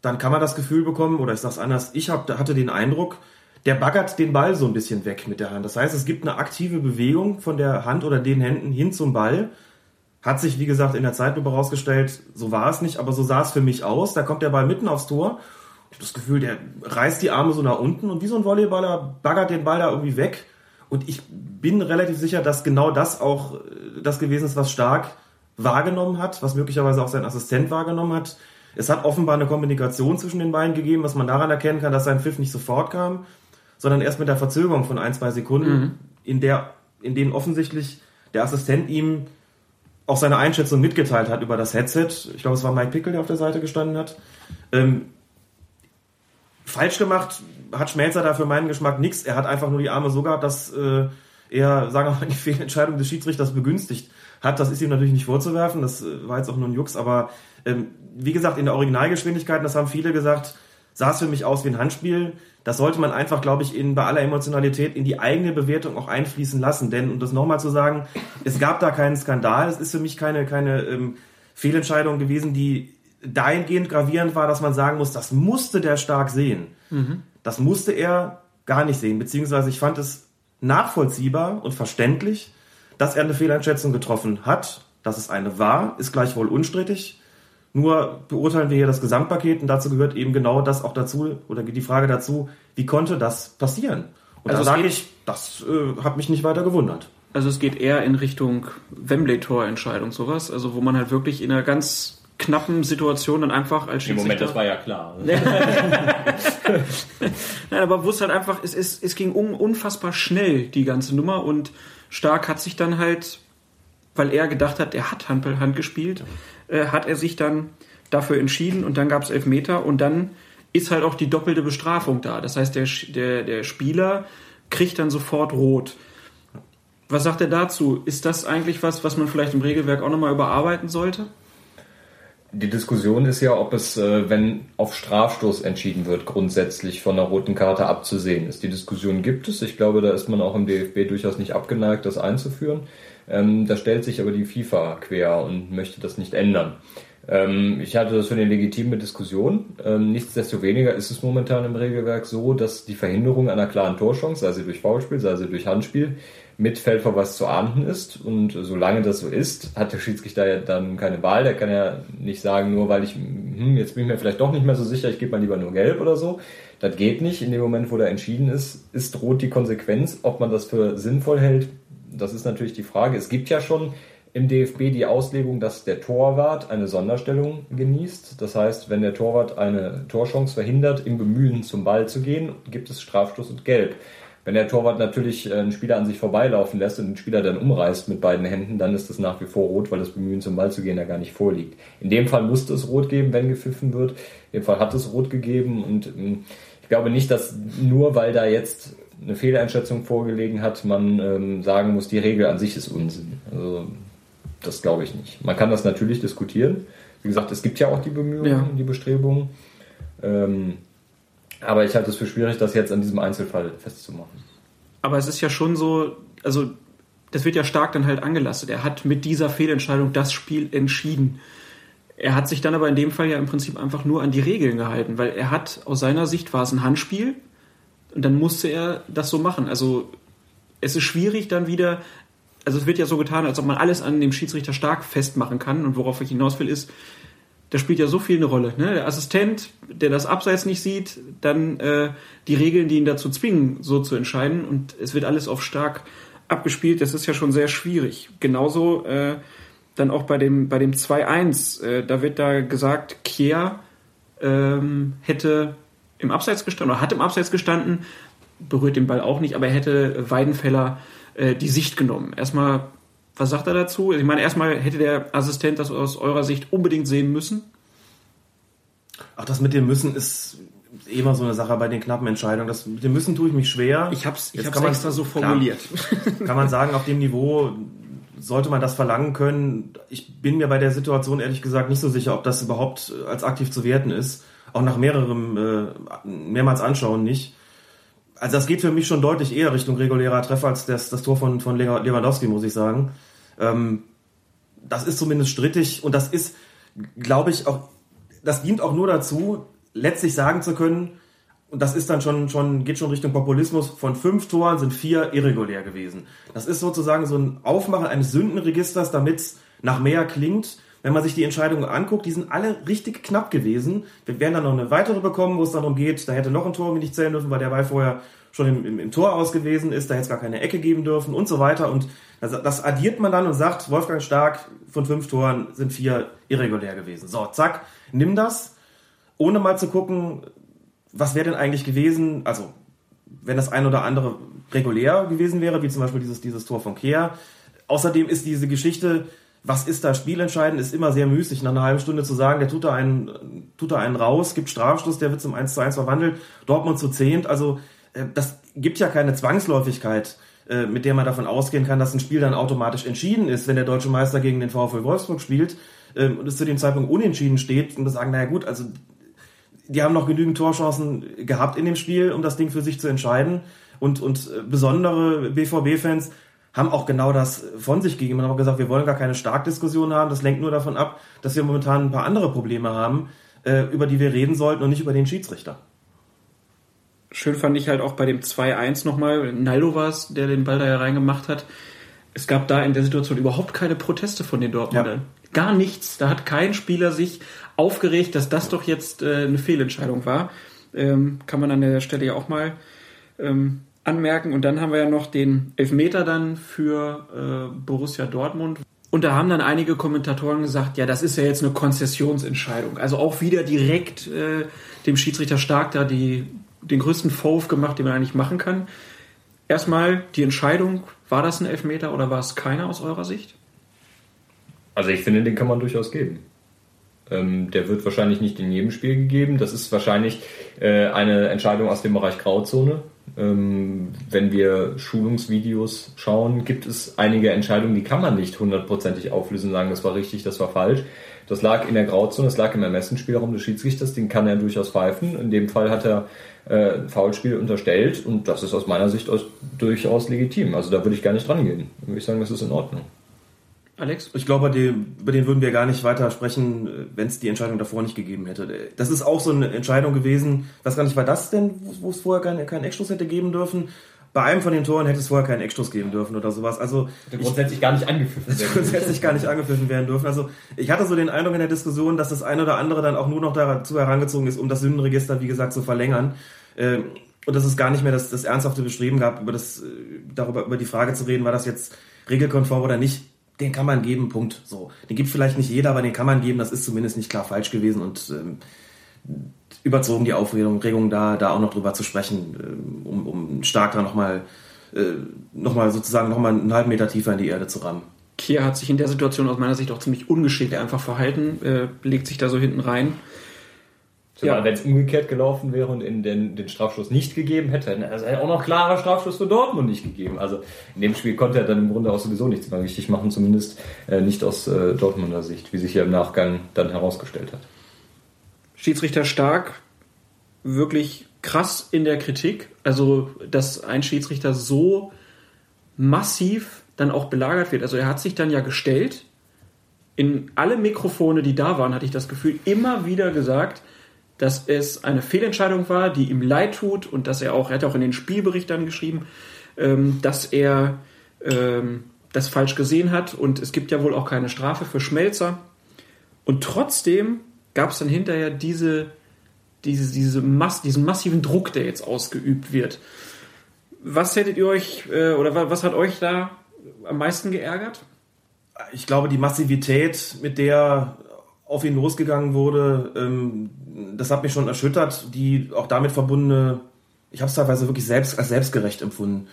dann kann man das Gefühl bekommen, oder ich sag's anders, ich hab, hatte den Eindruck, der baggert den Ball so ein bisschen weg mit der Hand. Das heißt, es gibt eine aktive Bewegung von der Hand oder den Händen hin zum Ball. Hat sich, wie gesagt, in der Zeitlupe rausgestellt, so war es nicht, aber so sah es für mich aus. Da kommt der Ball mitten aufs Tor. Ich habe das Gefühl, der reißt die Arme so nach unten und wie so ein Volleyballer baggert den Ball da irgendwie weg. Und ich bin relativ sicher, dass genau das auch äh, das gewesen ist, was Stark wahrgenommen hat, was möglicherweise auch sein Assistent wahrgenommen hat. Es hat offenbar eine Kommunikation zwischen den beiden gegeben, was man daran erkennen kann, dass sein Pfiff nicht sofort kam, sondern erst mit der Verzögerung von ein, zwei Sekunden, in der, in denen offensichtlich der Assistent ihm auch seine Einschätzung mitgeteilt hat über das Headset. Ich glaube, es war Mike Pickel, der auf der Seite gestanden hat. Ähm, falsch gemacht hat Schmelzer da für meinen Geschmack nichts. Er hat einfach nur die Arme so gehabt, dass äh, er, sagen wir mal, die Fehlentscheidung des Schiedsrichters begünstigt hat. Das ist ihm natürlich nicht vorzuwerfen. Das äh, war jetzt auch nur ein Jux. Aber ähm, wie gesagt, in der Originalgeschwindigkeit, das haben viele gesagt, sah es für mich aus wie ein Handspiel. Das sollte man einfach, glaube ich, in, bei aller Emotionalität in die eigene Bewertung auch einfließen lassen. Denn, um das nochmal zu sagen, es gab da keinen Skandal. Es ist für mich keine, keine ähm, Fehlentscheidung gewesen, die dahingehend gravierend war, dass man sagen muss, das musste der stark sehen. Das musste er gar nicht sehen. Beziehungsweise ich fand es nachvollziehbar und verständlich, dass er eine Fehleinschätzung getroffen hat. Dass es eine war, ist gleichwohl unstrittig. Nur beurteilen wir hier das Gesamtpaket und dazu gehört eben genau das auch dazu, oder die Frage dazu, wie konnte das passieren? Und Also da sage ich, das äh, hat mich nicht weiter gewundert. Also es geht eher in Richtung Wembley-Torentscheidung, sowas. Also wo man halt wirklich in einer ganz knappen Situation dann einfach als Im Moment, Schiedsrichter... das war ja klar. Nein, aber wo es halt einfach, es, es, es ging un, unfassbar schnell, die ganze Nummer. Und Stark hat sich dann halt, weil er gedacht hat, er hat Hand, Hand gespielt, äh, hat er sich dann dafür entschieden und dann gab es Elfmeter und dann ist halt auch die doppelte Bestrafung da. Das heißt, der, der, der Spieler kriegt dann sofort rot. Was sagt er dazu? Ist das eigentlich was, was man vielleicht im Regelwerk auch nochmal überarbeiten sollte? Die Diskussion ist ja, ob es, äh, wenn auf Strafstoß entschieden wird, grundsätzlich von der roten Karte abzusehen ist. Die Diskussion gibt es. Ich glaube, da ist man auch im DFB durchaus nicht abgeneigt, das einzuführen. Ähm, da stellt sich aber die FIFA quer und möchte das nicht ändern. Ähm, ich halte das für eine legitime Diskussion. Ähm, nichtsdestoweniger ist es momentan im Regelwerk so, dass die Verhinderung einer klaren Torchance, sei sie durch Foulspiel, sei sie durch Handspiel, mit Feldverweis zu ahnden ist. Und solange das so ist, hat der Schiedsrichter ja dann keine Wahl. Der kann ja nicht sagen, nur weil ich, hm, jetzt bin ich mir vielleicht doch nicht mehr so sicher, ich gebe mal lieber nur gelb oder so. Das geht nicht. In dem Moment, wo da entschieden ist, ist droht die Konsequenz. Ob man das für sinnvoll hält, das ist natürlich die Frage. Es gibt ja schon im DFB die Auslegung, dass der Torwart eine Sonderstellung genießt. Das heißt, wenn der Torwart eine Torchance verhindert, im Bemühen zum Ball zu gehen, gibt es Strafstoß und Gelb. Wenn der Torwart natürlich äh, einen Spieler an sich vorbeilaufen lässt und den Spieler dann umreißt mit beiden Händen, dann ist das nach wie vor rot, weil das Bemühen zum Ball zu gehen ja gar nicht vorliegt. In dem Fall musste es rot geben, wenn gepfiffen wird. In dem Fall hat es rot gegeben und ähm, ich glaube nicht, dass nur weil da jetzt eine Fehleinschätzung vorgelegen hat, man ähm, sagen muss, die Regel an sich ist Unsinn. Also das glaube ich nicht. Man kann das natürlich diskutieren. Wie gesagt, es gibt ja auch die Bemühungen, ja. die Bestrebungen. Ähm, aber ich halte es für schwierig, das jetzt an diesem Einzelfall festzumachen. Aber es ist ja schon so, also das wird ja stark dann halt angelastet. Er hat mit dieser Fehlentscheidung das Spiel entschieden. Er hat sich dann aber in dem Fall ja im Prinzip einfach nur an die Regeln gehalten, weil er hat, aus seiner Sicht war es ein Handspiel und dann musste er das so machen. Also es ist schwierig dann wieder, also es wird ja so getan, als ob man alles an dem Schiedsrichter stark festmachen kann und worauf ich hinaus will ist, da spielt ja so viel eine Rolle. Ne? Der Assistent, der das Abseits nicht sieht, dann äh, die Regeln, die ihn dazu zwingen, so zu entscheiden und es wird alles auf stark abgespielt. Das ist ja schon sehr schwierig. Genauso äh, dann auch bei dem, bei dem 2-1, äh, da wird da gesagt, Kier ähm, hätte im Abseits gestanden oder hat im Abseits gestanden, berührt den Ball auch nicht, aber er hätte Weidenfeller äh, die Sicht genommen. Erstmal, was sagt er dazu? Ich meine, erstmal hätte der Assistent das aus eurer Sicht unbedingt sehen müssen. Ach, das mit dem Müssen ist immer so eine Sache bei den knappen Entscheidungen. Das mit dem Müssen tue ich mich schwer. Ich habe es ich hab's extra so formuliert. Klar, kann man sagen, auf dem Niveau sollte man das verlangen können. Ich bin mir bei der Situation ehrlich gesagt nicht so sicher, ob das überhaupt als aktiv zu werten ist. Auch nach mehrerem, äh, mehrmals anschauen nicht. Also das geht für mich schon deutlich eher Richtung regulärer Treffer als das, das Tor von, von Lewandowski, muss ich sagen. Ähm, das ist zumindest strittig und das ist, glaube ich, auch, das dient auch nur dazu, letztlich sagen zu können, und das ist dann schon, schon, geht schon Richtung Populismus, von fünf Toren sind vier irregulär gewesen. Das ist sozusagen so ein Aufmachen eines Sündenregisters, damit es nach mehr klingt. Wenn man sich die Entscheidungen anguckt, die sind alle richtig knapp gewesen. Wir werden dann noch eine weitere bekommen, wo es darum geht, da hätte noch ein Tor nicht zählen dürfen, weil der Ball vorher schon im, im, im Tor aus gewesen ist, da hätte es gar keine Ecke geben dürfen und so weiter. Und das, das addiert man dann und sagt, Wolfgang Stark von fünf Toren sind vier irregulär gewesen. So, zack, nimm das, ohne mal zu gucken, was wäre denn eigentlich gewesen, also wenn das ein oder andere regulär gewesen wäre, wie zum Beispiel dieses, dieses Tor von Kea. Außerdem ist diese Geschichte, was ist da spielentscheidend, ist immer sehr müßig, nach einer halben Stunde zu sagen, der tut da einen, tut da einen raus, gibt Strafschluss, der wird zum 1 zu 1 verwandelt, Dortmund zu zehnt, also äh, das gibt ja keine Zwangsläufigkeit, äh, mit der man davon ausgehen kann, dass ein Spiel dann automatisch entschieden ist, wenn der deutsche Meister gegen den VfL Wolfsburg spielt äh, und es zu dem Zeitpunkt unentschieden steht und wir sagen, naja gut, also die haben noch genügend Torchancen gehabt in dem Spiel, um das Ding für sich zu entscheiden. Und, und äh, besondere BVB-Fans haben auch genau das von sich gegeben und haben gesagt, wir wollen gar keine Starkdiskussion haben. Das lenkt nur davon ab, dass wir momentan ein paar andere Probleme haben, äh, über die wir reden sollten und nicht über den Schiedsrichter. Schön fand ich halt auch bei dem 2-1 nochmal, Naldo war es, der den Ball da reingemacht hat. Es gab da in der Situation überhaupt keine Proteste von den Dortmundern. Ja. Gar nichts. Da hat kein Spieler sich aufgeregt, dass das doch jetzt äh, eine Fehlentscheidung war. Ähm, kann man an der Stelle ja auch mal ähm, anmerken. Und dann haben wir ja noch den Elfmeter dann für äh, Borussia Dortmund. Und da haben dann einige Kommentatoren gesagt, ja, das ist ja jetzt eine Konzessionsentscheidung. Also auch wieder direkt äh, dem Schiedsrichter Stark da die, den größten Vorwurf gemacht, den man eigentlich machen kann. Erstmal die Entscheidung, war das ein Elfmeter oder war es keiner aus eurer Sicht? Also ich finde, den kann man durchaus geben. Ähm, der wird wahrscheinlich nicht in jedem Spiel gegeben. Das ist wahrscheinlich äh, eine Entscheidung aus dem Bereich Grauzone. Ähm, wenn wir Schulungsvideos schauen, gibt es einige Entscheidungen, die kann man nicht hundertprozentig auflösen und sagen, das war richtig, das war falsch. Das lag in der Grauzone, das lag im Ermessensspielraum des Schiedsrichters, den kann er durchaus pfeifen. In dem Fall hat er äh, Foulspiel unterstellt und das ist aus meiner Sicht aus, durchaus legitim. Also da würde ich gar nicht dran gehen. Da würde ich sagen, das ist in Ordnung. Alex? Ich glaube, über den würden wir gar nicht weiter sprechen, wenn es die Entscheidung davor nicht gegeben hätte. Das ist auch so eine Entscheidung gewesen. Was gar nicht war das denn, wo es vorher keinen, keinen Eckstoß hätte geben dürfen? Bei einem von den Toren hätte es vorher keinen Eckstoß geben dürfen oder sowas. Also hätte grundsätzlich gar nicht angepfiffen werden. grundsätzlich gar nicht angepfiffen werden dürfen. Also ich hatte so den Eindruck in der Diskussion, dass das eine oder andere dann auch nur noch dazu herangezogen ist, um das Sündenregister, wie gesagt, zu verlängern. Ähm, und dass es gar nicht mehr das, das ernsthafte Bestreben gab, über das, äh, darüber, über die Frage zu reden, war das jetzt regelkonform oder nicht den kann man geben, Punkt. So. Den gibt vielleicht nicht jeder, aber den kann man geben. Das ist zumindest nicht klar falsch gewesen und ähm, überzogen die Aufregung, da, da auch noch drüber zu sprechen, ähm, um, um stark da nochmal äh, noch mal sozusagen nochmal einen halben Meter tiefer in die Erde zu rammen. Kier hat sich in der Situation aus meiner Sicht auch ziemlich ungeschickt einfach verhalten, äh, legt sich da so hinten rein. Zumal, ja. wenn es umgekehrt gelaufen wäre und in den, den Strafschuss nicht gegeben hätte, hätte also auch noch klarer Strafschuss für Dortmund nicht gegeben. Also in dem Spiel konnte er dann im Grunde auch sowieso nichts mehr richtig machen, zumindest äh, nicht aus äh, Dortmunder Sicht, wie sich ja im Nachgang dann herausgestellt hat. Schiedsrichter Stark, wirklich krass in der Kritik. Also, dass ein Schiedsrichter so massiv dann auch belagert wird. Also er hat sich dann ja gestellt, in alle Mikrofone, die da waren, hatte ich das Gefühl, immer wieder gesagt, dass es eine Fehlentscheidung war, die ihm leid tut und dass er auch, er hat auch in den Spielbericht dann geschrieben, ähm, dass er ähm, das falsch gesehen hat und es gibt ja wohl auch keine Strafe für Schmelzer. Und trotzdem gab es dann hinterher diese, diese, diese Mass, diesen massiven Druck, der jetzt ausgeübt wird. Was hättet ihr euch äh, oder was hat euch da am meisten geärgert? Ich glaube, die Massivität, mit der auf ihn losgegangen wurde, ähm, das hat mich schon erschüttert. Die auch damit verbundene, ich habe es teilweise wirklich selbst als selbstgerecht empfunden,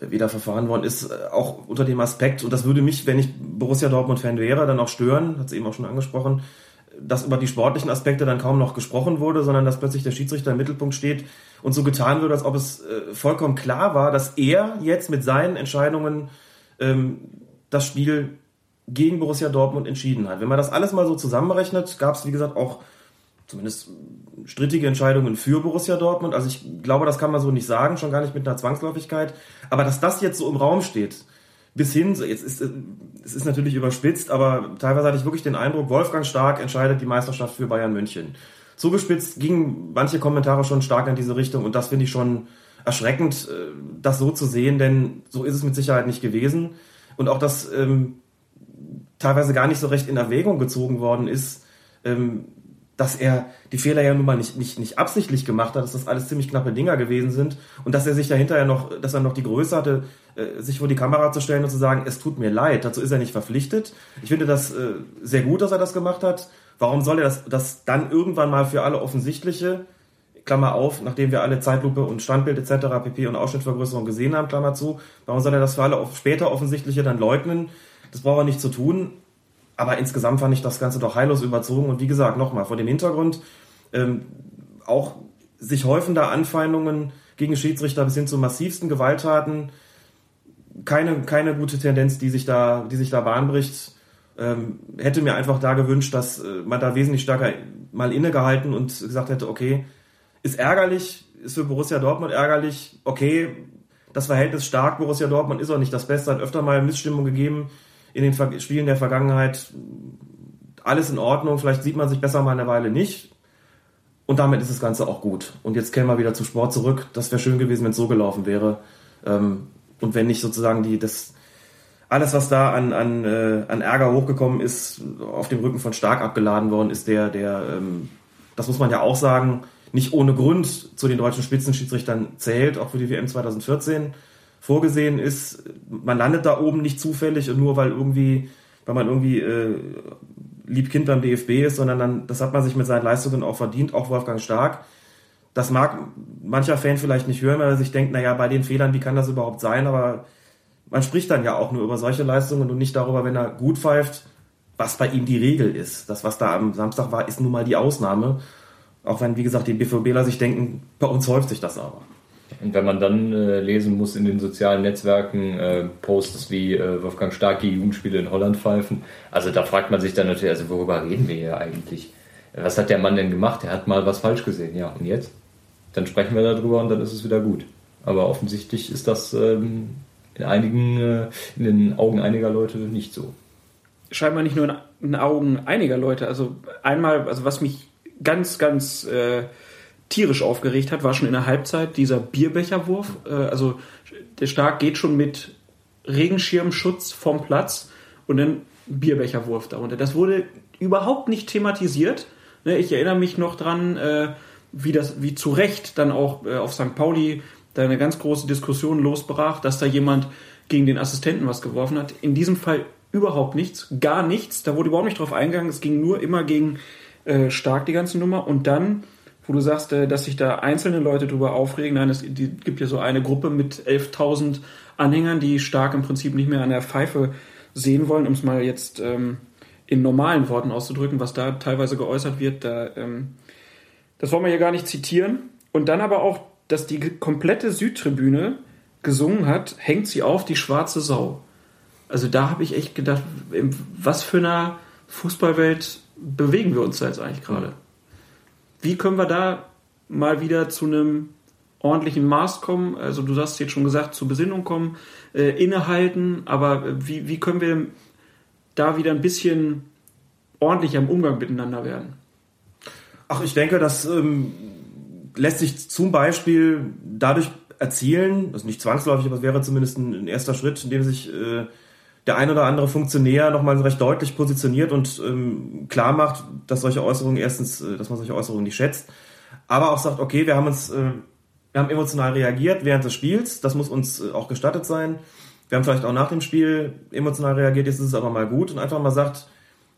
äh, wie da verfahren worden ist, äh, auch unter dem Aspekt, und das würde mich, wenn ich Borussia Dortmund-Fan wäre, dann auch stören, hat es eben auch schon angesprochen, dass über die sportlichen Aspekte dann kaum noch gesprochen wurde, sondern dass plötzlich der Schiedsrichter im Mittelpunkt steht und so getan wird, als ob es äh, vollkommen klar war, dass er jetzt mit seinen Entscheidungen ähm, das Spiel gegen Borussia Dortmund entschieden hat. Wenn man das alles mal so zusammenrechnet, gab es, wie gesagt, auch zumindest strittige Entscheidungen für Borussia Dortmund. Also ich glaube, das kann man so nicht sagen, schon gar nicht mit einer Zwangsläufigkeit. Aber dass das jetzt so im Raum steht, bis hin, jetzt ist es ist natürlich überspitzt, aber teilweise hatte ich wirklich den Eindruck, Wolfgang Stark entscheidet die Meisterschaft für Bayern München. Zugespitzt gingen manche Kommentare schon stark in diese Richtung und das finde ich schon erschreckend, äh, das so zu sehen, denn so ist es mit Sicherheit nicht gewesen. Und auch, dass ähm, teilweise gar nicht so recht in Erwägung gezogen worden ist, ähm, dass er die Fehler ja nun mal nicht, nicht, nicht absichtlich gemacht hat, dass das alles ziemlich knappe Dinger gewesen sind und dass er sich dahinter ja noch, dass er noch die Größe hatte, äh, sich vor die Kamera zu stellen und zu sagen, es tut mir leid. Dazu ist er nicht verpflichtet. Ich finde das äh, sehr gut, dass er das gemacht hat. Warum soll er das, das dann irgendwann mal für alle offensichtliche, Klammer auf, nachdem wir alle Zeitlupe und Standbild etc. pp. und Ausschnittvergrößerung gesehen haben, Klammer zu, warum soll er das für alle später offensichtliche dann leugnen? Das braucht er nicht zu tun. Aber insgesamt fand ich das Ganze doch heillos überzogen. Und wie gesagt, nochmal, vor dem Hintergrund ähm, auch sich häufender Anfeindungen gegen Schiedsrichter bis hin zu massivsten Gewalttaten. Keine, keine gute Tendenz, die sich da, die sich da bahnbricht. Ähm, hätte mir einfach da gewünscht, dass äh, man da wesentlich stärker mal innegehalten und gesagt hätte, okay, ist ärgerlich, ist für Borussia Dortmund ärgerlich, okay, das Verhältnis stark, Borussia Dortmund ist auch nicht das Beste, hat öfter mal Missstimmung gegeben in den Spielen der Vergangenheit alles in Ordnung, vielleicht sieht man sich besser mal eine Weile nicht. Und damit ist das Ganze auch gut. Und jetzt kämen wir wieder zum Sport zurück. Das wäre schön gewesen, wenn es so gelaufen wäre. Ähm, und wenn nicht sozusagen die, das, alles, was da an, an, äh, an Ärger hochgekommen ist, auf dem Rücken von Stark abgeladen worden ist, der, der, ähm, das muss man ja auch sagen, nicht ohne Grund zu den deutschen Spitzenschiedsrichtern zählt, auch für die WM 2014 vorgesehen ist, man landet da oben nicht zufällig und nur weil irgendwie, weil man irgendwie äh, Liebkind beim DFB ist, sondern dann, das hat man sich mit seinen Leistungen auch verdient, auch Wolfgang Stark. Das mag mancher Fan vielleicht nicht hören, weil er sich denkt, naja, bei den Fehlern, wie kann das überhaupt sein? Aber man spricht dann ja auch nur über solche Leistungen und nicht darüber, wenn er gut pfeift, was bei ihm die Regel ist. Das, was da am Samstag war, ist nun mal die Ausnahme. Auch wenn, wie gesagt, die BVBler sich denken, bei uns häuft sich das aber. Und wenn man dann äh, lesen muss in den sozialen Netzwerken äh, Posts wie äh, Wolfgang Stark die Jugendspiele in Holland pfeifen, also da fragt man sich dann natürlich, also worüber reden wir hier eigentlich? Was hat der Mann denn gemacht? Er hat mal was falsch gesehen, ja. Und jetzt? Dann sprechen wir darüber und dann ist es wieder gut. Aber offensichtlich ist das ähm, in einigen, äh, in den Augen einiger Leute nicht so. Scheinbar nicht nur in den Augen einiger Leute. Also einmal, also was mich ganz, ganz äh, tierisch aufgeregt hat, war schon in der Halbzeit dieser Bierbecherwurf. Äh, also der Stark geht schon mit Regenschirmschutz vom Platz und dann Bierbecherwurf darunter. Das wurde überhaupt nicht thematisiert. Ne, ich erinnere mich noch dran, äh, wie das, wie zu Recht dann auch äh, auf St. Pauli da eine ganz große Diskussion losbrach, dass da jemand gegen den Assistenten was geworfen hat. In diesem Fall überhaupt nichts, gar nichts. Da wurde überhaupt nicht drauf eingegangen. Es ging nur immer gegen Stark die ganze Nummer. Und dann wo du sagst, äh, dass sich da einzelne Leute drüber aufregen. Nein, es gibt ja so eine Gruppe mit 11.000 Anhängern, die stark im Prinzip nicht mehr an der Pfeife sehen wollen, um es mal jetzt ähm, in normalen Worten auszudrücken, was da teilweise geäußert wird. Da ähm, das wollen wir hier gar nicht zitieren. Und dann aber auch, dass die komplette Südtribüne gesungen hat, hängt sie auf die schwarze Sau. Also da habe ich echt gedacht, was für einer Fußballwelt bewegen wir uns da jetzt eigentlich gerade? Wie können wir da mal wieder zu einem ordentlichen Maß kommen? Also du hast jetzt schon gesagt, zur Besinnung kommen, äh, innehalten, aber wie, wie können wir da wieder ein bisschen ordentlicher im Umgang miteinander werden? Ach, ich denke, das ähm, lässt sich zum Beispiel dadurch erzielen, ist nicht zwangsläufig, aber es wäre zumindest ein, ein erster Schritt, in dem sich äh, der ein oder andere Funktionär nochmal recht deutlich positioniert und ähm, klar macht, dass solche Äußerungen erstens, äh, dass man solche Äußerungen nicht schätzt, aber auch sagt, okay, wir haben uns, äh, wir haben emotional reagiert während des Spiels, das muss uns äh, auch gestattet sein. Wir haben vielleicht auch nach dem Spiel emotional reagiert, jetzt ist es aber mal gut und einfach mal sagt,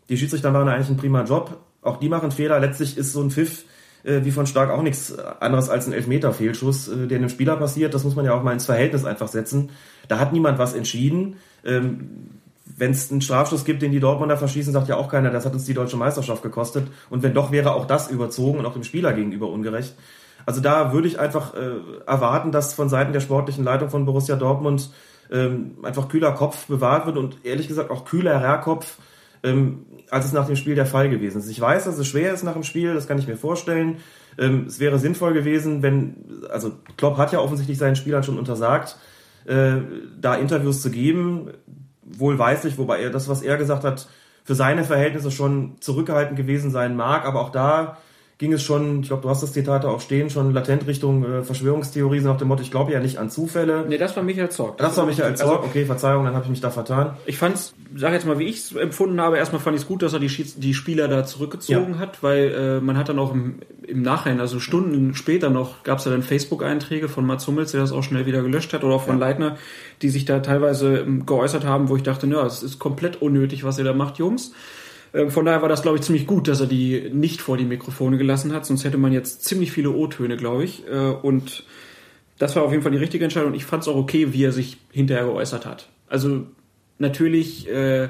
die Schiedsrichter machen eigentlich einen prima Job, auch die machen Fehler, letztlich ist so ein Pfiff äh, wie von Stark auch nichts anderes als ein Elfmeter-Fehlschuss, äh, der einem Spieler passiert. Das muss man ja auch mal ins Verhältnis einfach setzen. Da hat niemand was entschieden. Ähm, wenn es einen Strafschuss gibt, den die Dortmunder verschießen, sagt ja auch keiner, das hat uns die deutsche Meisterschaft gekostet. Und wenn doch, wäre auch das überzogen und auch dem Spieler gegenüber ungerecht. Also da würde ich einfach äh, erwarten, dass von Seiten der sportlichen Leitung von Borussia Dortmund ähm, einfach kühler Kopf bewahrt wird und ehrlich gesagt auch kühler Herrkopf, ähm, als es nach dem Spiel der Fall gewesen ist. Ich weiß, dass es schwer ist nach dem Spiel, das kann ich mir vorstellen. Ähm, es wäre sinnvoll gewesen, wenn, also Klopp hat ja offensichtlich seinen Spielern schon untersagt, äh, da Interviews zu geben, wohlweislich, wobei er das, was er gesagt hat, für seine Verhältnisse schon zurückgehalten gewesen sein mag, aber auch da ging es schon, ich glaube, du hast das Zitat da auch stehen, schon latent Richtung äh, Verschwörungstheorie, so nach dem Motto, ich glaube ja nicht an Zufälle. Nee, das war Michael Zorg. Das war Michael Zorg, okay, Verzeihung, dann habe ich mich da vertan. Ich fand's, sag jetzt mal, wie ich es empfunden habe, erstmal fand ich es gut, dass er die, die Spieler da zurückgezogen Ja. hat, weil äh, man hat dann auch im, im Nachhinein, also Stunden später noch, gab es ja dann Facebook-Einträge von Mats Hummels, der das auch schnell wieder gelöscht hat, oder auch von Leitner, die sich da teilweise ähm, geäußert haben, wo ich dachte, ja, es ist komplett unnötig, was ihr da macht, Jungs. Ähm, Von daher war das, glaube ich, ziemlich gut, dass er die nicht vor die Mikrofone gelassen hat, sonst hätte man jetzt ziemlich viele O-Töne, glaube ich. Äh, Und das war auf jeden Fall die richtige Entscheidung. Ich fand es auch okay, wie er sich hinterher geäußert hat. Also natürlich äh,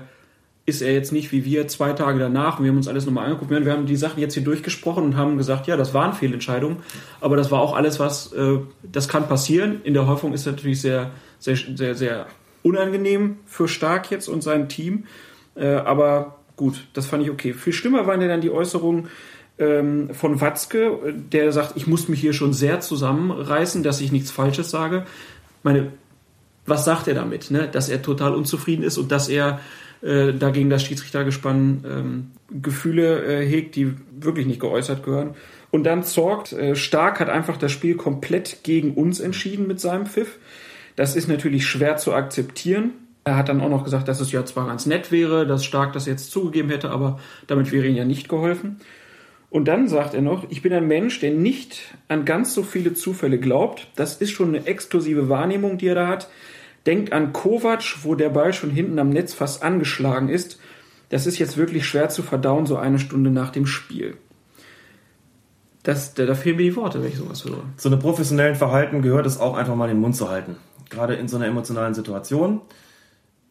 ist er jetzt nicht wie wir zwei Tage danach wir haben uns alles nochmal angeguckt. Wir haben die Sachen jetzt hier durchgesprochen und haben gesagt, ja, das waren Fehlentscheidungen, aber das war auch alles, was, äh, das kann passieren. In der Häufung ist natürlich sehr, sehr, sehr, sehr unangenehm für Stark jetzt und sein Team. Äh, aber gut, das fand ich okay. Viel schlimmer waren ja dann die Äußerungen ähm, von Watzke, der sagt, ich muss mich hier schon sehr zusammenreißen, dass ich nichts Falsches sage. Meine, was sagt er damit? Ne? Dass er total unzufrieden ist und dass er äh, dagegen das Schiedsrichtergespann ähm, Gefühle äh, hegt, die wirklich nicht geäußert gehören. Und dann sorgt, äh, Stark hat einfach das Spiel komplett gegen uns entschieden mit seinem Pfiff. Das ist natürlich schwer zu akzeptieren. Er hat dann auch noch gesagt, dass es ja zwar ganz nett wäre, dass Stark das jetzt zugegeben hätte, aber damit wäre ihm ja nicht geholfen. Und dann sagt er noch, ich bin ein Mensch, der nicht an ganz so viele Zufälle glaubt. Das ist schon eine exklusive Wahrnehmung, die er da hat. Denkt an Kovac, wo der Ball schon hinten am Netz fast angeschlagen ist. Das ist jetzt wirklich schwer zu verdauen, so eine Stunde nach dem Spiel. Das, da, da fehlen mir die Worte, wenn ich sowas höre. Zu einem professionellen Verhalten gehört es auch einfach mal den Mund zu halten. Gerade in so einer emotionalen Situation.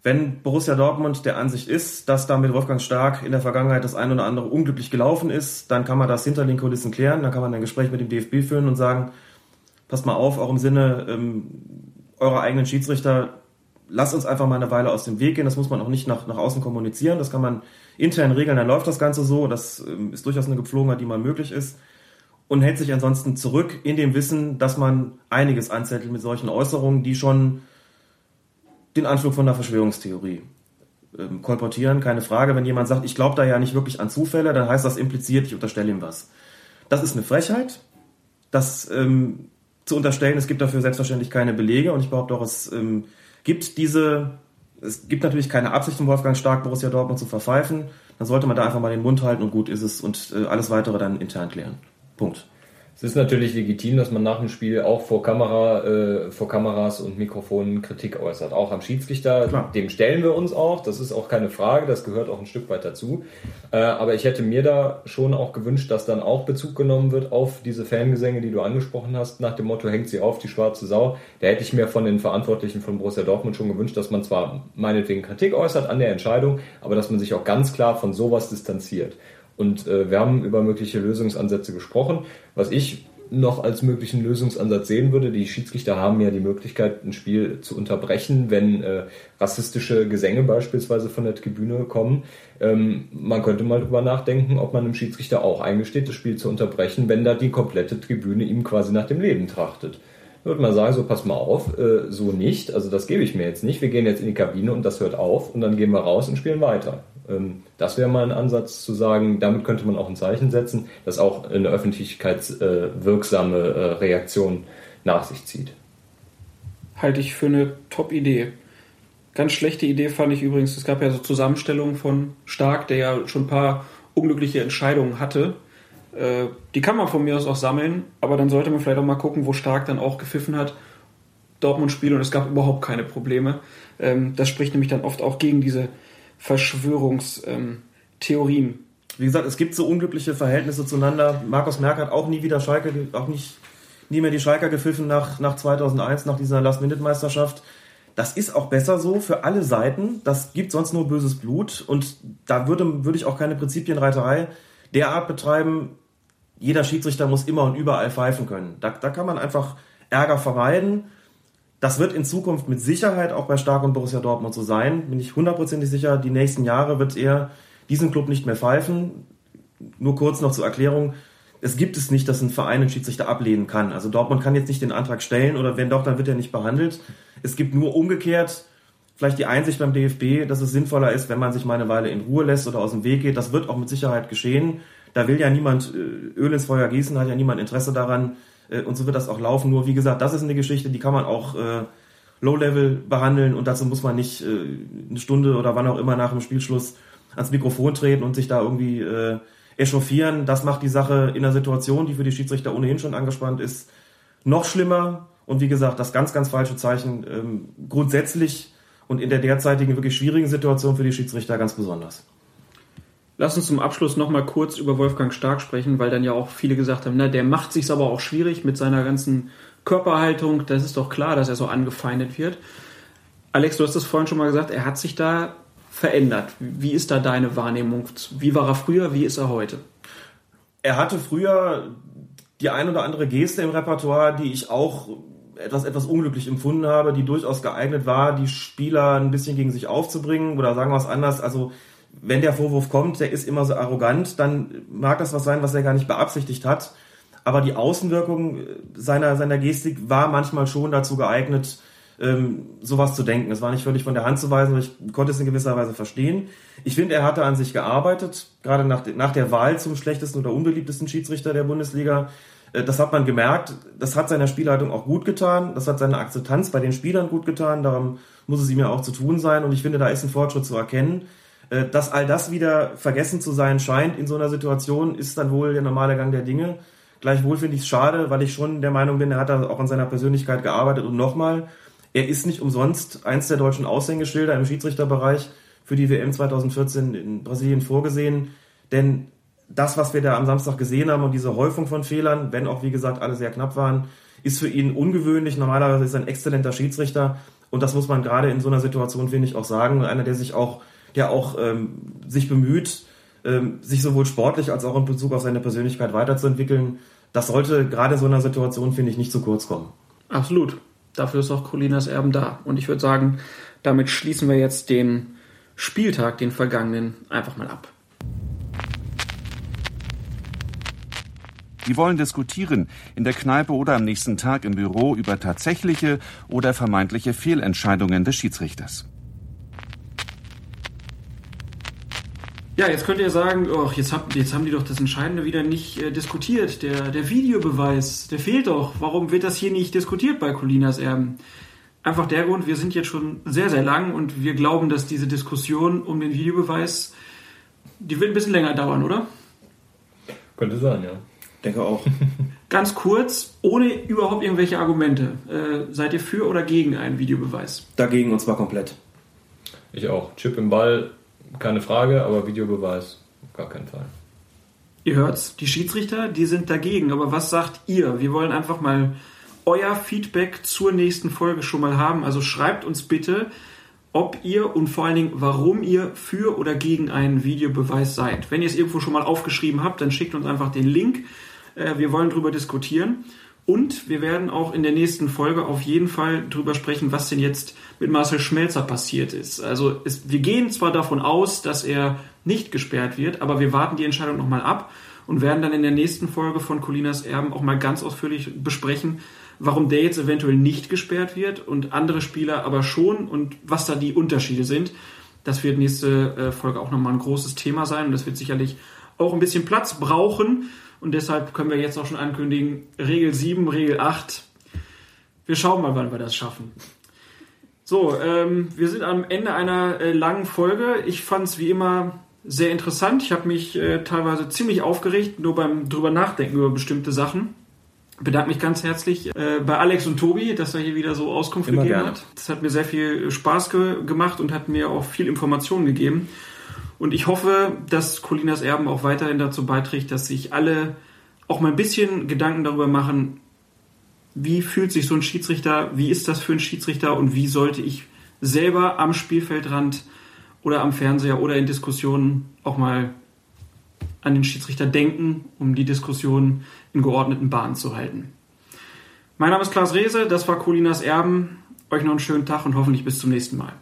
Wenn Borussia Dortmund der Ansicht ist, dass da mit Wolfgang Stark in der Vergangenheit das ein oder andere unglücklich gelaufen ist, dann kann man das hinter den Kulissen klären. Dann kann man ein Gespräch mit dem DFB führen und sagen, passt mal auf, auch im Sinne ähm, eurer eigenen Schiedsrichter, lasst uns einfach mal eine Weile aus dem Weg gehen. Das muss man auch nicht nach, nach außen kommunizieren. Das kann man intern regeln, dann läuft das Ganze so. Das ähm, ist durchaus eine Gepflogenheit, die mal möglich ist. Und hält sich ansonsten zurück in dem Wissen, dass man einiges anzettelt mit solchen Äußerungen, die schon den Anflug von der Verschwörungstheorie ähm, kolportieren. Keine Frage, wenn jemand sagt, ich glaube da ja nicht wirklich an Zufälle, dann heißt das impliziert, ich unterstelle ihm was. Das ist eine Frechheit. Das ähm, zu unterstellen, es gibt dafür selbstverständlich keine Belege und ich behaupte auch, es ähm, gibt diese, es gibt natürlich keine Absicht von Wolfgang Stark, Borussia Dortmund zu verpfeifen. Dann sollte man da einfach mal den Mund halten und gut ist es und äh, alles weitere dann intern klären. Punkt. Es ist natürlich legitim, dass man nach dem Spiel auch vor Kamera, äh, vor Kameras und Mikrofonen Kritik äußert. Auch am Schiedsrichter, Klar. dem stellen wir uns auch. Das ist auch keine Frage, das gehört auch ein Stück weit dazu. Äh, aber ich hätte mir da schon auch gewünscht, dass dann auch Bezug genommen wird auf diese Fangesänge, die du angesprochen hast, nach dem Motto, hängt sie auf, die schwarze Sau. Da hätte ich mir von den Verantwortlichen von Borussia Dortmund schon gewünscht, dass man zwar meinetwegen Kritik äußert an der Entscheidung, aber dass man sich auch ganz klar von sowas distanziert. Und äh, wir haben über mögliche Lösungsansätze gesprochen. Was ich noch als möglichen Lösungsansatz sehen würde. Die Schiedsrichter haben ja die Möglichkeit, ein Spiel zu unterbrechen, wenn äh, rassistische Gesänge beispielsweise von der Tribüne kommen. Ähm, man könnte mal drüber nachdenken, ob man dem Schiedsrichter auch eingesteht, das Spiel zu unterbrechen, wenn da die komplette Tribüne ihm quasi nach dem Leben trachtet. Würde man sagen, so pass mal auf, äh, so nicht, also das gebe ich mir jetzt nicht. Wir gehen jetzt in die Kabine und das hört auf und dann gehen wir raus und spielen weiter. Ähm, das wäre mal ein Ansatz zu sagen, damit könnte man auch ein Zeichen setzen, das auch eine öffentlichkeitswirksame äh, Reaktion nach sich zieht. Halte ich für eine Top-Idee. Ganz schlechte Idee fand ich übrigens, es gab ja so Zusammenstellungen von Stark, der ja schon ein paar unglückliche Entscheidungen hatte. Äh, die kann man von mir aus auch sammeln, aber dann sollte man vielleicht auch mal gucken, wo Stark dann auch gepfiffen hat. Dortmund-Spiel und es gab überhaupt keine Probleme. Ähm, das spricht nämlich dann oft auch gegen diese Verschwörungstheorien. Wie gesagt, es gibt so unglückliche Verhältnisse zueinander. Markus Merck hat auch nie wieder Schalke, auch nicht nie mehr die Schalker gepfiffen nach, nach 2001, nach dieser Last-Minute-Meisterschaft. Das ist auch besser so für alle Seiten. Das gibt sonst nur böses Blut. Und da würde, würde ich auch keine Prinzipienreiterei derart betreiben. Jeder Schiedsrichter muss immer und überall pfeifen können. Da, da kann man einfach Ärger vermeiden. Das wird in Zukunft mit Sicherheit auch bei Stark und Borussia Dortmund so sein. Bin ich hundertprozentig sicher. Die nächsten Jahre wird er diesen Club nicht mehr pfeifen. Nur kurz noch zur Erklärung. Es gibt es nicht, dass ein Verein einen Schiedsrichter ablehnen kann. Also Dortmund kann jetzt nicht den Antrag stellen oder wenn doch, dann wird er nicht behandelt. Es gibt nur umgekehrt vielleicht die Einsicht beim DFB, dass es sinnvoller ist, wenn man sich mal eine Weile in Ruhe lässt oder aus dem Weg geht. Das wird auch mit Sicherheit geschehen. Da will ja niemand äh, Öl ins Feuer gießen, hat ja niemand Interesse daran, äh, und so wird das auch laufen. Nur wie gesagt, das ist eine Geschichte, die kann man auch äh, Low-Level behandeln und dazu muss man nicht äh, eine Stunde oder wann auch immer nach dem Spielschluss ans Mikrofon treten und sich da irgendwie äh, echauffieren. Das macht die Sache in einer Situation, die für die Schiedsrichter ohnehin schon angespannt ist, noch schlimmer. Und wie gesagt, das ganz, ganz falsche Zeichen ähm, grundsätzlich und in der derzeitigen wirklich schwierigen Situation für die Schiedsrichter ganz besonders. Lass uns zum Abschluss nochmal kurz über Wolfgang Stark sprechen, weil dann ja auch viele gesagt haben, na, der macht sich's aber auch schwierig mit seiner ganzen Körperhaltung. Das ist doch klar, dass er so angefeindet wird. Alex, du hast es vorhin schon mal gesagt, er hat sich da verändert. Wie ist da deine Wahrnehmung? Wie war er früher? Wie ist er heute? Er hatte früher die ein oder andere Geste im Repertoire, die ich auch etwas, etwas unglücklich empfunden habe, die durchaus geeignet war, die Spieler ein bisschen gegen sich aufzubringen oder sagen wir es anders. Also wenn der Vorwurf kommt, der ist immer so arrogant, dann mag das was sein, was er gar nicht beabsichtigt hat. Aber die Außenwirkung seiner, seiner Gestik war manchmal schon dazu geeignet, ähm, sowas zu denken. Es war nicht völlig von der Hand zu weisen, aber ich konnte es in gewisser Weise verstehen. Ich finde, er hatte an sich gearbeitet, gerade nach, nach der Wahl zum schlechtesten oder unbeliebtesten Schiedsrichter der Bundesliga. Äh, das hat man gemerkt. Das hat seiner Spielleitung auch gut getan. Das hat seine Akzeptanz bei den Spielern gut getan. Darum muss es ihm ja auch zu tun sein. Und ich finde, da ist ein Fortschritt zu erkennen. Äh, dass all das wieder vergessen zu sein scheint in so einer Situation, ist dann wohl der normale Gang der Dinge. Gleichwohl finde ich es schade, weil ich schon der Meinung bin, er hat da auch an seiner Persönlichkeit gearbeitet. Und nochmal, er ist nicht umsonst eins der deutschen Aushängeschilder im Schiedsrichterbereich für die WM 2014 in Brasilien vorgesehen. Denn das, was wir da am Samstag gesehen haben und diese Häufung von Fehlern, wenn auch wie gesagt alle sehr knapp waren, ist für ihn ungewöhnlich. Normalerweise ist er ein exzellenter Schiedsrichter. Und das muss man gerade in so einer Situation, finde ich, auch sagen. Einer, der sich auch der auch ähm, sich bemüht, ähm, sich sowohl sportlich als auch in Bezug auf seine Persönlichkeit weiterzuentwickeln. Das sollte gerade in so einer Situation, finde ich, nicht zu kurz kommen. Absolut. Dafür ist auch Colinas Erben da. Und ich würde sagen, damit schließen wir jetzt den Spieltag, den vergangenen, einfach mal ab. Die wollen diskutieren, in der Kneipe oder am nächsten Tag im Büro über tatsächliche oder vermeintliche Fehlentscheidungen des Schiedsrichters. Ja, jetzt könnt ihr sagen, oh, jetzt, hab, jetzt haben die doch das Entscheidende wieder nicht äh, diskutiert. Der, der Videobeweis, der fehlt doch. Warum wird das hier nicht diskutiert bei Colinas Erben? Einfach der Grund, wir sind jetzt schon sehr, sehr lang und wir glauben, dass diese Diskussion um den Videobeweis, die wird ein bisschen länger dauern, oder? Könnte sein, ja. Denke auch. Ganz kurz, ohne überhaupt irgendwelche Argumente. Äh, seid ihr für oder gegen einen Videobeweis? Dagegen und zwar komplett. Ich auch. Chip im Ball keine Frage, aber Videobeweis auf gar keinen Fall. Ihr hört's, die Schiedsrichter, die sind dagegen. Aber was sagt ihr? Wir wollen einfach mal euer Feedback zur nächsten Folge schon mal haben. Also schreibt uns bitte ob ihr und vor allen Dingen, warum ihr für oder gegen einen Videobeweis seid. Wenn ihr es irgendwo schon mal aufgeschrieben habt, dann schickt uns einfach den Link. Äh, wir wollen darüber diskutieren. Und wir werden auch in der nächsten Folge auf jeden Fall darüber sprechen, was denn jetzt mit Marcel Schmelzer passiert ist. Also es, wir gehen zwar davon aus, dass er nicht gesperrt wird, aber wir warten die Entscheidung nochmal ab und werden dann in der nächsten Folge von Colinas Erben auch mal ganz ausführlich besprechen, warum der jetzt eventuell nicht gesperrt wird und andere Spieler aber schon und was da die Unterschiede sind. Das wird nächste äh, Folge auch nochmal ein großes Thema sein und das wird sicherlich auch ein bisschen Platz brauchen. Und deshalb können wir jetzt auch schon ankündigen, Regel 7, Regel 8. Wir schauen mal, wann wir das schaffen. So, ähm, wir sind am Ende einer äh, langen Folge. Ich fand es wie immer sehr interessant. Ich habe mich äh, teilweise ziemlich aufgeregt, nur beim drüber nachdenken über bestimmte Sachen. Bedanke mich ganz herzlich äh, bei Alex und Tobi, dass er hier wieder so Auskunft Immer gegeben gerne. hat. Das hat mir sehr viel Spaß ge gemacht und hat mir auch viel Informationen gegeben. Und ich hoffe, dass Colinas Erben auch weiterhin dazu beiträgt, dass sich alle auch mal ein bisschen Gedanken darüber machen, wie fühlt sich so ein Schiedsrichter, wie ist das für ein Schiedsrichter und wie sollte ich selber am Spielfeldrand oder am Fernseher oder in Diskussionen auch mal an den Schiedsrichter denken, um die Diskussion in geordneten Bahnen zu halten. Mein Name ist Klaas Rehse, das war Colinas Erben. Euch noch einen schönen Tag und hoffentlich bis zum nächsten Mal.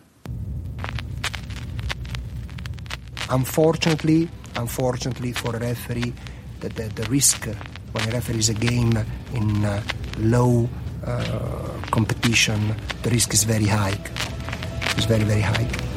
Unfortunately, unfortunately for a referee, the, the, the risk when a referee is a game in uh, low uh, competition, the risk is very high. It's very, very high.